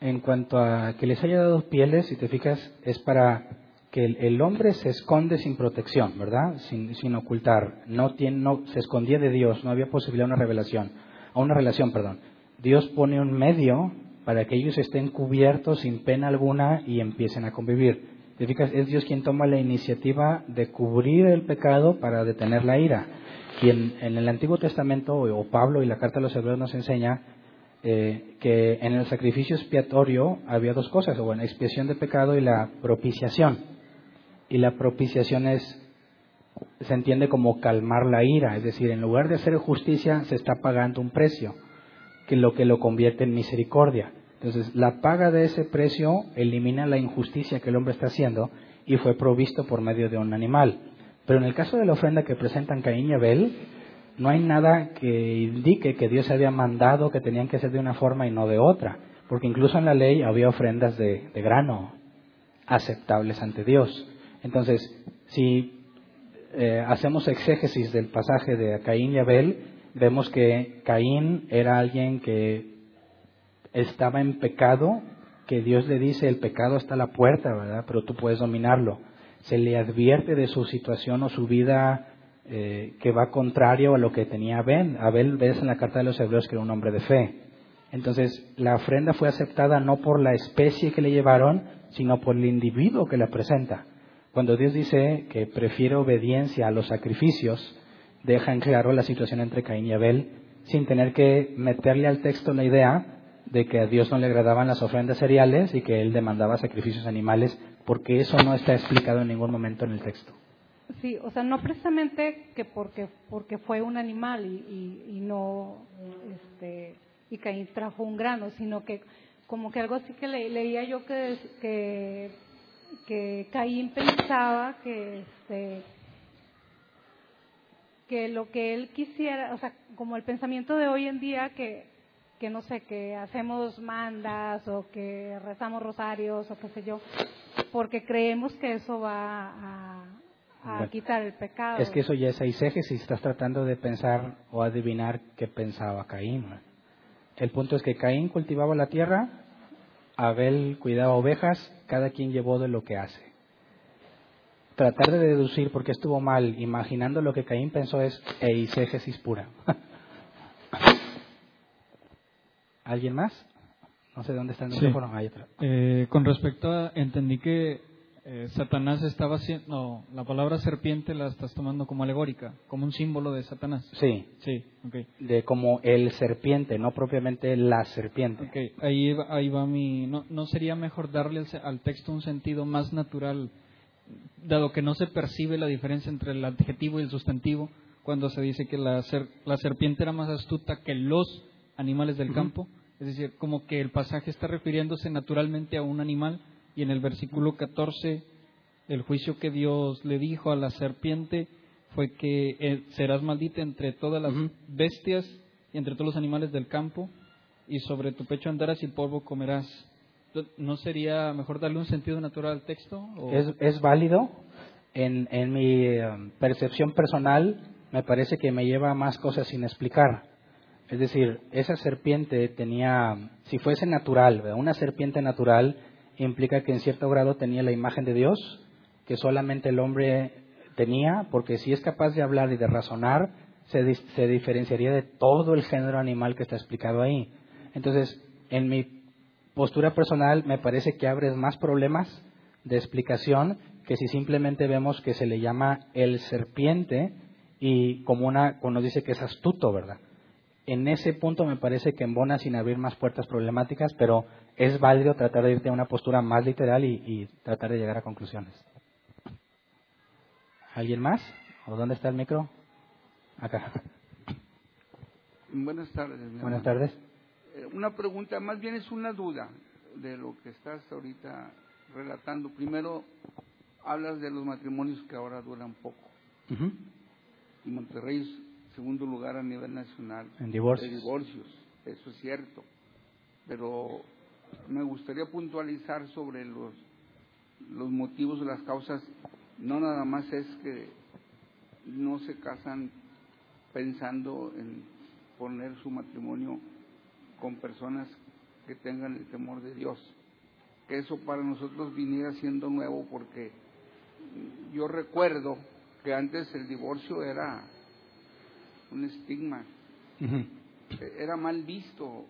S1: en cuanto a que les haya dado pieles si te fijas es para que el, hombre se esconde sin protección, ¿verdad? Sin, sin ocultar. No, tiene, no se escondía de Dios, no había posibilidad de una revelación, a una relación, perdón. Dios pone un medio para que ellos estén cubiertos sin pena alguna y empiecen a convivir. Es Dios quien toma la iniciativa de cubrir el pecado para detener la ira. Y en, el Antiguo Testamento, o Pablo y la Carta de los Hebreos nos enseña eh, que en el sacrificio expiatorio había dos cosas, o bueno, expiación de pecado y la propiciación. Y la propiciación es, se entiende como calmar la ira, es decir, en lugar de hacer justicia se está pagando un precio, que lo que lo convierte en misericordia. Entonces, la paga de ese precio elimina la injusticia que el hombre está haciendo y fue provisto por medio de un animal. Pero en el caso de la ofrenda que presentan Caín y Abel, no hay nada que indique que Dios había mandado que tenían que ser de una forma y no de otra, porque incluso en la ley había ofrendas de, grano aceptables ante Dios. Entonces, si eh, hacemos exégesis del pasaje de Caín y Abel, vemos que Caín era alguien que estaba en pecado, que Dios le dice, el pecado está a la puerta, ¿verdad? Pero tú puedes dominarlo. Se le advierte de su situación o su vida eh, que va contrario a lo que tenía Abel. Abel ves en la carta de los hebreos que era un hombre de fe. Entonces, la ofrenda fue aceptada no por la especie que le llevaron, sino por el individuo que la presenta. Cuando Dios dice que prefiere obediencia a los sacrificios, deja en claro la situación entre Caín y Abel, sin tener que meterle al texto la idea de que a Dios no le agradaban las ofrendas cereales y que él demandaba sacrificios animales, porque eso no está explicado en ningún momento en el texto.
S4: Sí, o sea, no precisamente que porque porque fue un animal y, y, no este y Caín trajo un grano, sino que como que algo así que leía yo que, que que Caín pensaba que este que lo que él quisiera, o sea, como el pensamiento de hoy en día que que no sé, que hacemos mandas o que rezamos rosarios o qué sé yo, porque creemos que eso va a, quitar el pecado.
S1: Es que eso ya es si estás tratando de pensar o adivinar qué pensaba Caín. El punto es que Caín cultivaba la tierra, Abel cuidaba ovejas, cada quien llevó de lo que hace. Tratar de deducir por qué estuvo mal, imaginando lo que Caín pensó es eisegesis pura. ¿Alguien más? No sé dónde está el micrófono.
S5: Eh, con respecto a, entendí que eh, Satanás estaba haciendo, no, la palabra serpiente la estás tomando como alegórica, como un símbolo de Satanás.
S1: Sí.
S5: Sí, okay.
S1: De como el serpiente, no propiamente la serpiente.
S5: Okay. Ahí, va, ahí va mi, no, no sería mejor darle al, texto un sentido más natural, dado que no se percibe la diferencia entre el adjetivo y el sustantivo, cuando se dice que la, la serpiente era más astuta que los animales del campo. Es decir, como que el pasaje está refiriéndose naturalmente a un animal y en el versículo 14 el juicio que Dios le dijo a la serpiente fue que eh, serás maldita entre todas las bestias y entre todos los animales del campo y sobre tu pecho andarás y polvo comerás. ¿No sería mejor darle un sentido natural al texto?
S1: Es, es válido. En, en mi eh, percepción personal me parece que me lleva más cosas sin explicar. Es decir, esa serpiente tenía, si fuese natural, una serpiente natural implica que en cierto grado tenía la imagen de Dios, que solamente el hombre tenía, porque si es capaz de hablar y de razonar, se, se diferenciaría de todo el género animal que está explicado ahí. Entonces, en mi postura personal, me parece que abres más problemas de explicación que si simplemente vemos que se le llama el serpiente y como una, cuando dice que es astuto, ¿verdad? En ese punto me parece que embona sin abrir más puertas problemáticas, pero es válido tratar de irte a una postura más literal y, tratar de llegar a conclusiones. ¿Alguien más? ¿O dónde está el micro? Acá.
S6: Buenas tardes.
S1: Buenas tardes.
S6: Eh, una pregunta, más bien es una duda de lo que estás ahorita relatando. Primero, hablas de los matrimonios que ahora duran poco. Y Monterrey segundo lugar a nivel nacional
S1: en divorcios.
S6: de divorcios. Eso es cierto. Pero me gustaría puntualizar sobre los, los motivos o las causas. No nada más es que no se casan pensando en poner su matrimonio con personas que tengan el temor de Dios. Que eso para nosotros viniera siendo nuevo porque yo recuerdo que antes el divorcio era un estigma, era mal visto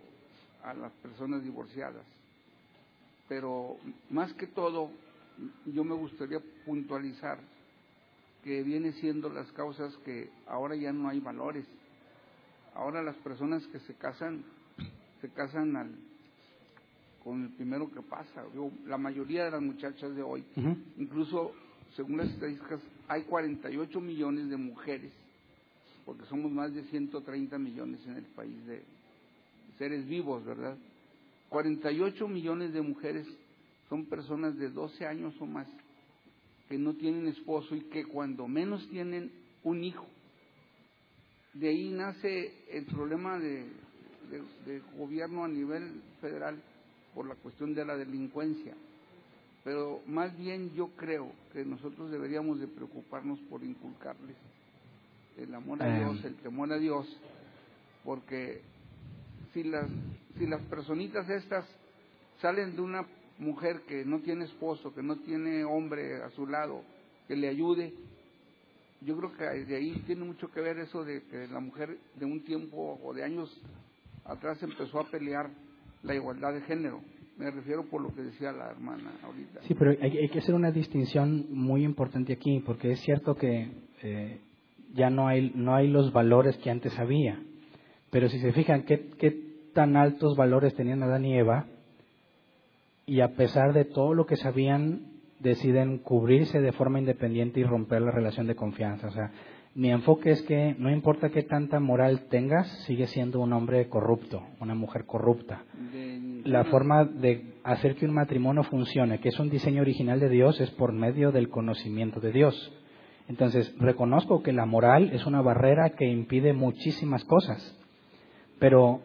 S6: a las personas divorciadas, pero más que todo yo me gustaría puntualizar que viene siendo las causas que ahora ya no hay valores. Ahora las personas que se casan, se casan al, con el primero que pasa. la mayoría de las muchachas de hoy, incluso según las estadísticas, hay 48 millones de mujeres, porque somos más de 130 millones en el país de seres vivos, ¿verdad? 48 millones de mujeres son personas de 12 años o más que no tienen esposo y que cuando menos tienen un hijo. De ahí nace el problema de, gobierno a nivel federal por la cuestión de la delincuencia. Pero más bien yo creo que nosotros deberíamos de preocuparnos por inculcarles el amor a Dios, ah. el temor a Dios, porque si las, si las personitas estas salen de una mujer que no tiene esposo, que no tiene hombre a su lado, que le ayude, yo creo que de ahí tiene mucho que ver eso de que la mujer de un tiempo o de años atrás empezó a pelear la igualdad de género. Me refiero por lo que decía la hermana ahorita.
S1: Sí, pero hay, que hacer una distinción muy importante aquí, porque es cierto que eh, ya no hay, no hay los valores que antes había. Pero si se fijan qué, qué tan altos valores tenían Adán y Eva, y a pesar de todo lo que sabían, deciden cubrirse de forma independiente y romper la relación de confianza. O sea, mi enfoque es que no importa qué tanta moral tengas, sigue siendo un hombre corrupto, una mujer corrupta. La forma de hacer que un matrimonio funcione, que es un diseño original de Dios, es por medio del conocimiento de Dios. Entonces, reconozco que la moral es una barrera que impide muchísimas cosas, pero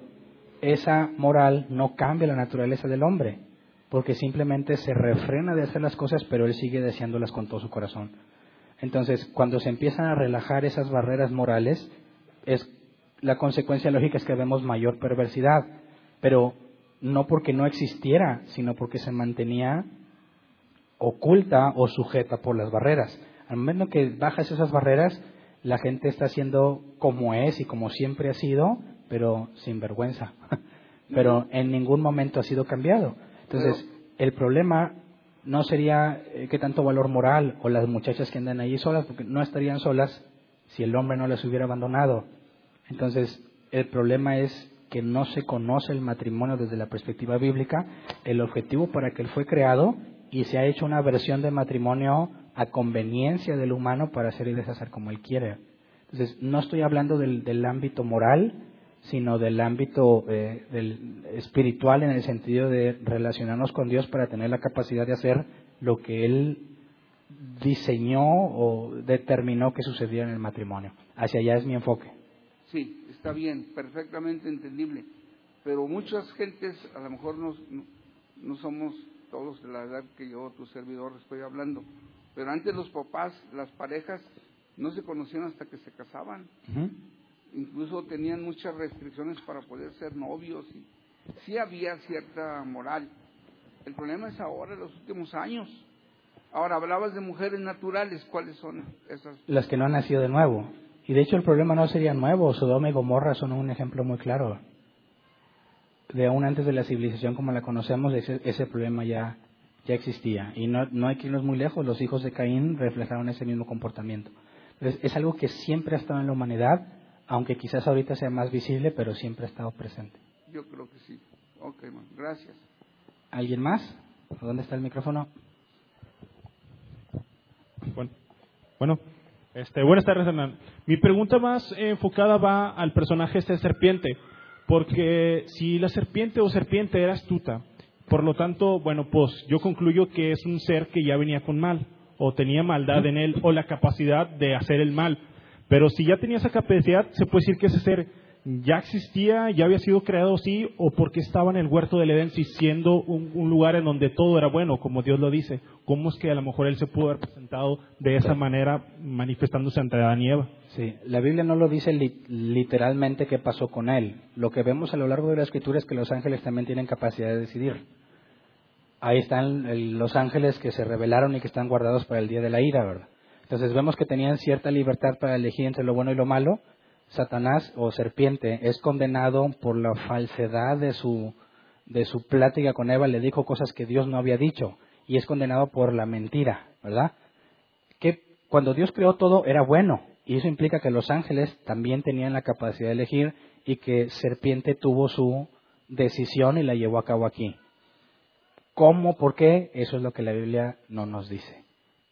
S1: esa moral no cambia la naturaleza del hombre porque simplemente se refrena de hacer las cosas, pero él sigue deseándolas con todo su corazón. Entonces, cuando se empiezan a relajar esas barreras morales, es la consecuencia lógica es que vemos mayor perversidad, pero no porque no existiera, sino porque se mantenía oculta o sujeta por las barreras. Al momento que bajas esas barreras, la gente está siendo como es y como siempre ha sido, pero sin vergüenza. pero en ningún momento ha sido cambiado. Entonces, el problema no sería eh, qué tanto valor moral o las muchachas que andan allí solas, porque no estarían solas si el hombre no las hubiera abandonado. Entonces, el problema es que no se conoce el matrimonio desde la perspectiva bíblica, el objetivo para que él fue creado y se ha hecho una versión de matrimonio a conveniencia del humano para hacer y deshacer como él quiere. Entonces, no estoy hablando del, del ámbito moral, sino del ámbito eh, del espiritual en el sentido de relacionarnos con Dios para tener la capacidad de hacer lo que Él diseñó o determinó que sucediera en el matrimonio. Hacia allá es mi enfoque.
S6: Sí, está bien, perfectamente entendible. Pero muchas gentes, a lo mejor no, no somos todos de la edad que yo, tu servidor, estoy hablando. Pero antes los papás, las parejas, no se conocían hasta que se casaban incluso tenían muchas restricciones para poder ser novios y sí había cierta moral. El problema es ahora, en los últimos años. Ahora, hablabas de mujeres naturales, ¿cuáles son esas?
S1: Las que no han nacido de nuevo. Y de hecho el problema no sería nuevo, Sodoma y Gomorra son un ejemplo muy claro. De aún antes de la civilización como la conocemos, ese, ese problema ya, ya existía. Y no, no hay que irnos muy lejos, los hijos de Caín reflejaron ese mismo comportamiento. Entonces, es algo que siempre ha estado en la humanidad, aunque quizás ahorita sea más visible, pero siempre ha estado presente.
S6: Yo creo que sí. Ok, gracias.
S1: ¿Alguien más? ¿Dónde está el micrófono?
S7: Bueno, bueno este, buenas tardes, Hernán. Mi pregunta más enfocada va al personaje este serpiente, porque si la serpiente o serpiente era astuta, por lo tanto, bueno, pues yo concluyo que es un ser que ya venía con mal, o tenía maldad en él, o la capacidad de hacer el mal. Pero si ya tenía esa capacidad, se puede decir que ese ser ya existía, ya había sido creado sí, o porque estaba en el huerto del Edén, siendo un, lugar en donde todo era bueno, como Dios lo dice. ¿Cómo es que a lo mejor él se pudo haber presentado de esa manera, manifestándose ante Adán y Eva?
S1: Sí, la Biblia no lo dice literalmente qué pasó con él. Lo que vemos a lo largo de la escritura es que los ángeles también tienen capacidad de decidir. ahí están los ángeles que se rebelaron y que están guardados para el día de la ira, ¿verdad? Entonces vemos que tenían cierta libertad para elegir entre lo bueno y lo malo. Satanás o serpiente es condenado por la falsedad de su, de su plática con Eva, le dijo cosas que Dios no había dicho y es condenado por la mentira, ¿verdad? Que cuando Dios creó todo era bueno y eso implica que los ángeles también tenían la capacidad de elegir y que serpiente tuvo su decisión y la llevó a cabo aquí. ¿Cómo? ¿Por qué? Eso es lo que la Biblia no nos dice.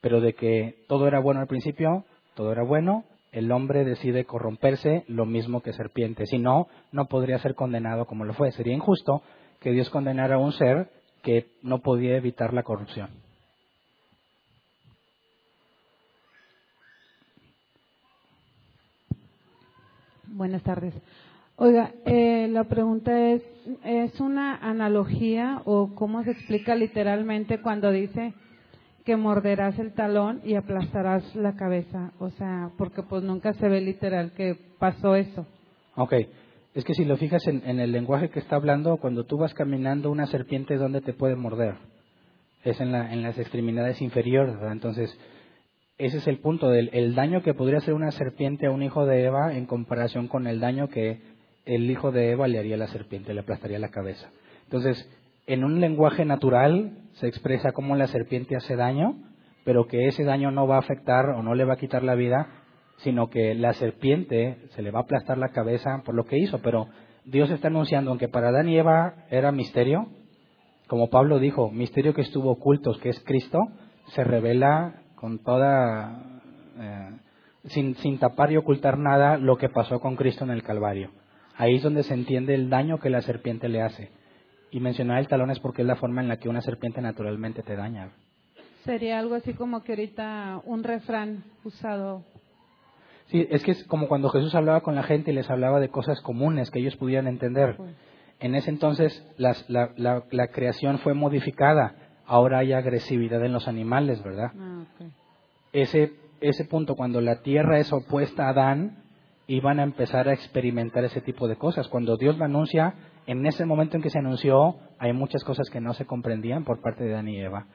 S1: Pero de que todo era bueno al principio, todo era bueno, el hombre decide corromperse lo mismo que serpiente. Si no, no podría ser condenado como lo fue. Sería injusto que Dios condenara a un ser que no podía evitar la corrupción.
S8: Buenas tardes. Oiga, eh, la pregunta es, ¿es una analogía o cómo se explica literalmente cuando dice que morderás el talón y aplastarás la cabeza? O sea, porque pues nunca se ve literal que pasó eso.
S1: Ok, es que si lo fijas en, el lenguaje que está hablando, cuando tú vas caminando, una serpiente, ¿dónde te puede morder? Es en, la, en las extremidades inferiores. Entonces, ese es el punto del el daño que podría hacer una serpiente a un hijo de Eva en comparación con el daño que el hijo de Eva le haría a la serpiente, le aplastaría la cabeza. Entonces, en un lenguaje natural se expresa cómo la serpiente hace daño, pero que ese daño no va a afectar o no le va a quitar la vida, sino que la serpiente se le va a aplastar la cabeza por lo que hizo. Pero Dios está anunciando, aunque para Adán y Eva era misterio, como Pablo dijo, misterio que estuvo oculto, que es Cristo, se revela con toda, eh, sin, sin tapar y ocultar nada lo que pasó con Cristo en el Calvario. Ahí es donde se entiende el daño que la serpiente le hace. Y mencionar el talón es porque es la forma en la que una serpiente naturalmente te daña.
S8: Sería algo así como que ahorita un refrán usado.
S1: Sí, es que es como cuando Jesús hablaba con la gente y les hablaba de cosas comunes que ellos pudieran entender.
S8: Pues,
S1: En ese entonces las- la, la- la creación fue modificada. Ahora hay agresividad en los animales, ¿verdad?
S8: ah,
S1: ese, ese punto, cuando la tierra es opuesta a Adán, iban a empezar a experimentar ese tipo de cosas. Cuando Dios lo anuncia, en ese momento en que se anunció, hay muchas cosas que no se comprendían por parte de Adán y Eva,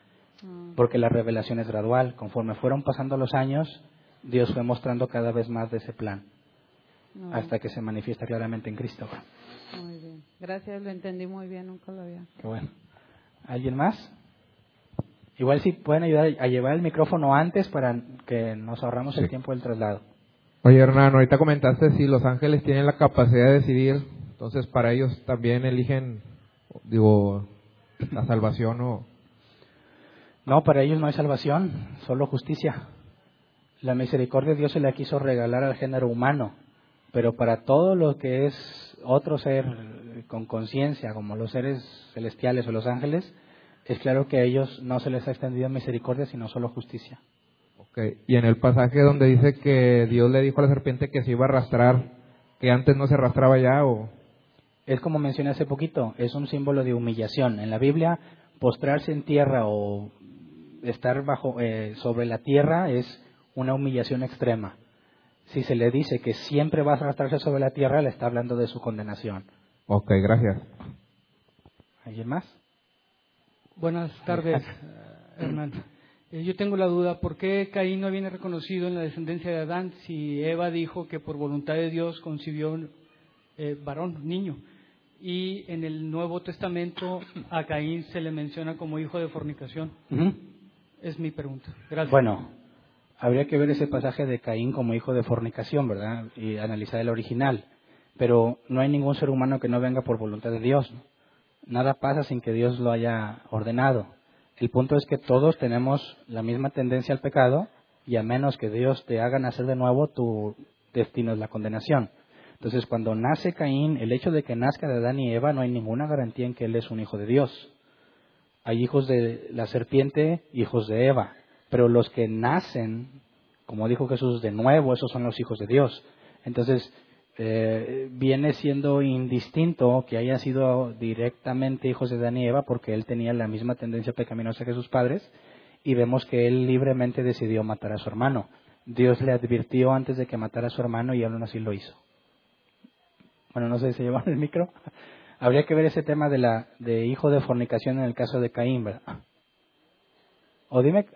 S8: Ah,
S1: porque la revelación es gradual. Conforme fueron pasando los años, Dios fue mostrando cada vez más de ese plan, hasta que se manifiesta claramente en Cristo.
S8: Muy bien. Gracias, lo entendí muy bien, nunca lo había.
S1: Qué bueno. ¿Alguien más? Igual si pueden ayudar a llevar el micrófono antes para que nos ahorramos el
S9: Sí.
S1: tiempo del traslado.
S9: Oye, Hernán, ahorita comentaste si los ángeles tienen la capacidad de decidir, entonces para ellos también eligen, digo, la salvación o...
S1: No, para ellos no hay salvación, solo justicia. La misericordia de Dios se la quiso regalar al género humano, pero para todo lo que es otro ser con conciencia, como los seres celestiales o los ángeles, es claro que a ellos no se les ha extendido misericordia, sino solo justicia.
S9: Ok, Y en el pasaje donde dice que Dios le dijo a la serpiente que se iba a arrastrar, que antes no se arrastraba ya o...
S1: Es como mencioné hace poquito, es un símbolo de humillación. En la Biblia, postrarse en tierra o estar bajo eh, sobre la tierra es una humillación extrema. Si se le dice que siempre va a arrastrarse sobre la tierra, le está hablando de su condenación.
S9: Ok, gracias.
S1: ¿Alguien más?
S10: Buenas tardes, Hernán. Eh, yo tengo la duda, ¿por qué Caín no viene reconocido en la descendencia de Adán si Eva dijo que por voluntad de Dios concibió eh, varón, niño? Y en el Nuevo Testamento a Caín se le menciona como hijo de fornicación. Es mi pregunta. Gracias.
S1: Bueno, habría que ver ese pasaje de Caín como hijo de fornicación, ¿verdad? Y analizar el original. Pero no hay ningún ser humano que no venga por voluntad de Dios. ¿no? Nada pasa sin que Dios lo haya ordenado. El punto es que todos tenemos la misma tendencia al pecado y a menos que Dios te haga nacer de nuevo, tu destino es la condenación. Entonces, cuando nace Caín, el hecho de que nazca de Adán y Eva no hay ninguna garantía en que él es un hijo de Dios. Hay hijos de la serpiente, hijos de Eva, pero los que nacen, como dijo Jesús, de nuevo, esos son los hijos de Dios. Entonces, eh, viene siendo indistinto que hayan sido directamente hijos de Adán y Eva porque él tenía la misma tendencia pecaminosa que sus padres y vemos que él libremente decidió matar a su hermano. Dios le advirtió antes de que matara a su hermano y aún así lo hizo. Bueno, no sé si se llevaron el micro. Habría que ver ese tema de la de hijo de fornicación en el caso de Caín. O dime.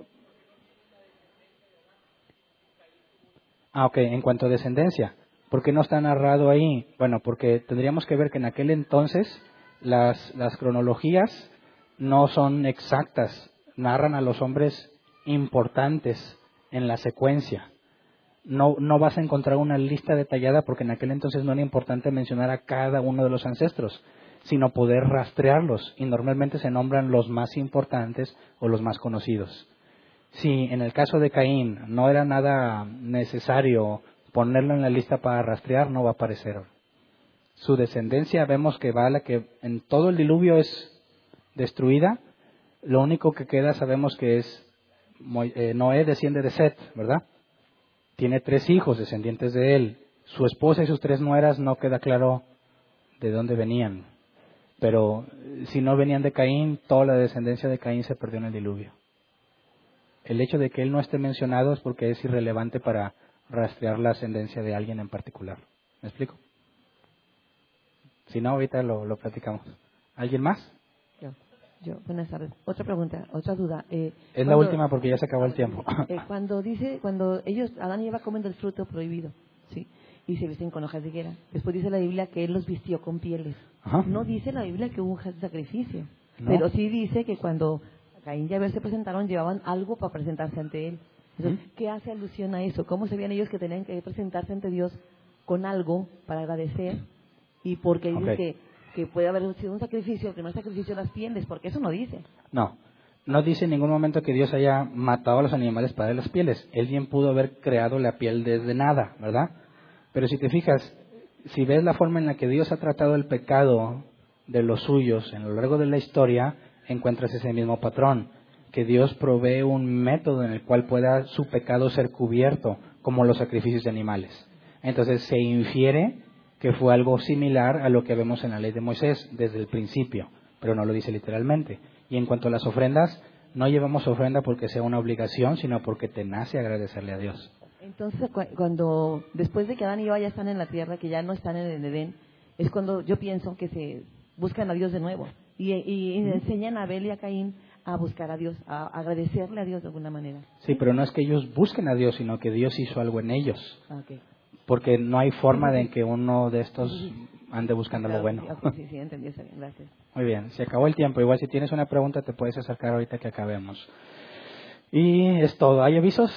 S1: Ah, ok, en cuanto a descendencia. ¿Por qué no está narrado ahí? Bueno, porque tendríamos que ver que en aquel entonces las, las cronologías no son exactas, narran a los hombres importantes en la secuencia. No, no vas a encontrar una lista detallada porque en aquel entonces no era importante mencionar a cada uno de los ancestros, sino poder rastrearlos y normalmente se nombran los más importantes o los más conocidos. Si en el caso de Caín no era nada necesario ponerlo en la lista para rastrear, no va a aparecer. Su descendencia vemos que va a la que en todo el diluvio es destruida, lo único que queda sabemos que es eh, Noé desciende de Set, ¿verdad? Tiene tres hijos descendientes de él. Su esposa y sus tres nueras no queda claro de dónde venían. Pero eh, si no venían de Caín, toda la descendencia de Caín se perdió en el diluvio. El hecho de que él no esté mencionado es porque es irrelevante para rastrear la ascendencia de alguien en particular. ¿Me explico? Si no, ahorita lo, lo platicamos. ¿Alguien más?
S3: Yo, buenas tardes. Otra pregunta, otra duda.
S1: Eh, es la última porque ya se acabó el tiempo.
S3: Eh, cuando dice, cuando ellos, Adán y Eva comen del fruto prohibido, sí, y se visten con hojas de higuera. Después dice la Biblia que él los vistió con pieles. No dice la Biblia que hubo un sacrificio, pero sí dice que cuando Caín y Abel se presentaron llevaban algo para presentarse ante él. Entonces, ¿qué hace alusión a eso? ¿Cómo sabían ellos que tenían que presentarse ante Dios con algo para agradecer? Y porque dice que que puede haber sido un sacrificio, el primer sacrificio las pieles, porque eso no dice.
S1: No, no dice en ningún momento que Dios haya matado a los animales para las pieles. Él bien pudo haber creado la piel desde nada, ¿verdad? Pero si te fijas, si ves la forma en la que Dios ha tratado el pecado de los suyos en lo largo de la historia, encuentras ese mismo patrón, que Dios provee un método en el cual pueda su pecado ser cubierto, como los sacrificios de animales. Entonces se infiere que fue algo similar a lo que vemos en la ley de Moisés desde el principio, pero no lo dice literalmente. Y en cuanto a las ofrendas, no llevamos ofrenda porque sea una obligación, sino porque te nace agradecerle a Dios.
S3: Entonces, cuando después de que Adán y Eva ya están en la tierra, que ya no están en el Edén, es cuando yo pienso que se buscan a Dios de nuevo y, enseñan a Abel y a Caín a buscar a Dios, a agradecerle a Dios de alguna manera.
S1: Sí, pero no es que ellos busquen a Dios, sino que Dios hizo algo en ellos porque no hay forma de que uno de estos ande buscando lo bueno.
S3: Sí, sí, entendí, gracias.
S1: Muy bien, se acabó el tiempo. Igual si tienes una pregunta te puedes acercar ahorita que acabemos. Y es todo. ¿Hay avisos?